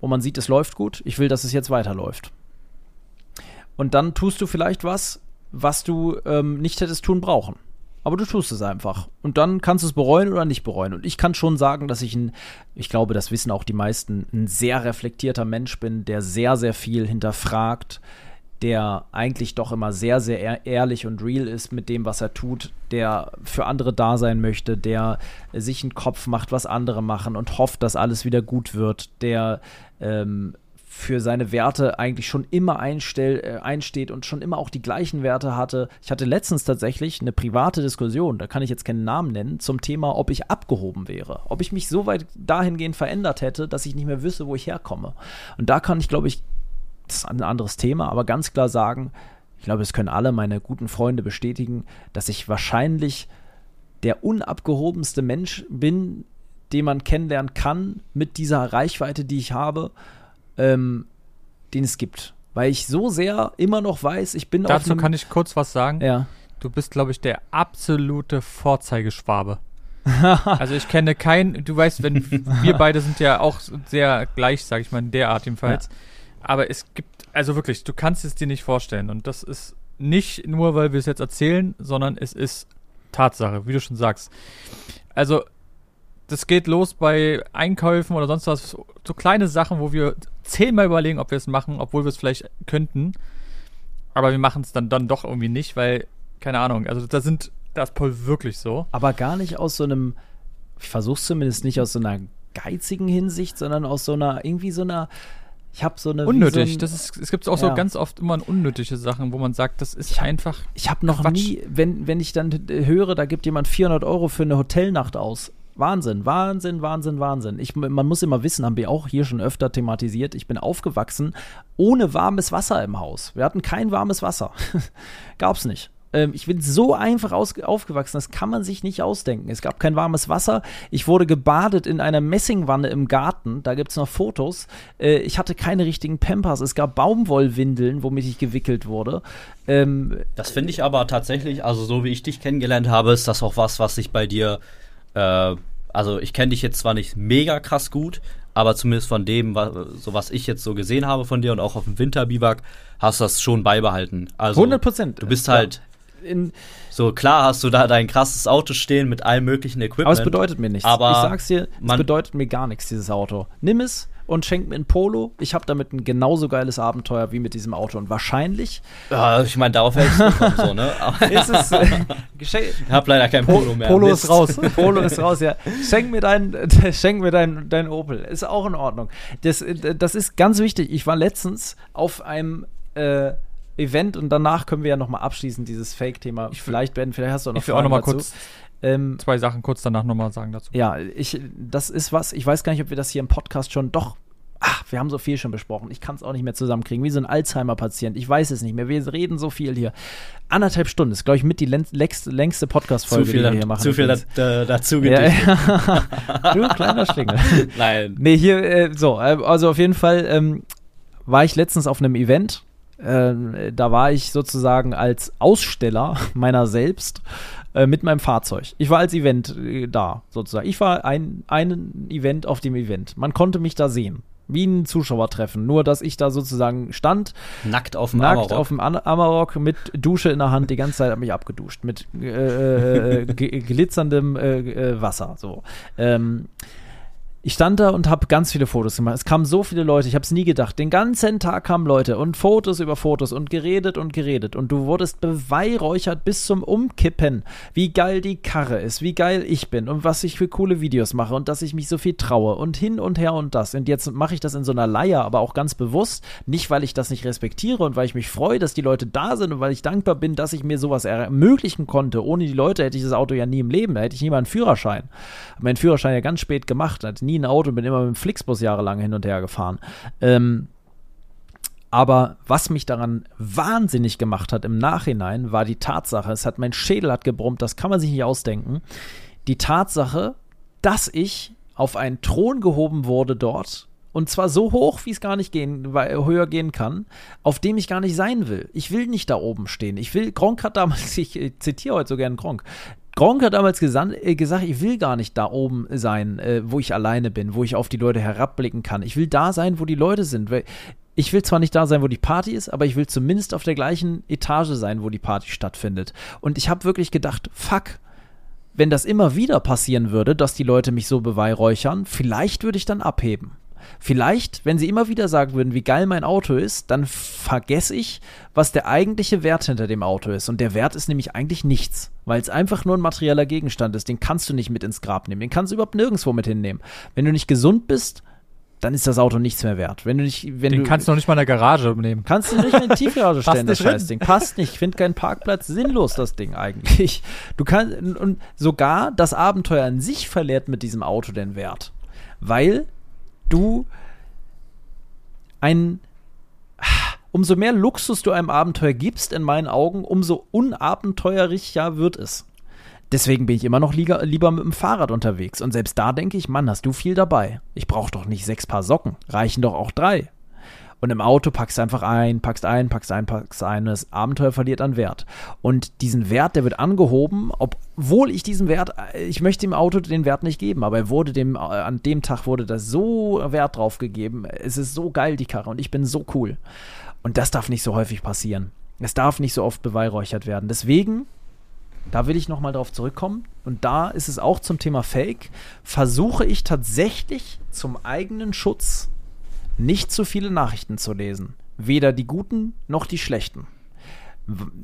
wo man sieht, es läuft gut. Ich will, dass es jetzt weiterläuft. Und dann tust du vielleicht was, was du ähm, nicht hättest tun brauchen. Aber du tust es einfach. Und dann kannst du es bereuen oder nicht bereuen. Und ich kann schon sagen, dass ich ein, ich glaube, das wissen auch die meisten, ein sehr reflektierter Mensch bin, der sehr, sehr viel hinterfragt, der eigentlich doch immer sehr, sehr ehr- ehrlich und real ist mit dem, was er tut, der für andere da sein möchte, der sich einen Kopf macht, was andere machen und hofft, dass alles wieder gut wird, der ähm, für seine Werte eigentlich schon immer einstell, äh, einsteht und schon immer auch die gleichen Werte hatte. Ich hatte letztens tatsächlich eine private Diskussion, da kann ich jetzt keinen Namen nennen, zum Thema, ob ich abgehoben wäre. Ob ich mich so weit dahingehend verändert hätte, dass ich nicht mehr wüsste, wo ich herkomme. Und da kann ich, glaube ich, das ist ein anderes Thema, aber ganz klar sagen, ich glaube, es können alle meine guten Freunde bestätigen, dass ich wahrscheinlich der unabgehobenste Mensch bin, den man kennenlernen kann mit dieser Reichweite, die ich habe, ähm, den es gibt. Weil ich so sehr immer noch weiß, ich bin Dazu einem- kann ich kurz was sagen. ja. Du bist, glaube ich, der absolute Vorzeigeschwabe. also ich kenne keinen, du weißt, wenn wir beide sind ja auch sehr gleich, sage ich mal, in der Art jedenfalls. Aber es gibt, also wirklich, du kannst es dir nicht vorstellen. Und das ist nicht nur, weil wir es jetzt erzählen, sondern es ist Tatsache, wie du schon sagst. Also, das geht los bei Einkäufen oder sonst was. So kleine Sachen, wo wir zehnmal überlegen, ob wir es machen, obwohl wir es vielleicht könnten. Aber wir machen es dann, dann doch irgendwie nicht, weil, keine Ahnung, also da sind, da ist Paul wirklich so. aber gar nicht aus so einem, ich versuche es zumindest nicht aus so einer geizigen Hinsicht, sondern aus so einer, irgendwie so einer, ich habe so eine. Unnötig. So ein, das ist, es gibt auch so Ja. ganz oft immer unnötige Sachen, wo man sagt, das ist Ich einfach. Ich habe noch Quatsch. nie, wenn, wenn ich dann höre, da gibt jemand 400 Euro für eine Hotelnacht aus. Wahnsinn, Wahnsinn, Wahnsinn, Wahnsinn. Ich, man muss immer wissen, haben wir auch hier schon öfter thematisiert. Ich bin aufgewachsen ohne warmes Wasser im Haus. Wir hatten kein warmes Wasser. Gab's nicht. Ähm, ich bin so einfach aus, aufgewachsen, das kann man sich nicht ausdenken. Es gab kein warmes Wasser. Ich wurde gebadet in einer Messingwanne im Garten. Da gibt's noch Fotos. Äh, ich hatte keine richtigen Pampers. Es gab Baumwollwindeln, womit ich gewickelt wurde. Ähm, Das finde ich aber tatsächlich, also so wie ich dich kennengelernt habe, ist das auch was, was sich bei dir, äh, also ich kenne dich jetzt zwar nicht mega krass gut, aber zumindest von dem, was, so was ich jetzt so gesehen habe von dir und auch auf dem Winterbiwak, hast du das schon beibehalten. Also 100 Prozent. Du bist halt in, so klar, hast du da dein krasses Auto stehen mit allem möglichen Equipment. aber es bedeutet mir nichts. Aber ich sag's dir, es bedeutet mir gar nichts, dieses Auto. Nimm es, und schenkt mir ein Polo. Ich habe damit ein genauso geiles Abenteuer wie mit diesem Auto. Und wahrscheinlich. Ja, ich meine, darauf hätte ich gekommen, so, ne? Ist es. Äh, ich habe leider kein Polo mehr. Polo ist raus. Polo ist raus, ja. Schenk mir dein, schenk mir dein, dein Opel. Ist auch in Ordnung. Das, das ist ganz wichtig. Ich war letztens auf einem. Äh, Event und danach können wir ja nochmal abschließen, dieses Fake-Thema. Vielleicht, Ben, vielleicht hast du auch noch Ich will Fragen auch nochmal kurz ähm, zwei Sachen kurz danach nochmal sagen dazu. Ja, ich, das ist was, ich weiß gar nicht, ob wir das hier im Podcast schon doch ach, wir haben so viel schon besprochen. Ich kann es auch nicht mehr zusammenkriegen. Wie so ein Alzheimer-Patient. Ich weiß es nicht mehr. Wir reden so viel hier. Anderthalb Stunden ist, glaube ich, mit die längste, längste Podcast-Folge, die wir hier machen. Zu viel da, dazu ja, ja. Du kleiner Schlingel. Nein. Nee, hier, äh, so, äh, also auf jeden Fall ähm, war ich letztens auf einem Event äh, da war ich sozusagen als Aussteller meiner selbst äh, mit meinem Fahrzeug. Ich war als Event äh, da, sozusagen. Ich war ein, ein Event auf dem Event. Man konnte mich da sehen. Wie ein Zuschauertreffen. Nur, dass ich da sozusagen stand. Nackt auf dem Nackt Amarok. auf dem Amarok mit Dusche in der Hand. Die ganze Zeit habe mich abgeduscht. Mit äh, äh glitzerndem Wasser. So. Ähm, ich stand da und habe ganz viele Fotos gemacht. Es kamen so viele Leute, ich habe es nie gedacht. Den ganzen Tag kamen Leute und Fotos über Fotos und geredet und geredet. Und du wurdest beweihräuchert bis zum Umkippen, wie geil die Karre ist, wie geil ich bin und was ich für coole Videos mache und dass ich mich so viel traue und hin und her und das. Und jetzt mache ich das in so einer Leier, aber auch ganz bewusst. Nicht, weil ich das nicht respektiere und weil ich mich freue, dass die Leute da sind und weil ich dankbar bin, dass ich mir sowas ermöglichen konnte. Ohne die Leute hätte ich das Auto ja nie im Leben. Da hätte ich nie mal einen Führerschein. Meinen Führerschein ja ganz spät gemacht, hatte nie nie ein Auto, bin immer mit dem Flixbus jahrelang hin und her gefahren. Ähm, aber was mich daran wahnsinnig gemacht hat im Nachhinein, war die Tatsache, es hat mein Schädel hat gebrummt, das kann man sich nicht ausdenken. Die Tatsache, dass ich auf einen Thron gehoben wurde dort, und zwar so hoch, wie es gar nicht gehen, höher gehen kann, auf dem ich gar nicht sein will. Ich will nicht da oben stehen. Ich will, Gronk hat damals, ich zitiere heute so gern Gronk, Gronk hat damals äh, gesagt, ich will gar nicht da oben sein, äh, wo ich alleine bin, wo ich auf die Leute herabblicken kann. Ich will da sein, wo die Leute sind. Ich will zwar nicht da sein, wo die Party ist, aber ich will zumindest auf der gleichen Etage sein, wo die Party stattfindet. Und ich habe wirklich gedacht, fuck, wenn das immer wieder passieren würde, dass die Leute mich so beweihräuchern, vielleicht würde ich dann abheben. Vielleicht, wenn sie immer wieder sagen würden, wie geil mein Auto ist, dann vergesse ich, was der eigentliche Wert hinter dem Auto ist. Und der Wert ist nämlich eigentlich nichts, weil es einfach nur ein materieller Gegenstand ist. Den kannst du nicht mit ins Grab nehmen. Den kannst du überhaupt nirgendwo mit hinnehmen. Wenn du nicht gesund bist, dann ist das Auto nichts mehr wert. Wenn du nicht, wenn Den du, kannst du noch nicht mal in der Garage nehmen. Kannst du nicht in die Tiefgarage stellen, das Scheißding. Passt nicht. Ich finde keinen Parkplatz sinnlos, das Ding eigentlich. Du kannst, und sogar das Abenteuer an sich verliert mit diesem Auto den Wert. Weil du ein umso mehr Luxus du einem Abenteuer gibst, in meinen Augen, umso unabenteuerlicher wird es. Deswegen bin ich immer noch lieber, lieber mit dem Fahrrad unterwegs. Und selbst da denke ich, Mann, hast du viel dabei. Ich brauche doch nicht sechs Paar Socken. Reichen doch auch drei. Und im Auto packst du einfach ein, packst ein, packst ein, packst ein. Und das Abenteuer verliert an Wert. Und diesen Wert, der wird angehoben, obwohl ich diesen Wert, ich möchte dem Auto den Wert nicht geben, aber er wurde dem, an dem Tag wurde da so Wert drauf gegeben. Es ist so geil, die Karre, und ich bin so cool. Und das darf nicht so häufig passieren. Es darf nicht so oft beweihräuchert werden. Deswegen da will ich nochmal drauf zurückkommen. Und da ist es auch zum Thema Fake. Versuche ich tatsächlich zum eigenen Schutz nicht zu viele Nachrichten zu lesen. Weder die guten noch die schlechten.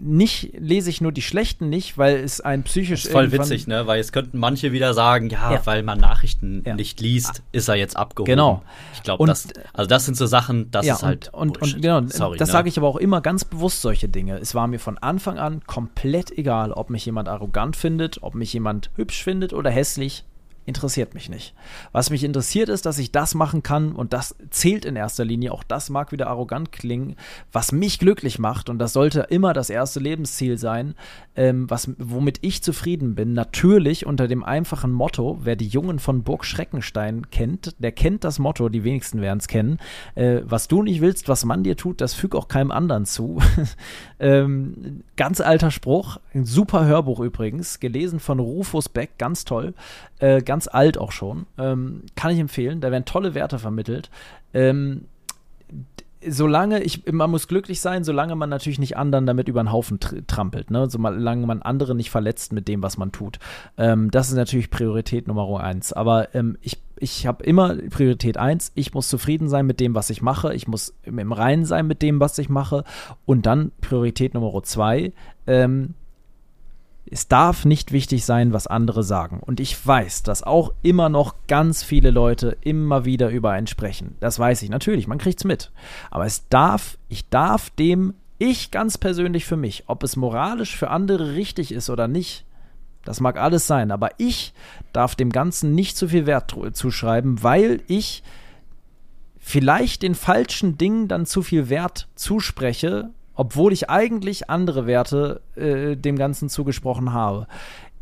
Nicht lese ich nur die schlechten nicht, weil es ein psychisch. Das ist voll witzig, ne? Weil es könnten manche wieder sagen, ja, ja. weil man Nachrichten ja. nicht liest, ist er jetzt abgehoben. Genau. Ich glaube, das, also das sind so Sachen, das ja, ist halt. Und, und, und genau, Sorry, das ne? sage ich aber auch immer ganz bewusst solche Dinge. Es war mir von Anfang an komplett egal, ob mich jemand arrogant findet, ob mich jemand hübsch findet oder hässlich interessiert mich nicht. Was mich interessiert ist, dass ich das machen kann und das zählt in erster Linie, auch das mag wieder arrogant klingen, was mich glücklich macht und das sollte immer das erste Lebensziel sein, ähm, was, womit ich zufrieden bin. Natürlich unter dem einfachen Motto, wer die Jungen von Burg Schreckenstein kennt, der kennt das Motto, die wenigsten werden es kennen, äh, was du nicht willst, was man dir tut, das füg auch keinem anderen zu. ähm, ganz alter Spruch, ein super Hörbuch übrigens, gelesen von Rufus Beck, ganz toll. Äh, ganz alt auch schon. Ähm, kann ich empfehlen. Da werden tolle Werte vermittelt. Ähm, solange ich, man muss glücklich sein, solange man natürlich nicht anderen damit über den Haufen tr trampelt, ne? solange man andere nicht verletzt mit dem, was man tut. Ähm, das ist natürlich Priorität Nummer eins. Aber ähm, ich ich habe immer Priorität eins. Ich muss zufrieden sein mit dem, was ich mache. Ich muss im Reinen sein mit dem, was ich mache. Und dann Priorität Nummer zwei. Ähm, es darf nicht wichtig sein, was andere sagen. Und ich weiß, dass auch immer noch ganz viele Leute immer wieder über einen sprechen. Das weiß ich natürlich, man kriegt es mit. Aber es darf, ich darf dem, ich ganz persönlich für mich, ob es moralisch für andere richtig ist oder nicht, das mag alles sein, aber ich darf dem Ganzen nicht zu viel Wert zuschreiben, weil ich vielleicht den falschen Dingen dann zu viel Wert zuspreche, obwohl ich eigentlich andere Werte äh, dem Ganzen zugesprochen habe.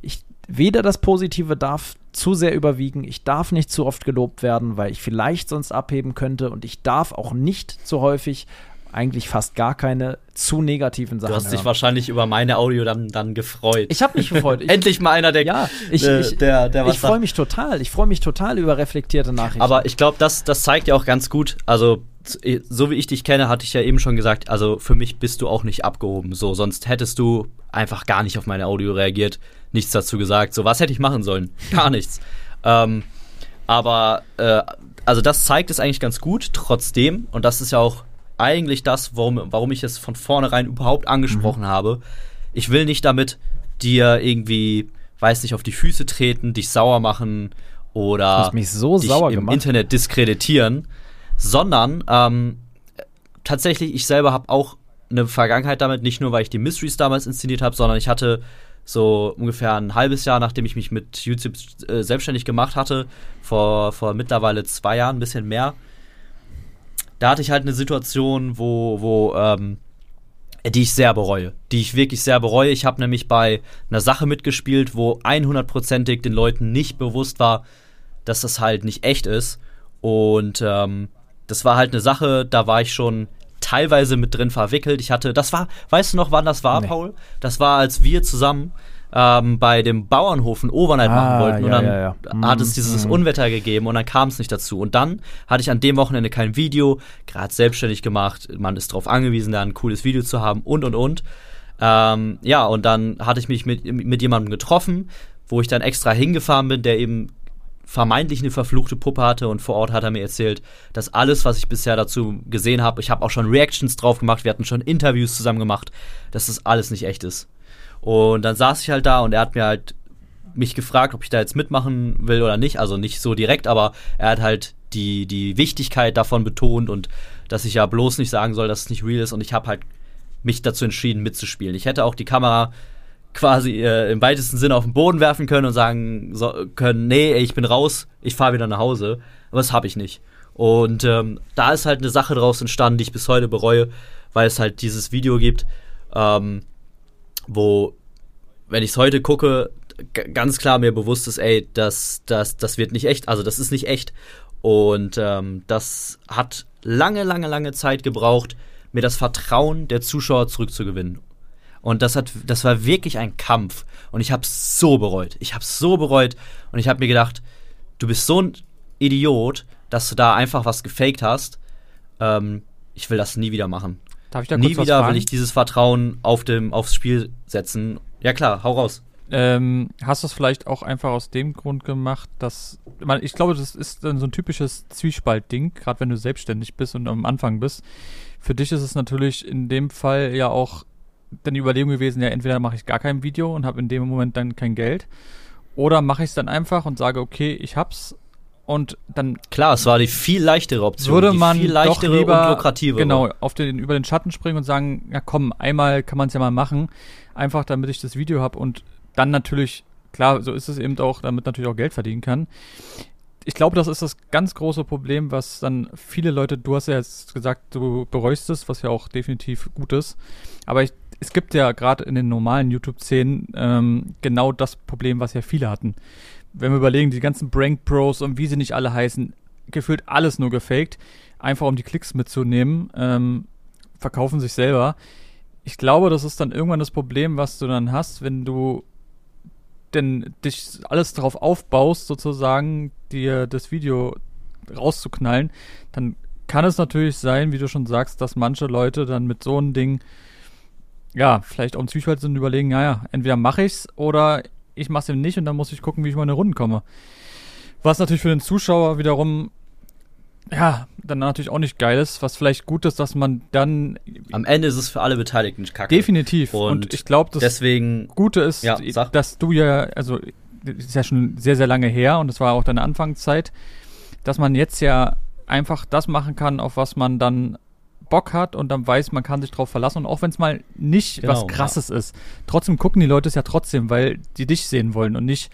Ich, weder das Positive darf zu sehr überwiegen, ich darf nicht zu oft gelobt werden, weil ich vielleicht sonst abheben könnte und ich darf auch nicht zu häufig eigentlich fast gar keine zu negativen Sachen. Du hast hören. dich wahrscheinlich über meine Audio dann, dann gefreut. Ich habe mich gefreut. Ich, Endlich mal einer, der, ja, ich, äh, ich, der, der ich freue mich total. Ich freue mich total über reflektierte Nachrichten. Aber ich glaube, das, das zeigt ja auch ganz gut, also so wie ich dich kenne, hatte ich ja eben schon gesagt, also für mich bist du auch nicht abgehoben. So, sonst hättest du einfach gar nicht auf meine Audio reagiert, nichts dazu gesagt. So, was hätte ich machen sollen? Gar nichts. ähm, aber, äh, also das zeigt es eigentlich ganz gut, trotzdem, und das ist ja auch eigentlich das, warum, warum ich es von vornherein überhaupt angesprochen mhm. habe. Ich will nicht damit dir irgendwie, weiß nicht, auf die Füße treten, dich sauer machen oder mich so dich sauer im gemacht. Internet diskreditieren, sondern ähm, tatsächlich, ich selber habe auch eine Vergangenheit damit, nicht nur, weil ich die Mysteries damals inszeniert habe, sondern ich hatte so ungefähr ein halbes Jahr, nachdem ich mich mit YouTube äh, selbstständig gemacht hatte, vor, vor mittlerweile zwei Jahren, ein bisschen mehr, da hatte ich halt eine Situation, wo, wo, ähm, die ich sehr bereue. Die ich wirklich sehr bereue. Ich habe nämlich bei einer Sache mitgespielt, wo 100%ig den Leuten nicht bewusst war, dass das halt nicht echt ist. Und ähm, das war halt eine Sache, da war ich schon teilweise mit drin verwickelt. Ich hatte, das war, weißt du noch, wann das war, nee. Paul? Das war, als wir zusammen ähm, bei dem Bauernhof ein Overnight ah, machen wollten. und dann ja, ja. hat es dieses mm. Unwetter gegeben und dann kam es nicht dazu. Und dann hatte ich an dem Wochenende kein Video, gerade selbstständig gemacht. Man ist darauf angewiesen, da ein cooles Video zu haben und und und. Ähm, ja, und dann hatte ich mich mit, mit jemandem getroffen, wo ich dann extra hingefahren bin, der eben vermeintlich eine verfluchte Puppe hatte und vor Ort hat er mir erzählt, dass alles, was ich bisher dazu gesehen habe, ich habe auch schon Reactions drauf gemacht, wir hatten schon Interviews zusammen gemacht, dass das alles nicht echt ist. Und dann saß ich halt da und er hat mir halt mich gefragt, ob ich da jetzt mitmachen will oder nicht. Also nicht so direkt, aber er hat halt die, die Wichtigkeit davon betont und dass ich ja bloß nicht sagen soll, dass es nicht real ist. Und ich habe halt mich dazu entschieden, mitzuspielen. Ich hätte auch die Kamera quasi äh, im weitesten Sinne auf den Boden werfen können und sagen so, können, nee, ich bin raus, ich fahre wieder nach Hause. Aber das habe ich nicht. Und ähm, da ist halt eine Sache draus entstanden, die ich bis heute bereue, weil es halt dieses Video gibt, ähm, wo, wenn ich es heute gucke, ganz klar mir bewusst ist, ey, das, das, das wird nicht echt, also das ist nicht echt. Und ähm, das hat lange, lange, lange Zeit gebraucht, mir das Vertrauen der Zuschauer zurückzugewinnen. Und das hat, das war wirklich ein Kampf. Und ich habe so bereut. Ich habe so bereut. Und ich habe mir gedacht, du bist so ein Idiot, dass du da einfach was gefaked hast. Ähm, ich will das nie wieder machen. Darf ich da Nie kurz wieder was will ich dieses Vertrauen auf dem, aufs Spiel setzen. Ja klar, hau raus. Ähm, hast du es vielleicht auch einfach aus dem Grund gemacht, dass man, ich glaube, das ist dann so ein typisches Zwiespaltding, gerade wenn du selbstständig bist und am Anfang bist. Für dich ist es natürlich in dem Fall ja auch dann die Überlegung gewesen, ja, entweder mache ich gar kein Video und habe in dem Moment dann kein Geld, oder mache ich es dann einfach und sage, okay, ich hab's und dann klar, es war die viel leichtere Option, würde man viel leichtere doch lieber, und lukrative. Genau, auf den über den Schatten springen und sagen, ja komm, einmal kann man es ja mal machen, einfach damit ich das Video habe und dann natürlich klar, so ist es eben auch, damit natürlich auch Geld verdienen kann. Ich glaube, das ist das ganz große Problem, was dann viele Leute, du hast ja jetzt gesagt, du bereust es, was ja auch definitiv gut ist, aber ich, es gibt ja gerade in den normalen YouTube-Szenen ähm, genau das Problem, was ja viele hatten wenn wir überlegen, die ganzen Prank Pros und wie sie nicht alle heißen, gefühlt alles nur gefaked, einfach um die Klicks mitzunehmen, ähm, verkaufen sich selber. Ich glaube, das ist dann irgendwann das Problem, was du dann hast, wenn du denn dich alles darauf aufbaust, sozusagen dir das Video rauszuknallen, dann kann es natürlich sein, wie du schon sagst, dass manche Leute dann mit so einem Ding ja, vielleicht auch im Zwiespalt sind und überlegen, naja, entweder mache ich's oder ich mache es eben nicht und dann muss ich gucken, wie ich mal in eine Runde komme. Was natürlich für den Zuschauer wiederum, ja, dann natürlich auch nicht geil ist. Was vielleicht gut ist, dass man dann. Am Ende ist es für alle Beteiligten kacke. Definitiv. Und, und ich glaube, das deswegen, Gute ist, ja, dass du ja, also, das ist ja schon sehr, sehr lange her und das war auch deine Anfangszeit, dass man jetzt ja einfach das machen kann, auf was man dann Bock hat und dann weiß, man kann sich drauf verlassen. Und auch wenn es mal nicht genau, was Krasses ja. ist, trotzdem gucken die Leute es ja trotzdem, weil die dich sehen wollen und nicht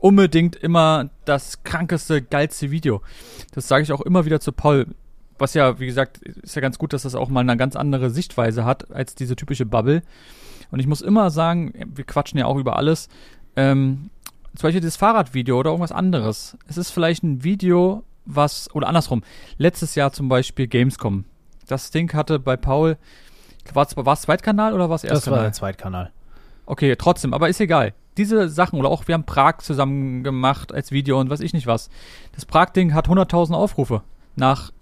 unbedingt immer das krankeste, geilste Video. Das sage ich auch immer wieder zu Paul. Was ja, wie gesagt, ist ja ganz gut, dass das auch mal eine ganz andere Sichtweise hat als diese typische Bubble. Und ich muss immer sagen, wir quatschen ja auch über alles. Ähm, zum Beispiel das Fahrradvideo oder irgendwas anderes. Es ist vielleicht ein Video, was, oder andersrum, letztes Jahr zum Beispiel Gamescom. Das Ding hatte bei Paul, war es Zweitkanal oder war es Erstkanal? Das war der Zweitkanal. Okay, trotzdem, aber ist egal. Diese Sachen, oder auch wir haben Prag zusammen gemacht als Video und weiß ich nicht was. Das Prag-Ding hat 100.000 Aufrufe nach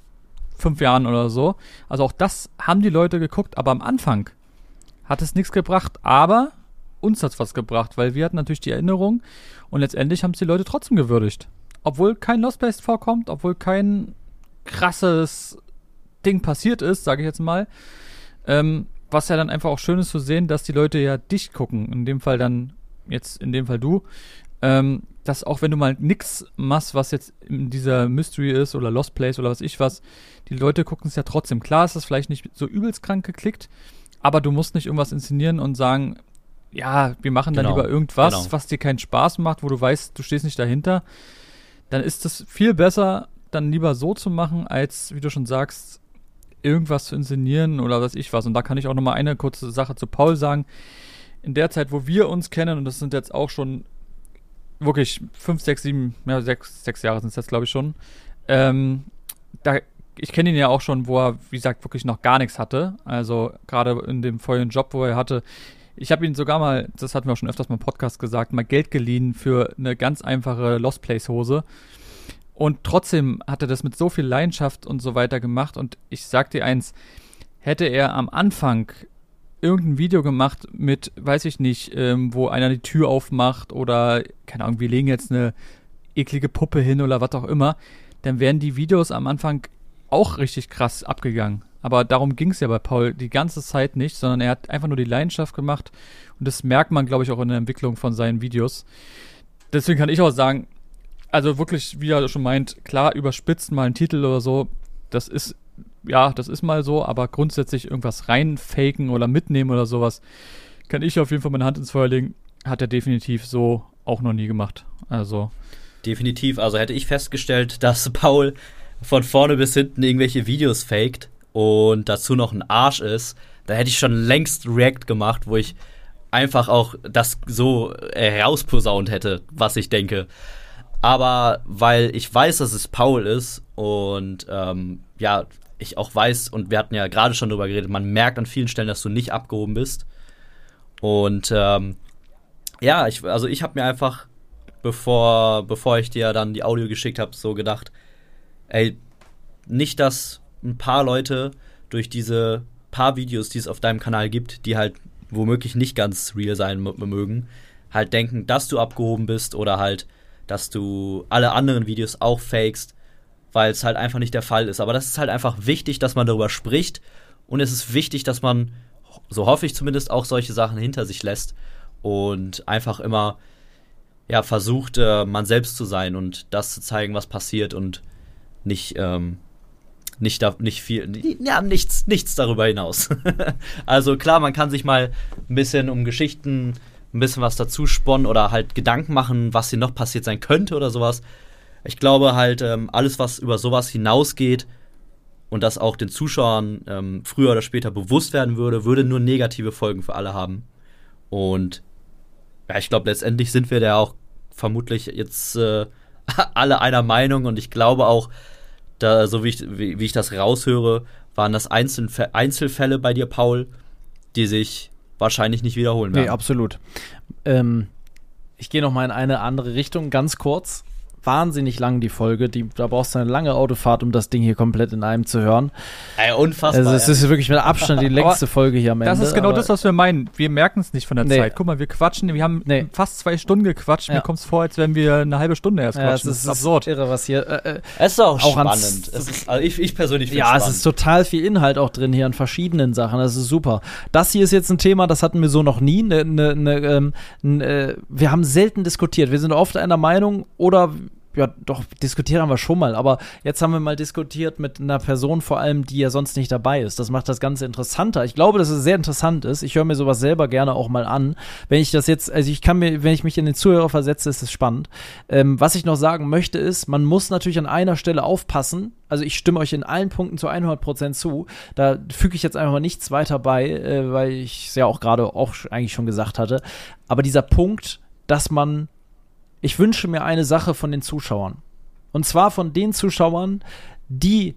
fünf Jahren oder so. Also auch das haben die Leute geguckt, aber am Anfang hat es nichts gebracht, aber uns hat es was gebracht, weil wir hatten natürlich die Erinnerung und letztendlich haben es die Leute trotzdem gewürdigt. Obwohl kein Lost Place vorkommt, obwohl kein krasses Ding passiert ist, sage ich jetzt mal. Ähm, was ja dann einfach auch schön ist zu sehen, dass die Leute ja dich gucken. In dem Fall dann, jetzt in dem Fall du. Ähm, dass auch wenn du mal nix machst, was jetzt in dieser Mystery ist oder Lost Place oder was ich was, die Leute gucken es ja trotzdem. Klar ist das vielleicht nicht so übelst krank geklickt, aber du musst nicht irgendwas inszenieren und sagen, ja, wir machen dann genau, lieber irgendwas, genau. was dir keinen Spaß macht, wo du weißt, du stehst nicht dahinter. Dann ist es viel besser, dann lieber so zu machen, als, wie du schon sagst, irgendwas zu inszenieren oder was ich was. Und da kann ich auch nochmal eine kurze Sache zu Paul sagen. In der Zeit, wo wir uns kennen, und das sind jetzt auch schon wirklich fünf, sechs, sieben, ja, sechs, sechs Jahre sind es jetzt, glaube ich, schon. Ähm, da, ich kenne ihn ja auch schon, wo er, wie gesagt, wirklich noch gar nichts hatte. Also gerade in dem vollen Job, wo er hatte. Ich habe ihn sogar mal, das hatten wir auch schon öfters mal im Podcast gesagt, mal Geld geliehen für eine ganz einfache Lost Place Hose. Und trotzdem hat er das mit so viel Leidenschaft und so weiter gemacht. Und ich sag dir eins, hätte er am Anfang irgendein Video gemacht mit, weiß ich nicht, ähm, wo einer die Tür aufmacht oder, keine Ahnung, wir legen jetzt eine eklige Puppe hin oder was auch immer, dann wären die Videos am Anfang auch richtig krass abgegangen. Aber darum ging es ja bei Paul die ganze Zeit nicht, sondern er hat einfach nur die Leidenschaft gemacht. Und das merkt man, glaube ich, auch in der Entwicklung von seinen Videos. Deswegen kann ich auch sagen, also wirklich, wie er schon meint, klar, überspitzt mal einen Titel oder so, das ist, ja, das ist mal so, aber grundsätzlich irgendwas reinfaken oder mitnehmen oder sowas, kann ich auf jeden Fall meine Hand ins Feuer legen, hat er definitiv so auch noch nie gemacht. Also. Definitiv, also hätte ich festgestellt, dass Paul von vorne bis hinten irgendwelche Videos faked und dazu noch ein Arsch ist, da hätte ich schon längst React gemacht, wo ich einfach auch das so herausposaunt hätte, was ich denke. Aber weil ich weiß, dass es Paul ist und ähm, ja, ich auch weiß, und wir hatten ja gerade schon darüber geredet, man merkt an vielen Stellen, dass du nicht abgehoben bist. Und ähm, ja, ich, also ich habe mir einfach, bevor, bevor ich dir dann die Audio geschickt habe, so gedacht, ey, nicht, dass ein paar Leute durch diese paar Videos, die es auf deinem Kanal gibt, die halt womöglich nicht ganz real sein mögen, halt denken, dass du abgehoben bist oder halt dass du alle anderen Videos auch fakest, weil es halt einfach nicht der Fall ist. Aber das ist halt einfach wichtig, dass man darüber spricht und es ist wichtig, dass man, so hoffe ich zumindest, auch solche Sachen hinter sich lässt und einfach immer ja versucht, äh, man selbst zu sein und das zu zeigen, was passiert und nicht ähm, nicht, da, nicht viel, ja, nichts, nichts darüber hinaus. also klar, man kann sich mal ein bisschen um Geschichten ein bisschen was dazu sponnen oder halt Gedanken machen, was hier noch passiert sein könnte oder sowas. Ich glaube halt, ähm, alles, was über sowas hinausgeht und das auch den Zuschauern ähm, früher oder später bewusst werden würde, würde nur negative Folgen für alle haben. Und ja, ich glaube, letztendlich sind wir da auch vermutlich jetzt äh, alle einer Meinung und ich glaube auch, da, so wie ich, wie, wie ich das raushöre, waren das Einzelfälle bei dir, Paul, die sich wahrscheinlich nicht wiederholen werden. Nee, absolut. Ähm, ich gehe noch mal in eine andere Richtung, ganz kurz. Wahnsinnig lang, die Folge. Die, da brauchst du eine lange Autofahrt, um das Ding hier komplett in einem zu hören. Ey, unfassbar. Also es ja. ist wirklich mit Abstand die längste Folge hier am Ende. Das ist genau das, was wir meinen. Wir merken es nicht von der Nee. Zeit. Guck mal, wir quatschen, wir haben Nee. fast zwei Stunden gequatscht. Ja. Mir kommt es vor, als wenn wir eine halbe Stunde erst ja, quatschen. es ist, absurd. irre, was hier. Äh, äh, Es ist auch, Auch ans- spannend. Es ist, also ich, ich persönlich finde Ja, es es ist spannend. total viel Inhalt auch drin hier an verschiedenen Sachen. Das ist super. Das hier ist jetzt ein Thema, das hatten wir so noch nie. Ne, ne, ne, ähm, äh, wir haben selten diskutiert. Wir sind oft einer Meinung oder ja, doch, diskutiert haben wir schon mal, aber jetzt haben wir mal diskutiert mit einer Person vor allem, die ja sonst nicht dabei ist. Das macht das Ganze interessanter. Ich glaube, dass es sehr interessant ist. Ich höre mir sowas selber gerne auch mal an. Wenn ich das jetzt, also ich kann mir, wenn ich mich in den Zuhörer versetze, ist es spannend. Ähm, was ich noch sagen möchte ist, man muss natürlich an einer Stelle aufpassen. Also ich stimme euch in allen Punkten zu 100% zu. Da füge ich jetzt einfach mal nichts weiter bei, äh, weil ich es ja auch gerade auch eigentlich schon gesagt hatte. Aber dieser Punkt, dass man ich wünsche mir eine Sache von den Zuschauern. Und zwar von den Zuschauern, die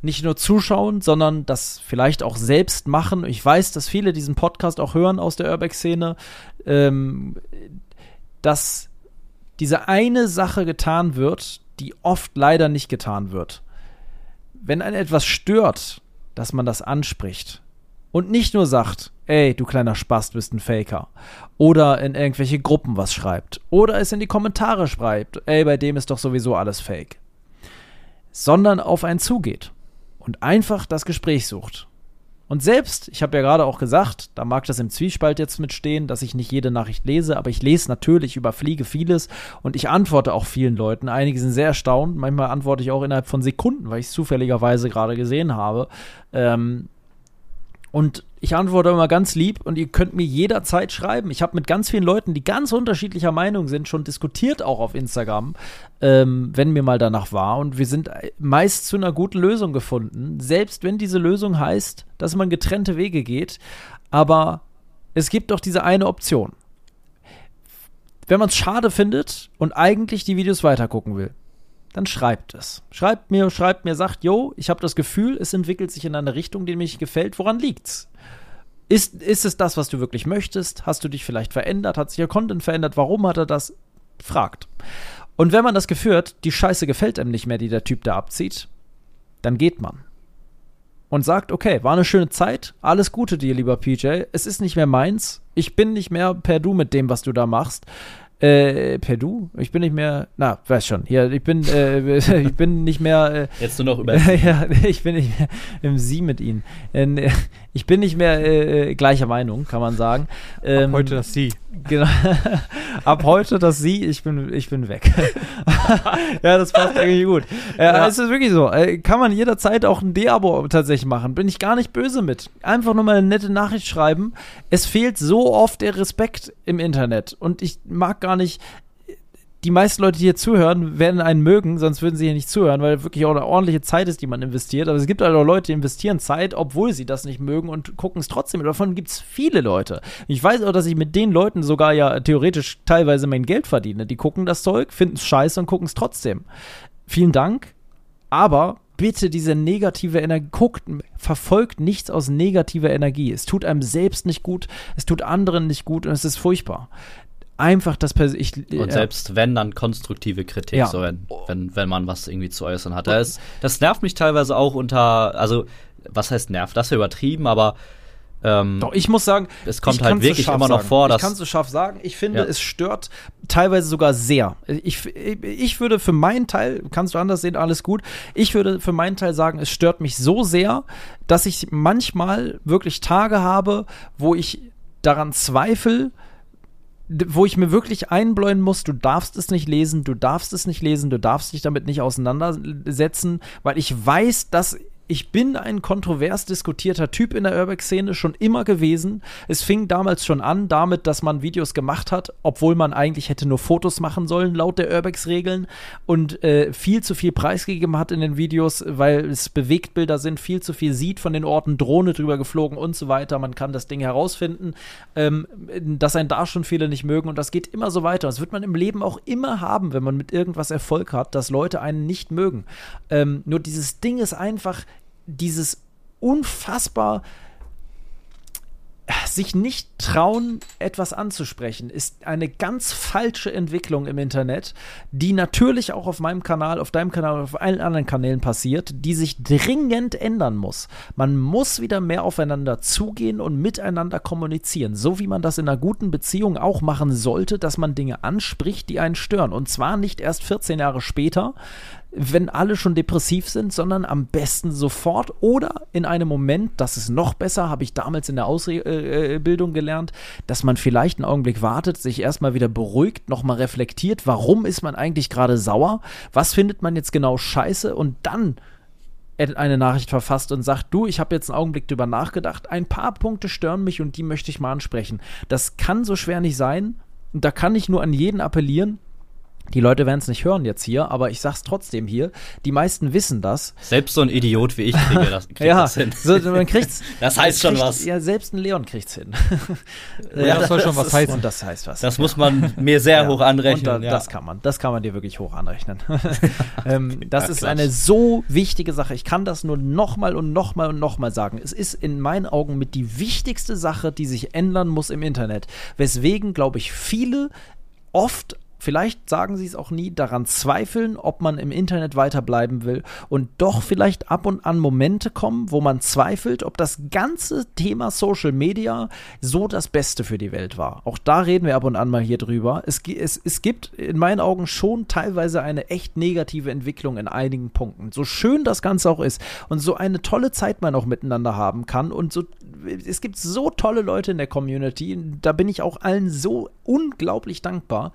nicht nur zuschauen, sondern das vielleicht auch selbst machen. Ich weiß, dass viele diesen Podcast auch hören aus der Urbex-Szene, ähm, dass diese eine Sache getan wird, die oft leider nicht getan wird. Wenn einen etwas stört, dass man das anspricht und nicht nur sagt, ey, du kleiner Spast, bist ein Faker. Oder in irgendwelche Gruppen was schreibt. Oder es in die Kommentare schreibt, ey, bei dem ist doch sowieso alles Fake. Sondern auf einen zugeht und einfach das Gespräch sucht. Und selbst, ich habe ja gerade auch gesagt, da mag das im Zwiespalt jetzt mitstehen, dass ich nicht jede Nachricht lese, aber ich lese natürlich über Fliege vieles und ich antworte auch vielen Leuten. Einige sind sehr erstaunt, manchmal antworte ich auch innerhalb von Sekunden, weil ich es zufälligerweise gerade gesehen habe. Ähm, und ich antworte immer ganz lieb und ihr könnt mir jederzeit schreiben. Ich habe mit ganz vielen Leuten, die ganz unterschiedlicher Meinung sind, schon diskutiert, auch auf Instagram, ähm, wenn mir mal danach war. Und wir sind meist zu einer guten Lösung gefunden. Selbst wenn diese Lösung heißt, dass man getrennte Wege geht. Aber es gibt doch diese eine Option. Wenn man es schade findet und eigentlich die Videos weitergucken will, dann schreibt es. Schreibt mir, schreibt mir, sagt, yo, ich habe das Gefühl, es entwickelt sich in eine Richtung, die mir nicht gefällt. Woran liegt's? Ist, ist es das, was du wirklich möchtest? Hast du dich vielleicht verändert? Hat sich der Content verändert? Warum hat er das? Fragt. Und wenn man das Gefühl hat, die Scheiße gefällt einem nicht mehr, die der Typ da abzieht, dann geht man. Und sagt, okay, war eine schöne Zeit, alles Gute dir, lieber PJ. Es ist nicht mehr meins. Ich bin nicht mehr per Du mit dem, was du da machst. Äh, per Du? Ich bin nicht mehr, na, weiß schon, hier, ich bin, äh, ich bin nicht mehr, äh, Jetzt nur noch über. ja, ich bin nicht mehr im Sie mit Ihnen. Äh, Ich bin nicht mehr äh, gleicher Meinung, kann man sagen. Ähm, Heute das Sie. Genau. Ab heute das Sie, ich bin, ich bin weg. ja, das passt irgendwie gut. Äh, Ja. Es ist wirklich so. Äh, kann man jederzeit auch ein D-Abo tatsächlich machen. Bin ich gar nicht böse mit. Einfach nur mal eine nette Nachricht schreiben. Es fehlt so oft der Respekt im Internet. Und ich mag gar nicht. Die meisten Leute, die hier zuhören, werden einen mögen, sonst würden sie hier nicht zuhören, weil wirklich auch eine ordentliche Zeit ist, die man investiert. Aber es gibt halt auch Leute, die investieren Zeit, obwohl sie das nicht mögen und gucken es trotzdem. Davon gibt es viele Leute. Ich weiß auch, dass ich mit den Leuten sogar ja theoretisch teilweise mein Geld verdiene. Die gucken das Zeug, finden es scheiße und gucken es trotzdem. Vielen Dank. Aber bitte diese negative Energie, guckt, verfolgt nichts aus negativer Energie. Es tut einem selbst nicht gut, es tut anderen nicht gut und es ist furchtbar. Einfach das persönlich. Und selbst wenn, dann konstruktive Kritik, Ja. so wenn, wenn, wenn man was irgendwie zu äußern hat. Das, das nervt mich teilweise auch unter, also, was heißt nervt? Das ist ja übertrieben, aber ähm, Doch, ich muss sagen, Es kommt ich halt so wirklich immer noch sagen. vor, Ich dass- kann es so scharf sagen. Ich finde, Ja. es stört teilweise sogar sehr. Ich, ich würde für meinen Teil, kannst du anders sehen, alles gut. Ich würde für meinen Teil sagen, es stört mich so sehr, dass ich manchmal wirklich Tage habe, wo ich daran zweifle, wo ich mir wirklich einbläuen muss, du darfst es nicht lesen, du darfst es nicht lesen, du darfst dich damit nicht auseinandersetzen, weil ich weiß, dass ich bin ein kontrovers diskutierter Typ in der Urbex-Szene schon immer gewesen. Es fing damals schon an damit, dass man Videos gemacht hat, obwohl man eigentlich hätte nur Fotos machen sollen, laut der Urbex-Regeln und äh, viel zu viel preisgegeben hat in den Videos, weil es Bewegtbilder sind, viel zu viel sieht von den Orten, Drohne drüber geflogen und so weiter. Man kann das Ding herausfinden, ähm, dass einen da schon viele nicht mögen und das geht immer so weiter. Das wird man im Leben auch immer haben, wenn man mit irgendwas Erfolg hat, dass Leute einen nicht mögen. Ähm, nur dieses Ding ist einfach dieses unfassbar sich nicht trauen, etwas anzusprechen, ist eine ganz falsche Entwicklung im Internet, die natürlich auch auf meinem Kanal, auf deinem Kanal, auf allen anderen Kanälen passiert, die sich dringend ändern muss. Man muss wieder mehr aufeinander zugehen und miteinander kommunizieren, so wie man das in einer guten Beziehung auch machen sollte, dass man Dinge anspricht, die einen stören. Und zwar nicht erst 14 Jahre später, wenn alle schon depressiv sind, sondern am besten sofort oder in einem Moment, das ist noch besser, habe ich damals in der Ausbildung gelernt, dass man vielleicht einen Augenblick wartet, sich erstmal wieder beruhigt, nochmal reflektiert, warum ist man eigentlich gerade sauer, was findet man jetzt genau scheiße und dann eine Nachricht verfasst und sagt, du, ich habe jetzt einen Augenblick drüber nachgedacht, ein paar Punkte stören mich und die möchte ich mal ansprechen. Das kann so schwer nicht sein und da kann ich nur an jeden appellieren, die Leute werden es nicht hören jetzt hier, aber ich sag's trotzdem hier. Die meisten wissen das. Selbst so ein Idiot wie ich kriege das, kriegt ja, das hin. So, man kriegt's, das heißt schon was. Ja, selbst ein Leon kriegt's hin. ja, das soll schon was heißen. Und das heißt was. Das muss man mir sehr Ja, hoch anrechnen. Und da, ja. Das kann man, das kann man dir wirklich hoch anrechnen. ähm, das Ja, ist klar. eine so wichtige Sache. Ich kann das nur nochmal und nochmal und nochmal sagen. Es ist in meinen Augen mit die wichtigste Sache, die sich ändern muss im Internet. Weswegen, glaube ich, viele oft Vielleicht sagen sie es auch nie, daran zweifeln, ob man im Internet weiterbleiben will und doch vielleicht ab und an Momente kommen, wo man zweifelt, ob das ganze Thema Social Media so das Beste für die Welt war. Auch da reden wir ab und an mal hier drüber. Es, es, es gibt in meinen Augen schon teilweise eine echt negative Entwicklung in einigen Punkten. So schön das Ganze auch ist und so eine tolle Zeit man auch miteinander haben kann und so es gibt so tolle Leute in der Community, da bin ich auch allen so unglaublich dankbar.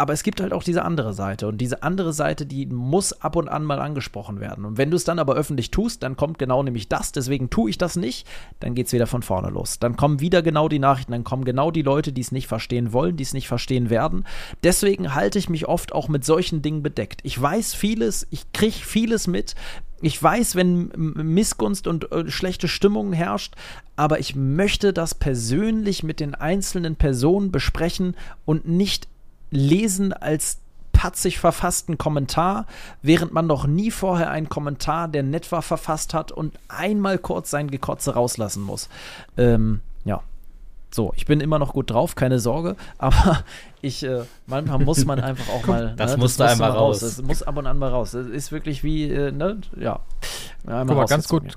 Aber es gibt halt auch diese andere Seite. Und diese andere Seite, die muss ab und an mal angesprochen werden. Und wenn du es dann aber öffentlich tust, dann kommt genau nämlich das. Deswegen tue ich das nicht. Dann geht es wieder von vorne los. Dann kommen wieder genau die Nachrichten. Dann kommen genau die Leute, die es nicht verstehen wollen, die es nicht verstehen werden. Deswegen halte ich mich oft auch mit solchen Dingen bedeckt. Ich weiß vieles, ich kriege vieles mit. Ich weiß, wenn Missgunst und äh, schlechte Stimmung herrscht, aber ich möchte das persönlich mit den einzelnen Personen besprechen und nicht lesen als patzig verfassten Kommentar, während man noch nie vorher einen Kommentar, der nett war, verfasst hat und einmal kurz sein Gekotze rauslassen muss. Ähm, ja. So, ich bin immer noch gut drauf, keine Sorge, aber ich, äh, manchmal muss man einfach auch mal. das ne, musste muss einmal mal raus. Es muss ab und an mal raus. Es ist wirklich wie, äh, ne, ja. Einmal Guck mal, ganz gut,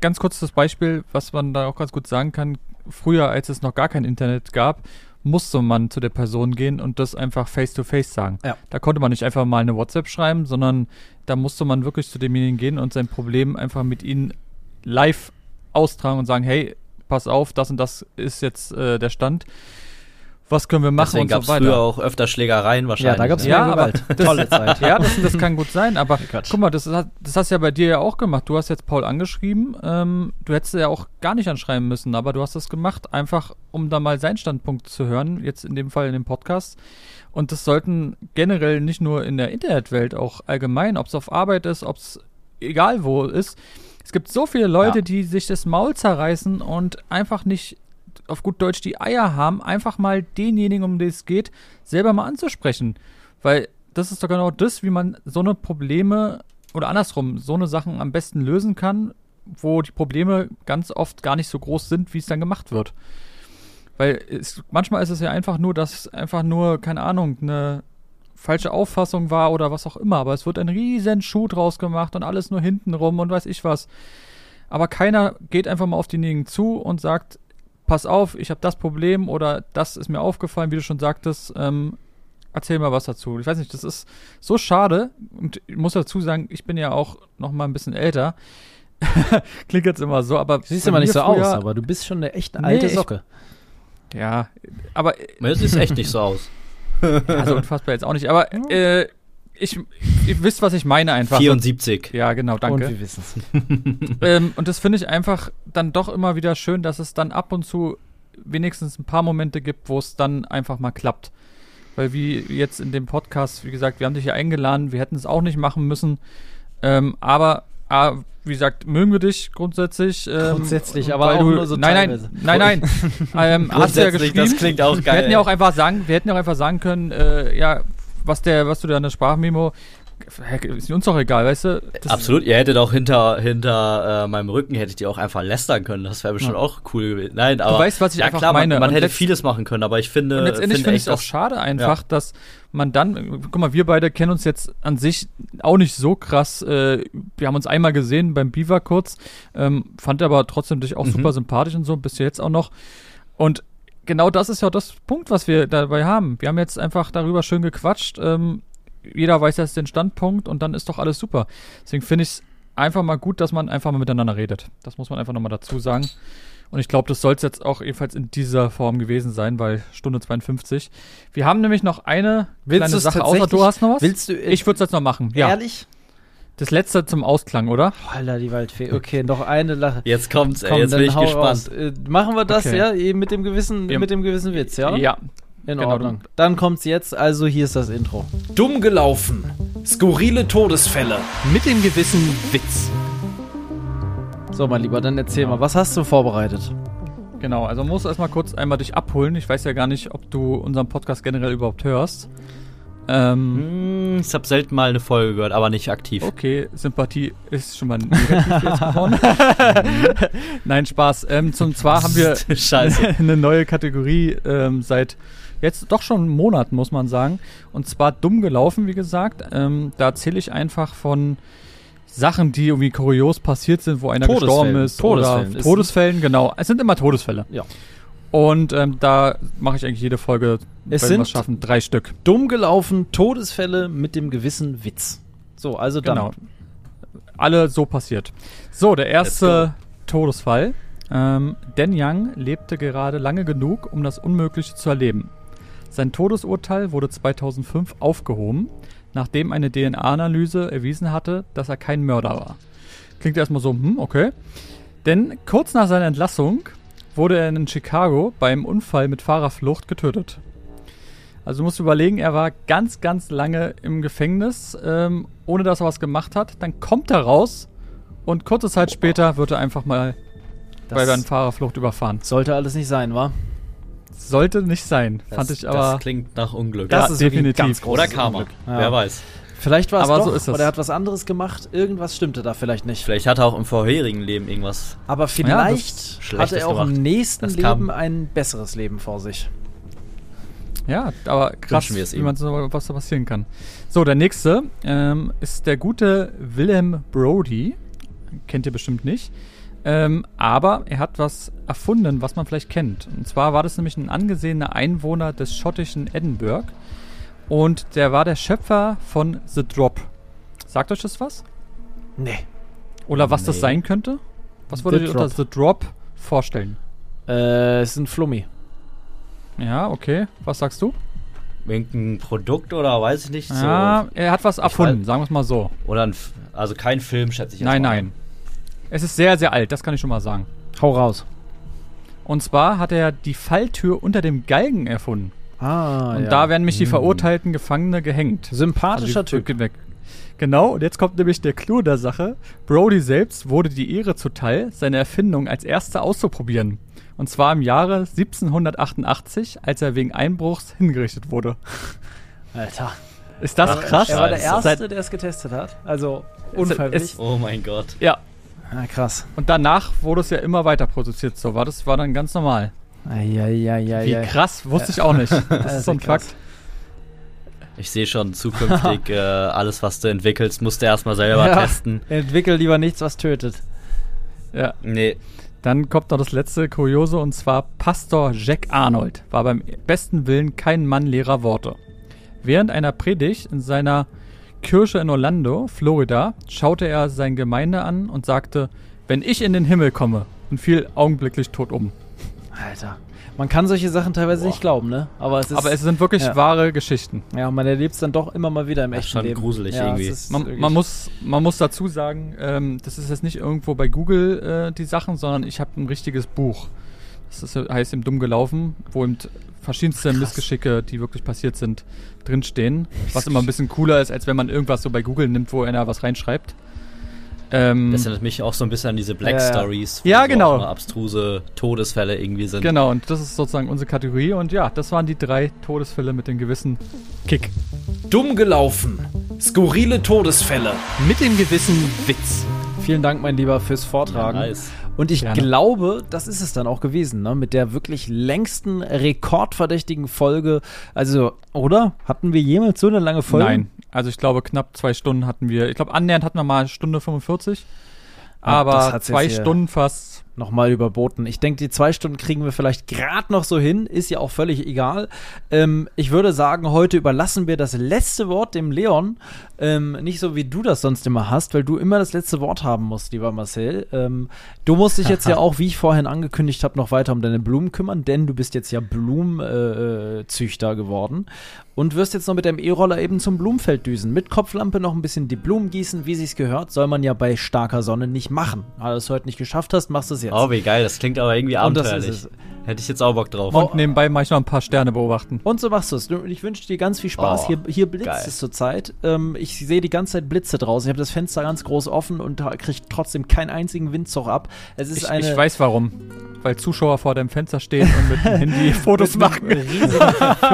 ganz kurz das Beispiel, was man da auch ganz gut sagen kann. Früher, als es noch gar kein Internet gab, musste man zu der Person gehen und das einfach face to face sagen. Ja. Da konnte man nicht einfach mal eine WhatsApp schreiben, sondern da musste man wirklich zu demjenigen gehen und sein Problem einfach mit ihnen live austragen und sagen, hey, pass auf, das und das ist jetzt äh, der Stand. Was können wir machen Deswegen und gab es so weiter. früher auch öfter Schlägereien wahrscheinlich. Ja, da gab es ne? Ja, Gewalt. das- Tolle Zeit. Ja, das, das kann gut sein, aber Quatsch. guck mal, das, das hast du ja bei dir ja auch gemacht. Du hast jetzt Paul angeschrieben. Ähm, du hättest ja auch gar nicht anschreiben müssen, aber du hast das gemacht, einfach um da mal seinen Standpunkt zu hören, jetzt in dem Fall in dem Podcast. Und das sollten generell nicht nur in der Internetwelt, auch allgemein, ob es auf Arbeit ist, ob es egal wo ist. Es gibt so viele Leute, Ja. die sich das Maul zerreißen und einfach nicht auf gut Deutsch die Eier haben, einfach mal denjenigen, um den es geht, selber mal anzusprechen. Weil das ist doch genau das, wie man so eine Probleme oder andersrum, so eine Sachen am besten lösen kann, wo die Probleme ganz oft gar nicht so groß sind, wie es dann gemacht wird. Weil es, manchmal ist es ja einfach nur, dass einfach nur, keine Ahnung, eine falsche Auffassung war oder was auch immer, aber es wird ein riesen Schuh draus gemacht und alles nur hintenrum und weiß ich was. Aber keiner geht einfach mal auf denjenigen zu und sagt, pass auf, ich habe das Problem oder das ist mir aufgefallen, wie du schon sagtest, ähm, erzähl mal was dazu. Ich weiß nicht, das ist so schade und ich muss dazu sagen, ich bin ja auch noch mal ein bisschen älter. Klingt jetzt immer so, aber Siehst bei immer nicht so aus, aber du bist schon eine echt Nee, alte ich- Socke. Ja, aber Das sieht echt nicht so aus. also unfassbar jetzt auch nicht, aber äh, ich, ihr wisst, was ich meine einfach. 74. Ja, genau, danke. Und wir wissen es. ähm, und das finde ich einfach dann doch immer wieder schön, dass es dann ab und zu wenigstens ein paar Momente gibt, wo es dann einfach mal klappt. Weil wie jetzt in dem Podcast, wie gesagt, wir haben dich hier eingeladen, wir hätten es auch nicht machen müssen. Ähm, aber, ah, wie gesagt, mögen wir dich grundsätzlich. Ähm, Grundsätzlich, aber auch du, nur so nein, teilweise. nein, nein, nein. ähm, hast du ja Grundsätzlich, geschrieben. das klingt auch Wir geil. hätten ja auch einfach sagen, wir hätten ja auch einfach sagen können, äh, ja, was der, was du da in der Sprachmemo, ist uns doch egal, weißt du? Das Absolut, ihr hättet auch hinter, hinter äh, meinem Rücken, hättet ihr auch einfach lästern können. Das wäre bestimmt Ja. auch cool gewesen. Nein, aber. weißt, was ich ja, einfach klar, meine. Man, man hätte vieles machen können, aber ich finde. Und letztendlich finde ich es auch schade einfach, dass man dann, guck mal, wir beide kennen uns jetzt an sich auch nicht so krass. Äh, wir haben uns einmal gesehen beim Beaver kurz, ähm, fand aber trotzdem dich auch Mhm. super sympathisch und so, bist du jetzt auch noch. Und genau das ist ja das Punkt, was wir dabei haben. Wir haben jetzt einfach darüber schön gequatscht. Ähm, jeder weiß jetzt den Standpunkt und dann ist doch alles super. Deswegen finde ich es einfach mal gut, dass man einfach mal miteinander redet. Das muss man einfach nochmal dazu sagen. Und ich glaube, das soll es jetzt auch ebenfalls in dieser Form gewesen sein, weil Stunde 52. Wir haben nämlich noch eine Willst kleine Sache, außer du hast noch was? Willst du. ich würde es jetzt noch machen. Ja, Ehrlich? Das letzte zum Ausklang, oder? Alter, die Waldfee. Okay, noch eine Lache. Jetzt kommt's, ey, Komm, jetzt bin ich gespannt. Äh, machen wir das, Okay. ja, eben mit dem gewissen, Wir- mit dem gewissen Witz, ja? Ja. In Genau, Ordnung. Dann kommt's jetzt, also hier ist das Intro. Dumm gelaufen. Skurrile Todesfälle. Mit dem gewissen Witz. So, mein Lieber, dann erzähl mal, was hast du vorbereitet? Genau, also muss erstmal kurz einmal dich abholen. Ich weiß ja gar nicht, ob du unseren Podcast generell überhaupt hörst. Ähm, Hm, ich habe selten mal eine Folge gehört, aber nicht aktiv. Okay, Sympathie ist schon mal negativ jetzt geworden. Nein, Spaß. Ähm, zum zwar haben wir Scheiße. eine neue Kategorie ähm, seit jetzt doch schon Monaten, muss man sagen. Und zwar dumm gelaufen, wie gesagt. Ähm, da erzähle ich einfach von Sachen, die irgendwie kurios passiert sind, wo einer gestorben ist. Todesfällen. Oder Todesfällen, genau. Es sind immer Todesfälle. Ja. Und ähm, da mache ich eigentlich jede Folge, Es wenn sind- wir es schaffen, drei Stück. Dumm gelaufen, Todesfälle mit dem gewissen Witz. So, also dann. Genau. Alle so passiert. So, der erste Todesfall. Ähm, Dan Young lebte gerade lange genug, um das Unmögliche zu erleben. Sein Todesurteil wurde 2005 aufgehoben, nachdem eine DNA-Analyse erwiesen hatte, dass er kein Mörder war. Klingt erstmal so, hm, okay. Denn kurz nach seiner Entlassung wurde er in Chicago beim Unfall mit Fahrerflucht getötet. Also du musst überlegen, er war ganz, ganz lange im Gefängnis, ähm, ohne dass er was gemacht hat. Dann kommt er raus und kurze Zeit später wird er einfach mal bei der Das Fahrerflucht überfahren. sollte alles nicht sein, wa? Sollte nicht sein, Das, fand ich das aber. klingt nach Unglück. Ja, wirklich ein definitiv. ganz großes Oder Karma. Unglück. Ja. Wer weiß. Vielleicht war es Aber doch, so ist das. oder er hat was anderes gemacht. Irgendwas stimmte da vielleicht nicht. Vielleicht hat er auch im vorherigen Leben irgendwas. Aber vielleicht Schlechtes hatte er auch im gemacht. nächsten Das kam- Leben ein besseres Leben vor sich. Ja, aber krass, wir es wie man so, was da passieren kann. So, der nächste ähm, ist der gute Willem Brody. Kennt ihr bestimmt nicht. Ähm, aber er hat was erfunden, was man vielleicht kennt. Und zwar war das nämlich ein angesehener Einwohner des schottischen Edinburgh. Und der war der Schöpfer von The Drop. Sagt euch das was? Nee. Oder was das Nee. sein könnte? Was würdet ihr unter. The Drop vorstellen? Äh, es ist ein Flummi. Ja, okay. Was sagst du? Irgendein Produkt oder weiß ich nicht. Ja, er hat was erfunden, weiß- sagen wir es mal so. So. Oder ein, F- also kein Film, schätze ich jetzt Nein, mal. nein. Es ist sehr, sehr alt, das kann ich schon mal sagen. Hau raus. Und zwar hat er die Falltür unter dem Galgen erfunden. Ah, und ja. da werden nämlich die Hm. verurteilten Gefangene gehängt. Sympathischer Also Typ. Weg. Genau, und jetzt kommt nämlich der Clou der Sache. Brody selbst wurde die Ehre zuteil, seine Erfindung als erster auszuprobieren. Und zwar im Jahre 1788, als er wegen Einbruchs hingerichtet wurde. Alter. Ist das Ach, krass? Er war der. Erste, der es getestet hat. Also unfreiwillig. Oh mein Gott. Ja, ah, krass. und danach wurde es ja immer weiter produziert. So war das war dann ganz normal. Eieieiei. Wie krass, wusste ich auch nicht. Das Das ist so ein krass. Fakt. Ich sehe schon zukünftig äh, alles, was du entwickelst, musst du erstmal selber Ja. testen. Entwickel lieber nichts, was tötet. Ja. Nee. Dann kommt noch das letzte Kuriose und zwar Pastor Jack Arnold war beim besten Willen kein Mann leerer Worte. Während einer Predigt in seiner Kirche in Orlando, Florida, schaute er seine Gemeinde an und sagte, wenn ich in den Himmel komme und fiel augenblicklich tot um. Alter. Man kann solche Sachen teilweise Boah. nicht glauben, ne? Aber es ist. Aber es sind wirklich ja. wahre Geschichten. ja, man erlebt es dann doch immer mal wieder im Das ist echten schon Leben. gruselig ja, irgendwie. Man, man, muss, man muss dazu sagen, ähm, das ist jetzt nicht irgendwo bei Google äh, die Sachen, sondern ich habe ein richtiges Buch. Das ist, heißt im Dumm gelaufen, wo eben verschiedenste Krass. Missgeschicke, die wirklich passiert sind, drinstehen. Was immer ein bisschen cooler ist, als wenn man irgendwas so bei Google nimmt, wo einer was reinschreibt. Ähm, Das erinnert mich auch so ein bisschen an diese Black Ja, ja. Stories, wo Ja, so genau. auch abstruse Todesfälle irgendwie sind. genau, und das ist sozusagen unsere Kategorie. Und ja, das waren die drei Todesfälle mit dem gewissen Kick. Dumm gelaufen. Skurrile Todesfälle. Mit dem gewissen Witz. Vielen Dank, mein Lieber, fürs Vortragen. Ja, nice. Und ich Gerne. glaube, das ist es dann auch gewesen, ne? Mit der wirklich längsten rekordverdächtigen Folge. Also, oder? Hatten wir jemals so eine lange Folge? Nein, also ich glaube knapp zwei Stunden hatten wir. Ich glaube annähernd hatten wir mal Stunde 45. Ah, Aber zwei Stunden fast. Nochmal überboten. Ich denke, die zwei Stunden kriegen wir vielleicht gerade noch so hin. Ist ja auch völlig egal. Ähm, ich würde sagen, heute überlassen wir das letzte Wort dem Leon. Ähm, nicht so, wie du das sonst immer hast, weil du immer das letzte Wort haben musst, lieber Marcel. Ähm, du musst dich jetzt ja auch, wie ich vorhin angekündigt habe, noch weiter um deine Blumen kümmern, denn du bist jetzt ja Blumenzüchter äh, Züchter geworden und wirst jetzt noch mit deinem E-Roller eben zum Blumenfeld düsen. Mit Kopflampe noch ein bisschen die Blumen gießen, wie sich's gehört, soll man ja bei starker Sonne nicht machen. Aber du es heute nicht geschafft hast, machst du es jetzt. Oh, wie geil. Das klingt aber irgendwie Und das abenteuerlich. ist es. Hätte ich jetzt auch Bock drauf. Und nebenbei mache ich noch ein paar Sterne beobachten. Und so machst du es. Ich wünsche dir ganz viel Spaß. Oh, hier, hier blitzt geil. es zurzeit. Ähm, ich sehe die ganze Zeit Blitze draußen. Ich habe das Fenster ganz groß offen und kriege trotzdem keinen einzigen Windzug ab. Es ist Ich, eine ich weiß warum. Weil Zuschauer vor deinem Fenster stehen und mit dem Handy Fotos machen. Ein riesiges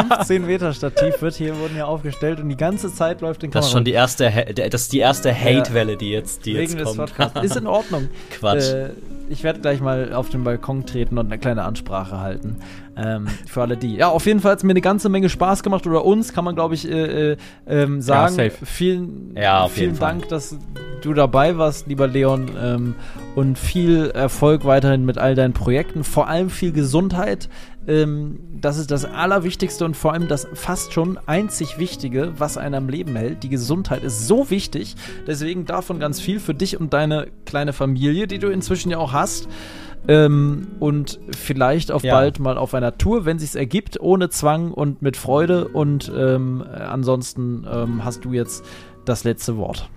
15 Meter Stativ wird hier wurden ja aufgestellt und die ganze Zeit läuft den Das ist schon die erste, Ha- der- das ist die erste Hate-Welle, die jetzt, die wegen jetzt des kommt. Podcasts. Ist in Ordnung. Quatsch. Äh, ich werde gleich mal auf den Balkon treten und eine kleine Ansprache halten. Ähm, für alle die. Ja, auf jeden Fall hat es mir eine ganze Menge Spaß gemacht. Oder uns kann man, glaube ich, äh, äh, ähm, sagen. safe. Vielen, Ja, vielen. Dank, dass du dabei warst, lieber Leon. Ähm, und viel Erfolg weiterhin mit all deinen Projekten. Vor allem viel Gesundheit. Ähm, das ist das Allerwichtigste und vor allem das fast schon einzig Wichtige, was einen am Leben hält. Die Gesundheit ist so wichtig. Deswegen davon ganz viel für dich und deine kleine Familie, die du inzwischen ja auch hast. Ähm, und vielleicht auf Ja. bald mal auf einer Tour, wenn sich's ergibt, ohne Zwang und mit Freude. Und ähm, äh, ansonsten ähm, hast du jetzt das letzte Wort.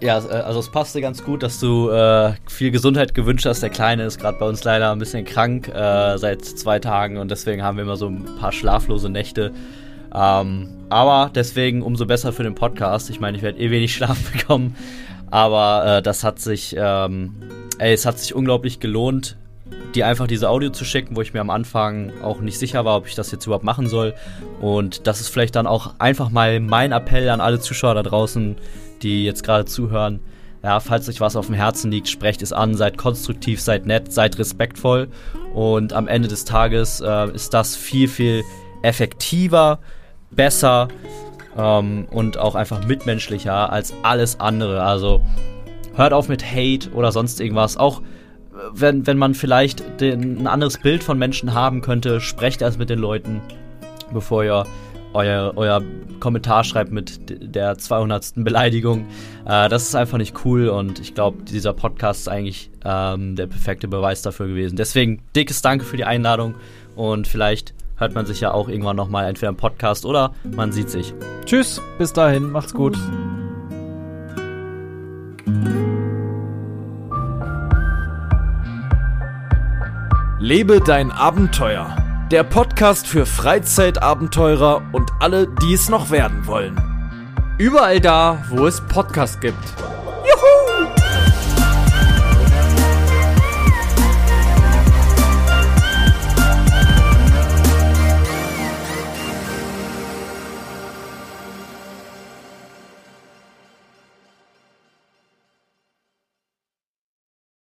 Ja, äh, also es passte ganz gut, dass du äh, viel Gesundheit gewünscht hast. Der Kleine ist gerade bei uns leider ein bisschen krank äh, seit zwei Tagen und deswegen haben wir immer so ein paar schlaflose Nächte. Ähm, aber deswegen umso besser für den Podcast. Ich meine, ich werde eh wenig Schlaf bekommen, aber äh, das hat sich, ähm, ey, es hat sich unglaublich gelohnt, dir einfach diese Audio zu schicken, wo ich mir am Anfang auch nicht sicher war, ob ich das jetzt überhaupt machen soll. Und das ist vielleicht dann auch einfach mal mein Appell an alle Zuschauer da draußen, die jetzt gerade zuhören. Ja, falls euch was auf dem Herzen liegt, sprecht es an, seid konstruktiv, seid nett, seid respektvoll. Und am Ende des Tages äh, ist das viel, viel effektiver, besser ähm, und auch einfach mitmenschlicher als alles andere. Also hört auf mit Hate oder sonst irgendwas. Auch wenn, wenn man vielleicht den, ein anderes Bild von Menschen haben könnte, sprecht erst mit den Leuten, bevor ihr euer, euer Kommentar schreibt mit der 200. Beleidigung. Äh, das ist einfach nicht cool und ich glaube, dieser Podcast ist eigentlich ähm, der perfekte Beweis dafür gewesen. Deswegen dickes Danke für die Einladung und vielleicht hört man sich ja auch irgendwann nochmal entweder im Podcast oder man sieht sich. Tschüss, bis dahin, macht's gut. Lebe dein Abenteuer. Der Podcast für Freizeitabenteurer und alle, die es noch werden wollen. Überall da, wo es Podcasts gibt.